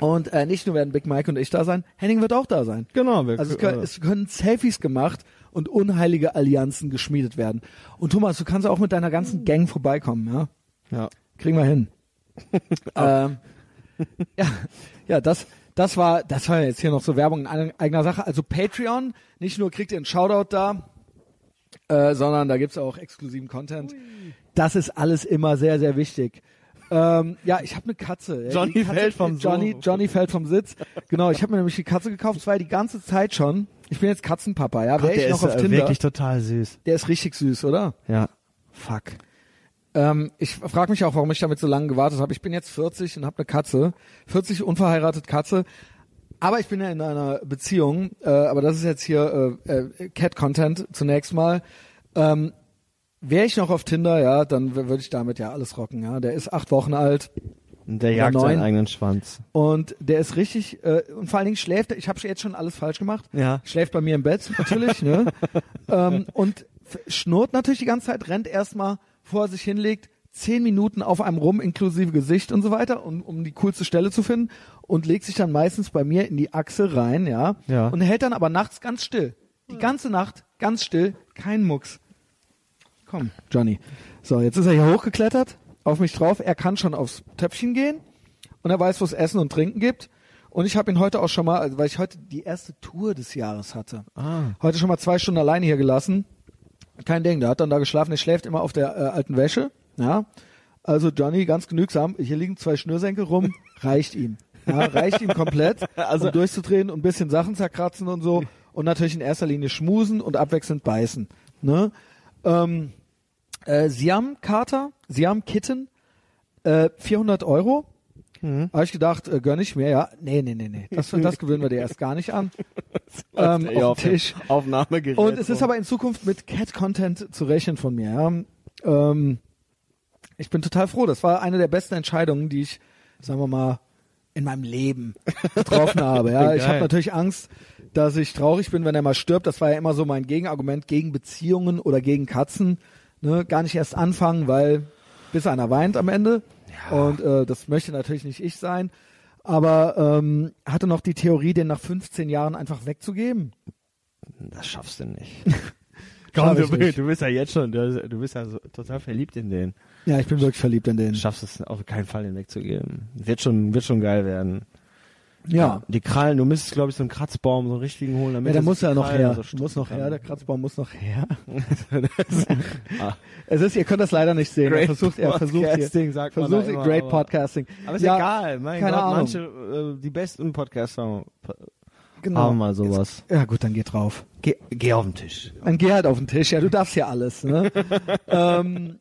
Und äh, nicht nur werden Big Mike und ich da sein, Henning wird auch da sein. Genau. Wir, Also es können, es können Selfies gemacht und unheilige Allianzen geschmiedet werden. Und Thomas, du kannst auch mit deiner ganzen Gang vorbeikommen, ja? ja. Kriegen wir hin. ähm, ja, ja, das, das war, das war jetzt hier noch so Werbung in eigen- eigener Sache. Also Patreon, nicht nur kriegt ihr einen Shoutout da, äh, sondern da gibt's auch exklusiven Content. Das ist alles immer sehr, sehr wichtig. Ähm, ja, ich habe eine Katze. Johnny Katze, fällt vom Johnny, Sofa. Johnny fällt vom Sitz. Genau, ich habe mir nämlich die Katze gekauft. Das war die ganze Zeit schon. Ich bin jetzt Katzenpapa, ja. Gott, Wäre ich der noch ist auf äh, Tinder. wirklich total süß. Der ist richtig süß, oder? Ja. Fuck. Ähm, ich frage mich auch, warum ich damit so lange gewartet habe. Ich bin jetzt 40 und habe eine Katze. 40 unverheiratet Katze. Aber ich bin ja in einer Beziehung. Äh, aber das ist jetzt hier äh, äh, Cat-Content zunächst mal. Ähm, Wäre ich noch auf Tinder, ja, dann würde ich damit ja alles rocken. Ja, der ist acht Wochen alt der jagt seinen eigenen Schwanz. und der ist richtig äh, und vor allen Dingen schläft. Ich habe jetzt schon alles falsch gemacht. Ja. Schläft bei mir im Bett natürlich, ne? ähm, und schnurrt natürlich die ganze Zeit, rennt erstmal, er sich hinlegt, zehn Minuten auf einem rum, inklusive Gesicht und so weiter, um, um die coolste Stelle zu finden und legt sich dann meistens bei mir in die Achse rein, ja, Ja. und hält dann aber nachts ganz still. Die ganze Nacht ganz still, kein Mucks. Komm, Johnny. So, jetzt ist er hier hochgeklettert, auf mich drauf. Er kann schon aufs Töpfchen gehen und er weiß, wo es Essen und Trinken gibt. Und ich habe ihn heute auch schon mal, also weil ich heute die erste Tour des Jahres hatte, Ah. heute schon mal zwei Stunden alleine hier gelassen. Kein Ding, der hat dann da geschlafen. Er schläft immer auf der äh, alten Wäsche. Ja, also Johnny ganz genügsam. Hier liegen zwei Schnürsenkel rum, reicht ihm. Ja, reicht ihm komplett, Also- um durchzudrehen und ein bisschen Sachen zerkratzen und so. Und natürlich in erster Linie schmusen und abwechselnd beißen. Ne? Ähm, äh, Siam Kater, Siam Kitten, äh, 400 Euro. Mhm. Habe ich gedacht, äh, gönn ich mir, ja. Nee, nee, nee, nee. Das, das gewöhnen wir dir erst gar nicht an. ähm, Ey, auf dem Tisch. Aufnahmegerät. Und es ist aber in Zukunft mit Cat-Content zu rechnen von mir. Ja. Ähm, ich bin total froh. Das war eine der besten Entscheidungen, die ich, sagen wir mal, in meinem Leben getroffen habe. Ja. Ich habe natürlich Angst, dass ich traurig bin, wenn er mal stirbt. Das war ja immer so mein Gegenargument gegen Beziehungen oder gegen Katzen. Ne? Gar nicht erst anfangen, weil bis einer weint am Ende. Und äh, das möchte natürlich nicht ich sein. Aber ähm, hatte noch die Theorie, den nach 15 Jahren einfach wegzugeben. Das schaffst du nicht. Komm, du, nicht. du bist ja jetzt schon, du, du bist ja so, total verliebt in den. Ja, ich bin wirklich verliebt in den. Du schaffst es auf keinen Fall, den wegzugeben. Wird schon, wird schon geil werden. Ja. Die Krallen, du müsstest, glaube ich, so einen Kratzbaum, so einen richtigen holen, Ja, damit der das muss ja noch her. so muss noch kann. her, der Kratzbaum muss noch her. Ah. Es ist, ihr könnt das leider nicht sehen. Er Great versucht, er versucht hier, Podcasting, sagt man versucht, da immer, great aber- Podcasting. Aber ist ja, egal, mein keine Gott, Ahnung. manche, äh, die besten Podcaster Genau. haben mal sowas. Ja gut, dann geh drauf. Geh, geh auf den Tisch. Dann geh halt auf den Tisch. Ja, du darfst ja alles. Ne? ähm,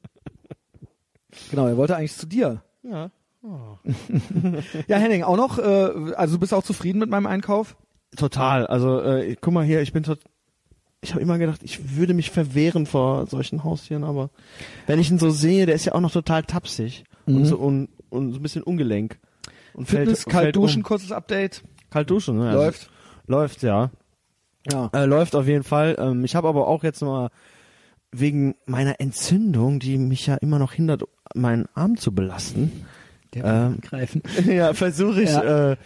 genau, er wollte eigentlich zu dir. Ja. Ja, Henning, auch noch, äh, also du bist auch zufrieden mit meinem Einkauf? Total. Also äh, guck mal hier, ich bin tot. Ich habe immer gedacht, ich würde mich verwehren vor solchen Haustieren, aber wenn ich ihn so sehe, der ist ja auch noch total tapsig Mhm. und so und, und so ein bisschen ungelenk. Und Fitness, fällt, kalt fällt duschen, Um. kurzes Update. Kalt duschen, ne? Läuft. Läuft, ja. Ja. Äh, läuft auf jeden Fall. Ähm, ich habe aber auch jetzt mal wegen meiner Entzündung, die mich ja immer noch hindert, meinen Arm zu belasten. Ähm, Greifen. ja, versuche ich Ja. Äh,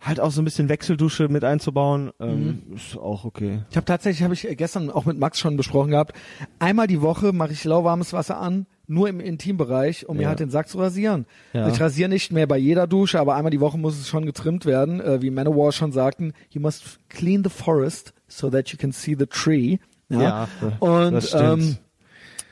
halt auch so ein bisschen Wechseldusche mit einzubauen. Ähm, Ist auch okay. Ich habe tatsächlich, habe ich gestern auch mit Max schon besprochen gehabt, einmal die Woche mache ich lauwarmes Wasser an, nur im Intimbereich, um mir Ja. halt den Sack zu rasieren. Ja. Ich rasiere nicht mehr bei jeder Dusche, aber einmal die Woche muss es schon getrimmt werden. Äh, wie Manowar schon sagten, you must clean the forest so that you can see the tree. Ja, Ja, und ähm,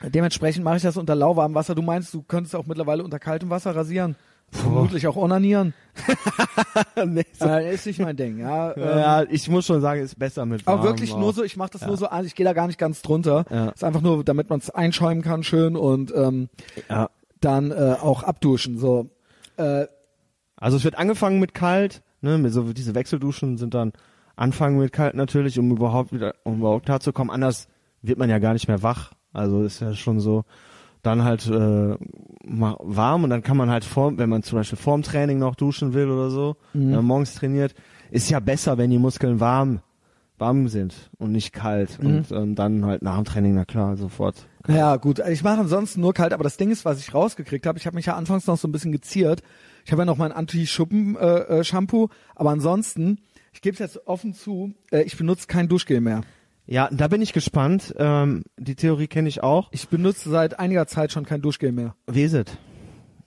dementsprechend mache ich das unter lauwarmem Wasser. Du meinst, du könntest auch mittlerweile unter kaltem Wasser rasieren? Vermutlich auch onanieren. nee, so. Äh, ist nicht mein Ding. Ja, ähm, ja, ich muss schon sagen, ist besser mit aber warm wirklich auch. nur so, ich mache das nur so an, ich gehe da gar nicht ganz drunter. Ja. Ist einfach nur, damit man es einschäumen kann schön und ähm, Ja. dann äh, auch abduschen. So. Äh, Also es wird angefangen mit kalt, ne, mit so diese Wechselduschen sind dann anfangen mit kalt natürlich, um überhaupt wieder, um überhaupt klarzukommen. Anders wird man ja gar nicht mehr wach. Also ist ja schon so, dann halt äh, warm und dann kann man halt vor, wenn man zum Beispiel vorm Training noch duschen will oder so, wenn man morgens trainiert, ist ja besser, wenn die Muskeln warm warm sind und nicht kalt und ähm, dann halt nach dem Training, na klar, sofort. Ja, gut. Ich mache ansonsten nur kalt, aber das Ding ist, was ich rausgekriegt habe, ich habe mich ja anfangs noch so ein bisschen geziert. Ich habe ja noch mein Anti-Schuppen-Shampoo, aber ansonsten, ich gebe es jetzt offen zu, äh, ich benutze kein Duschgel mehr. Ja, da bin ich gespannt. Ähm, die Theorie kenne ich auch. Ich benutze seit einiger Zeit schon kein Duschgel mehr. Wie ist es?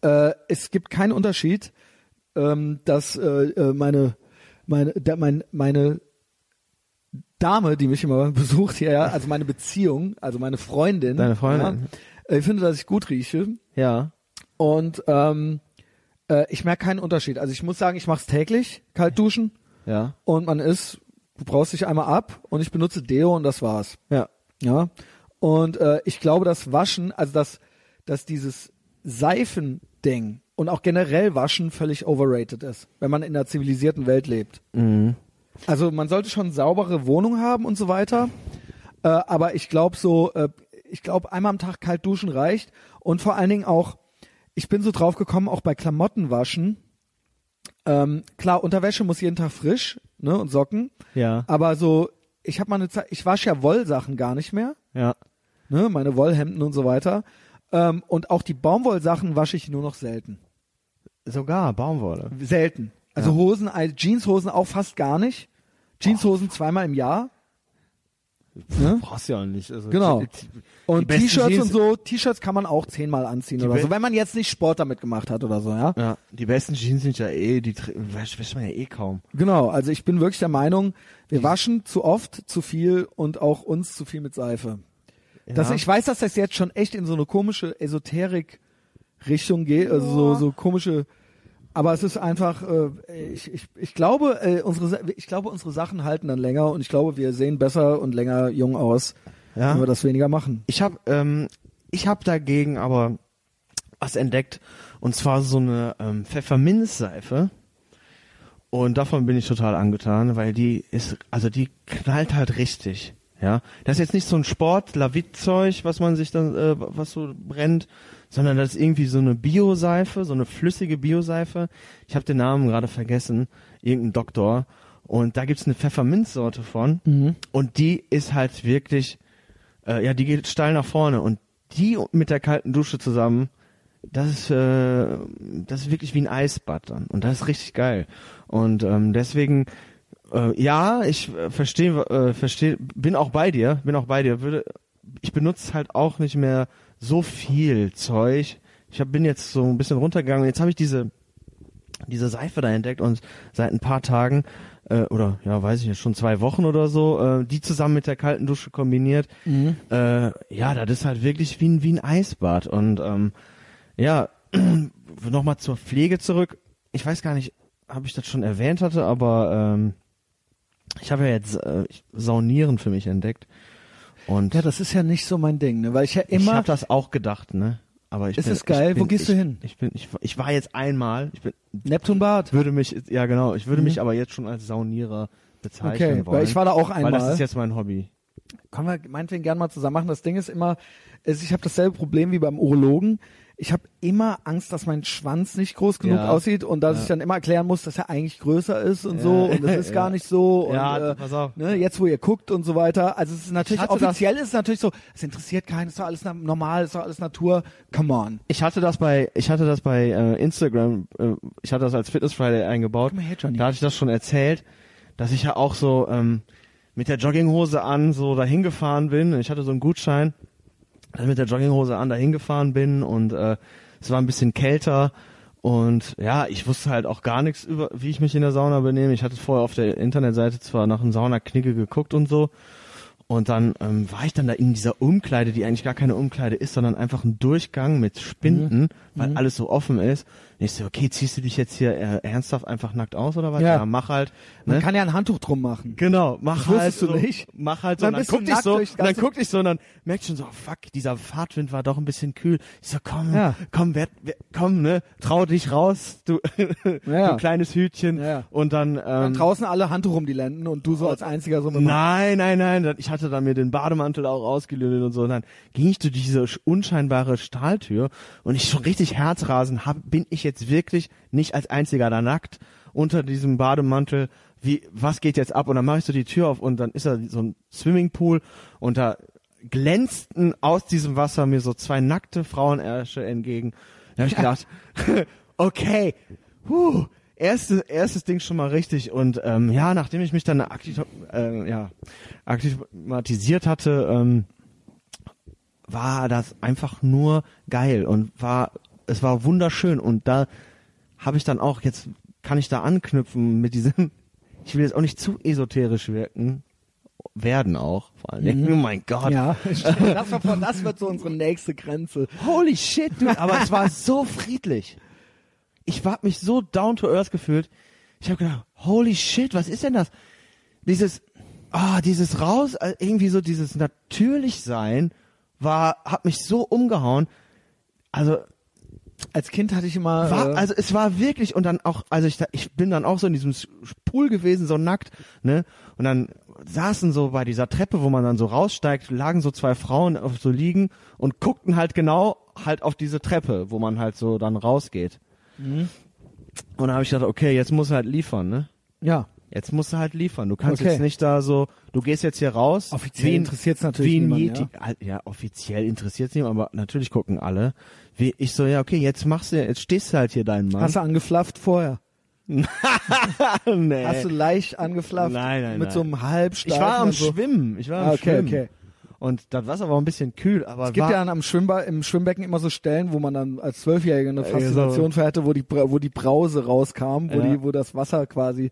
Äh, es gibt keinen Unterschied, ähm, dass äh, äh, meine meine da, mein, meine Dame, die mich immer besucht hier, ja, also meine Beziehung, also meine Freundin, Deine Freundin. ja, äh, findet, dass ich gut rieche Ja. und ähm, äh, ich merke keinen Unterschied. Also ich muss sagen, ich mache es täglich, kalt duschen Ja. und man ist, du brauchst dich einmal ab und ich benutze Deo und das war's. Ja. Ja. Und äh, ich glaube, das Waschen, also dass, dass dieses Seifending und auch generell Waschen völlig overrated ist, wenn man in einer zivilisierten Welt lebt. Also man sollte schon saubere Wohnung haben und so weiter. Äh, aber ich glaube so, äh, ich glaube einmal am Tag kalt duschen reicht. Und vor allen Dingen auch, ich bin so drauf gekommen, auch bei Klamotten waschen. Ähm, klar, Unterwäsche muss jeden Tag frisch, ne, und Socken. Ja. Aber so, ich habe mal eine Zeit, ich wasche ja Wollsachen gar nicht mehr, Ja. ne, meine Wollhemden und so weiter. Ähm, und auch die Baumwollsachen wasche ich nur noch selten. Sogar Baumwolle. Selten. Also Hosen, also Jeanshosen auch fast gar nicht. Jeanshosen zweimal im Jahr. Ne? Brauchst ja auch nicht. Also Genau. die- die Und T-Shirts und so, T-Shirts kann man auch zehnmal anziehen oder so, wenn man jetzt nicht Sport damit gemacht hat oder so, ja. Ja, die besten Jeans sind ja eh, die wäscht man ja eh kaum. Genau, also ich bin wirklich der Meinung, wir waschen zu oft, zu viel und auch uns zu viel mit Seife. Das, ich weiß, dass das jetzt schon echt in so eine komische Esoterik-Richtung geht, also so, so komische, aber es ist einfach, äh, ich, ich, ich glaube, äh, unsere, ich glaube, unsere Sachen halten dann länger und ich glaube, wir sehen besser und länger jung aus, Ja. wenn wir das weniger machen. Ich habe ähm, ich habe dagegen aber was entdeckt und zwar so eine ähm, Pfefferminzseife und davon bin ich total angetan, weil die ist also die knallt halt richtig. Ja, das ist jetzt nicht so ein Sport Lavit-Zeug, was man sich dann äh, was so brennt, sondern das ist irgendwie so eine Bioseife, so eine flüssige Bioseife. Ich habe den Namen gerade vergessen, irgendein Doktor und da gibt's eine Pfefferminzsorte von und die ist halt wirklich äh, ja, die geht steil nach vorne und die mit der kalten Dusche zusammen, das ist, äh, das ist wirklich wie ein Eisbad dann und das ist richtig geil. Und ähm, deswegen, äh, ja, ich äh, verstehe, äh, verstehe, bin auch bei dir, bin auch bei dir. Würde, ich benutze halt auch nicht mehr so viel Zeug. Ich hab, bin jetzt so ein bisschen runtergegangen. Jetzt habe ich diese diese Seife da entdeckt und seit ein paar Tagen äh, oder ja weiß ich nicht schon zwei Wochen oder so äh, die zusammen mit der kalten Dusche kombiniert. Äh, ja das ist halt wirklich wie ein wie ein Eisbad. Und ähm, ja nochmal zur Pflege zurück. Ich weiß gar nicht ob ich das schon erwähnt hatte aber ähm, ich habe ja jetzt äh, Saunieren für mich entdeckt und Ja, das ist ja nicht so mein Ding, ne, weil ich ja ich immer, habe das auch gedacht ne aber ich Ist bin, es geil? ich bin, Wo gehst ich, du hin? Ich bin ich, ich war jetzt einmal ich bin Neptunbad. würde mich, ja genau, ich würde mich aber jetzt schon als Saunierer bezeichnen Mhm. Okay, wollen. weil ich war da auch Weil einmal. das ist jetzt mein Hobby. Können wir meinetwegen gerne mal zusammen machen. Das Ding ist immer, ich habe dasselbe Problem wie beim Urologen. Ich habe immer Angst, dass mein Schwanz nicht groß genug Ja. aussieht und dass ich dann immer erklären muss, dass er eigentlich größer ist und so und das ist gar Ja. nicht so. Und, Ja, äh, pass auf. Ne, jetzt, wo ihr guckt und so weiter. Also es ist natürlich, hatte das- offiziell ist es natürlich so, es interessiert keinen, ist doch alles normal, ist doch alles Natur. Come on. Ich hatte das bei, ich hatte das bei äh, Instagram, äh, ich hatte das als Fitness Friday eingebaut. Komm her, Johnny. Da hatte ich das schon erzählt, dass ich ja auch so ähm, mit der Jogginghose an so dahin gefahren bin. Ich hatte so einen Gutschein, ich mit der Jogginghose an dahin gefahren bin und äh, es war ein bisschen kälter und ja, ich wusste halt auch gar nichts über, wie ich mich in der Sauna benehme. Ich hatte vorher auf der Internetseite zwar nach einem Saunaknicke geguckt und so und dann ähm, war ich dann da in dieser Umkleide, die eigentlich gar keine Umkleide ist, sondern einfach ein Durchgang mit Spinden, weil alles so offen ist. Ich so, okay, ziehst du dich jetzt hier äh, ernsthaft einfach nackt aus oder was? Ja. mach halt. Man Ne? kann ja ein Handtuch drum machen. Genau, mach Das halt so, nicht? Mach halt so. Dann und dann guck ich nackt so, und dann guck ich so und dann merk ich schon so, oh, fuck, dieser Fahrtwind war doch ein bisschen kühl. Ich so, komm, Ja. komm, wer, wer, komm, ne, trau dich raus, du, Ja. du kleines Hütchen. Ja. Und dann, Dann ähm, draußen alle Handtuch um die Lenden und du so als einziger so Nein, nein, nein. dann- Ich hatte dann mir den Bademantel auch ausgelöhnt und so. Und dann ging ich durch diese sch- unscheinbare Stahltür und ich schon richtig Herzrasen hab, bin ich jetzt wirklich nicht als einziger da nackt unter diesem Bademantel. Wie, was geht jetzt ab? Und dann mache ich so die Tür auf und dann ist da so ein Swimmingpool und da glänzten aus diesem Wasser mir so zwei nackte Frauenärsche entgegen. Da habe ich gedacht, okay, huh, erstes, erstes Ding schon mal richtig. Und ähm, ja, nachdem ich mich dann aktiv, äh, ja, aktimatisiert hatte, ähm, war das einfach nur geil und war, es war wunderschön. Und da habe ich dann auch, jetzt kann ich da anknüpfen mit diesem, ich will jetzt auch nicht zu esoterisch wirken, werden auch, vor allen Dingen. Oh mein Gott. Ja, das, war, das wird so unsere nächste Grenze. Holy shit, dude. Aber es war so friedlich. Ich hab mich so down to earth gefühlt. Ich habe gedacht, holy shit, was ist denn das? Dieses, ah, dieses raus, äh, irgendwie so dieses natürlich sein war, hat mich so umgehauen. Also, Als Kind hatte ich immer. war, äh, also es war wirklich und dann auch, also ich, da- ich bin dann auch so in diesem Pool gewesen, so nackt, ne? Und dann saßen so bei dieser Treppe, wo man dann so raussteigt, lagen so zwei Frauen auf so liegen und guckten halt genau halt auf diese Treppe, wo man halt so dann rausgeht. Mhm. Und da habe ich gedacht, okay, jetzt musst du halt liefern, ne? ja, Jetzt musst du halt liefern. Du kannst Okay. jetzt nicht da so, du gehst jetzt hier raus. Offiziell wie ein- interessiert's natürlich niemanden, Yeti. Ja. ja, offiziell interessiert es niemand, aber natürlich gucken alle. Wie, ich so, ja, okay, jetzt machst du, jetzt stehst du halt hier deinen Mann. hast du angeflafft vorher? nee. Hast du leicht angeflafft? Nein, nein, Mit nein. so einem Halbsteifen? ich war am also, Schwimmen. Ich war am Ah, okay, Schwimmen. okay. Und das Wasser war ein bisschen kühl, aber Es gibt ja dann am Schwimmba im Schwimmbecken immer so Stellen, wo man dann als Zwölfjähriger eine Faszination hatte, wo die, wo die Brause rauskam, wo Ja. die, wo das Wasser quasi,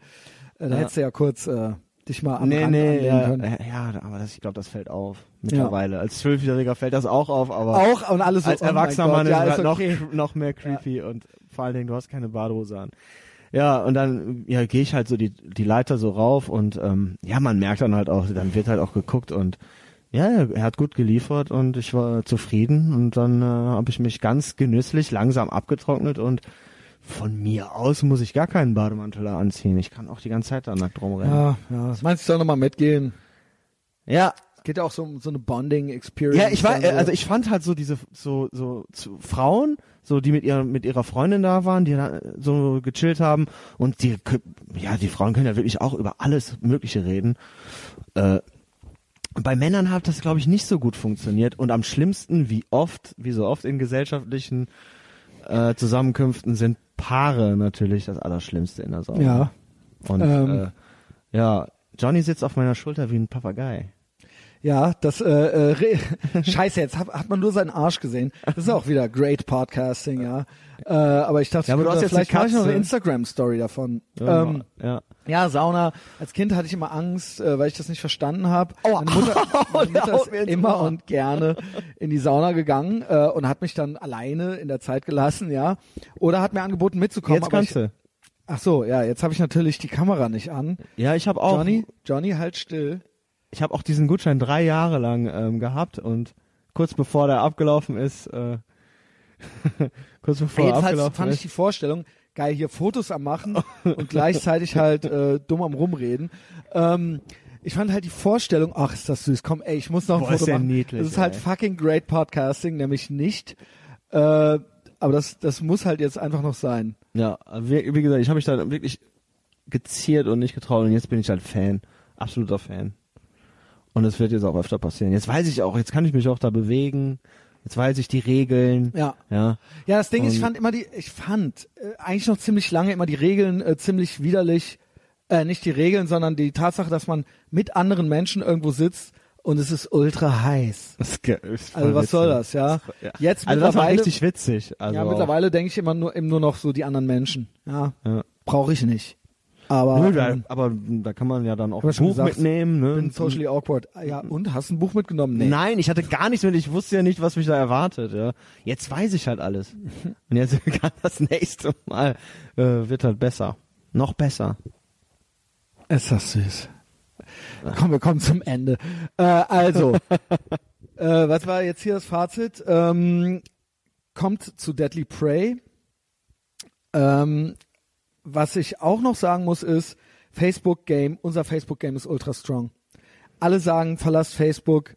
da Ja. hättest du ja kurz äh, dich mal am nee, Rand nee, ja, können. ja, aber das, ich glaube, das fällt auf mittlerweile. Als Zwölfjähriger fällt das auch auf, aber Auch und alles so, als oh erwachsener Mann ja, ist ist halt okay. noch, noch mehr creepy und vor allen Dingen, du hast keine Badehose an. Ja, und dann ja, gehe ich halt so die, die Leiter so rauf und ähm, ja, man merkt dann halt auch, dann wird halt auch geguckt und ja, er hat gut geliefert und ich war zufrieden und dann äh, habe ich mich ganz genüsslich langsam abgetrocknet und von mir aus muss ich gar keinen Bademantel da anziehen. Ich kann auch die ganze Zeit da nackt rumrennen. Ja, ja. Meinst du, ich soll nochmal mitgehen? ja Geht ja auch so so eine Bonding-Experience. Ja, ich war, so. also ich fand halt so diese so so, so Frauen, so die mit ihrer mit ihrer Freundin da waren, die da so gechillt haben und die ja, die Frauen können ja wirklich auch über alles mögliche reden. Äh, bei Männern hat das glaube ich nicht so gut funktioniert und am schlimmsten, wie oft, wie so oft in gesellschaftlichen äh, Zusammenkünften sind Paare natürlich das allerschlimmste in der Sauna. Ja. Und Ähm. äh, ja, Johnny sitzt auf meiner Schulter wie ein Papagei. Ja, das äh, äh, Scheiße, jetzt hat, hat man nur seinen Arsch gesehen. Das ist auch wieder great Podcasting, ja. Äh, aber ich dachte, Ja, aber du hast jetzt vielleicht eine mache ich noch eine Katze. Instagram-Story davon. Ja, ähm, ja. Ja, Sauna. Als Kind hatte ich immer Angst, äh, weil ich das nicht verstanden habe. Oh. Meine Mutter, meine Mutter ist immer und gerne in die Sauna gegangen äh, und hat mich dann alleine in der Zeit gelassen, ja. Oder hat mir angeboten mitzukommen. Jetzt aber kannst ich, du. Ach so, ja, jetzt habe ich natürlich die Kamera nicht an. Ja, ich habe auch. Johnny, Johnny, halt still. Ich habe auch diesen Gutschein drei Jahre lang ähm, gehabt und kurz bevor der abgelaufen ist, äh, kurz bevor er Jedenfalls abgelaufen fand ich ist. die Vorstellung geil, hier Fotos am machen und gleichzeitig halt äh, dumm am rumreden. Ähm, ich fand halt die Vorstellung, ach ist das süß, komm, ey, ich muss noch ein Boah, ist Foto der machen. niedlich, das ist halt ey. fucking great Podcasting, nämlich nicht. Äh, aber das, das muss halt jetzt einfach noch sein. Ja, wie, wie gesagt, ich habe mich da wirklich geziert und nicht getraut und jetzt bin ich halt Fan, absoluter Fan. Und es wird jetzt auch öfter passieren. Jetzt weiß ich auch, jetzt kann ich mich auch da bewegen. Jetzt weiß ich die Regeln. Ja. Ja. Ja, das Ding ist, ich fand immer die, ich fand äh, eigentlich noch ziemlich lange immer die Regeln äh, ziemlich widerlich. Äh, nicht die Regeln, sondern die Tatsache, dass man mit anderen Menschen irgendwo sitzt und es ist ultra heiß. Das ist Also was witzig. soll das, ja? Ja. Jetzt Also das war richtig witzig. Also ja, mittlerweile denke ich immer nur, eben nur noch so die anderen Menschen. Ja, Ja. brauche ich nicht. Aber Nö, da, ähm, aber da kann man ja dann auch ein Buch gesagt, mitnehmen. Ne? bin socially awkward. Ah, Ja, und hast ein Buch mitgenommen? Nee. Nein, ich hatte gar nichts mit. Ich wusste ja nicht, was mich da erwartet. Ja. Jetzt weiß ich halt alles. Und jetzt kann das nächste Mal äh, wird halt besser. Noch besser. Ist das süß. Komm, wir kommen zum Ende. Äh, also, äh, was war jetzt hier das Fazit? Ähm, kommt zu Deadly Prey. Ähm, was ich auch noch sagen muss ist, Facebook Game, unser Facebook Game ist ultra strong. Alle sagen, verlasst Facebook.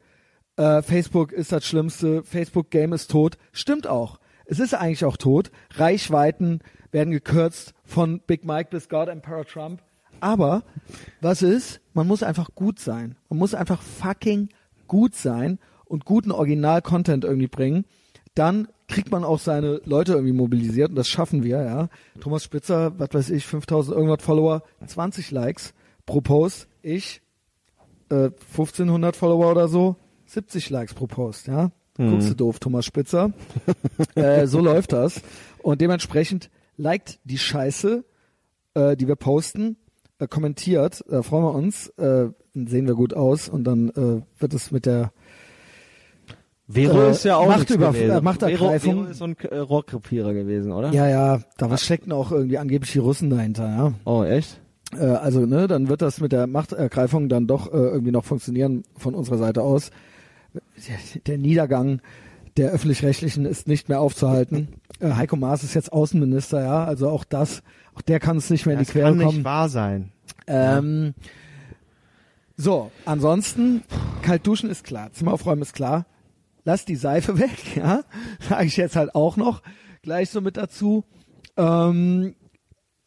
Äh, Facebook ist das Schlimmste. Facebook Game ist tot. Stimmt auch. Es ist eigentlich auch tot. Reichweiten werden gekürzt von Big Mike bis God Emperor Trump. Aber was ist? Man muss einfach gut sein. Man muss einfach fucking gut sein und guten Original-Content irgendwie bringen. Dann kriegt man auch seine Leute irgendwie mobilisiert und das schaffen wir, ja. Thomas Spitzer, was weiß ich, 5000 irgendwas Follower, 20 Likes pro Post. Ich, äh, 1500 Follower oder so, 70 Likes pro Post, ja. Guckst du doof, Thomas Spitzer. äh, so läuft das. Und dementsprechend liked die Scheiße, äh, die wir posten, äh, kommentiert, da freuen wir uns, äh, sehen wir gut aus und dann äh, wird es mit der Vero Äh, ist ja auch Macht über- äh, Machtergreifung. Vero, Vero ist so ein äh, Rohrkrepierer gewesen, oder? Ja, ja, da was steckten auch irgendwie angeblich die Russen dahinter, ja. Oh, echt? Äh, also, ne, dann wird das mit der Machtergreifung dann doch äh, irgendwie noch funktionieren von unserer Seite aus. Der, der Niedergang der öffentlich-rechtlichen ist nicht mehr aufzuhalten. Äh, Heiko Maas ist jetzt Außenminister, ja, also auch das, auch der kann es nicht mehr in Das die Quere kann nicht kommen. wahr sein. Ähm, so, ansonsten, kalt duschen ist klar, Zimmer aufräumen ist klar. Lass die Seife weg, ja, sage ich jetzt halt auch noch gleich so mit dazu. Ähm,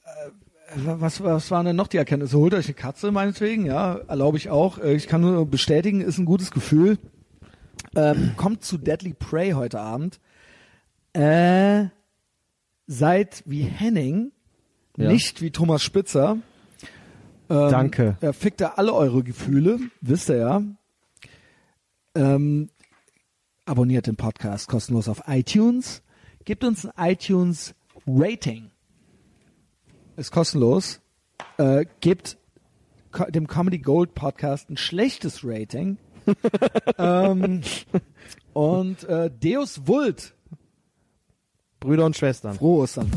äh, was, was waren denn noch die Erkenntnisse? Holt euch eine Katze meinetwegen, ja, erlaube ich auch. Äh, Ich kann nur bestätigen, ist ein gutes Gefühl. Ähm, kommt zu Deadly Prey heute Abend. Äh, seid wie Henning, Ja. nicht wie Thomas Spitzer. Ähm, Danke. Er fickt da alle eure Gefühle, wisst ihr ja. Ähm, abonniert den Podcast kostenlos auf iTunes. Gebt uns ein iTunes Rating. Ist kostenlos. Äh, gebt dem Comedy Gold Podcast ein schlechtes Rating. ähm, und äh, Deus Vult. Brüder und Schwestern. Frohe Ostern.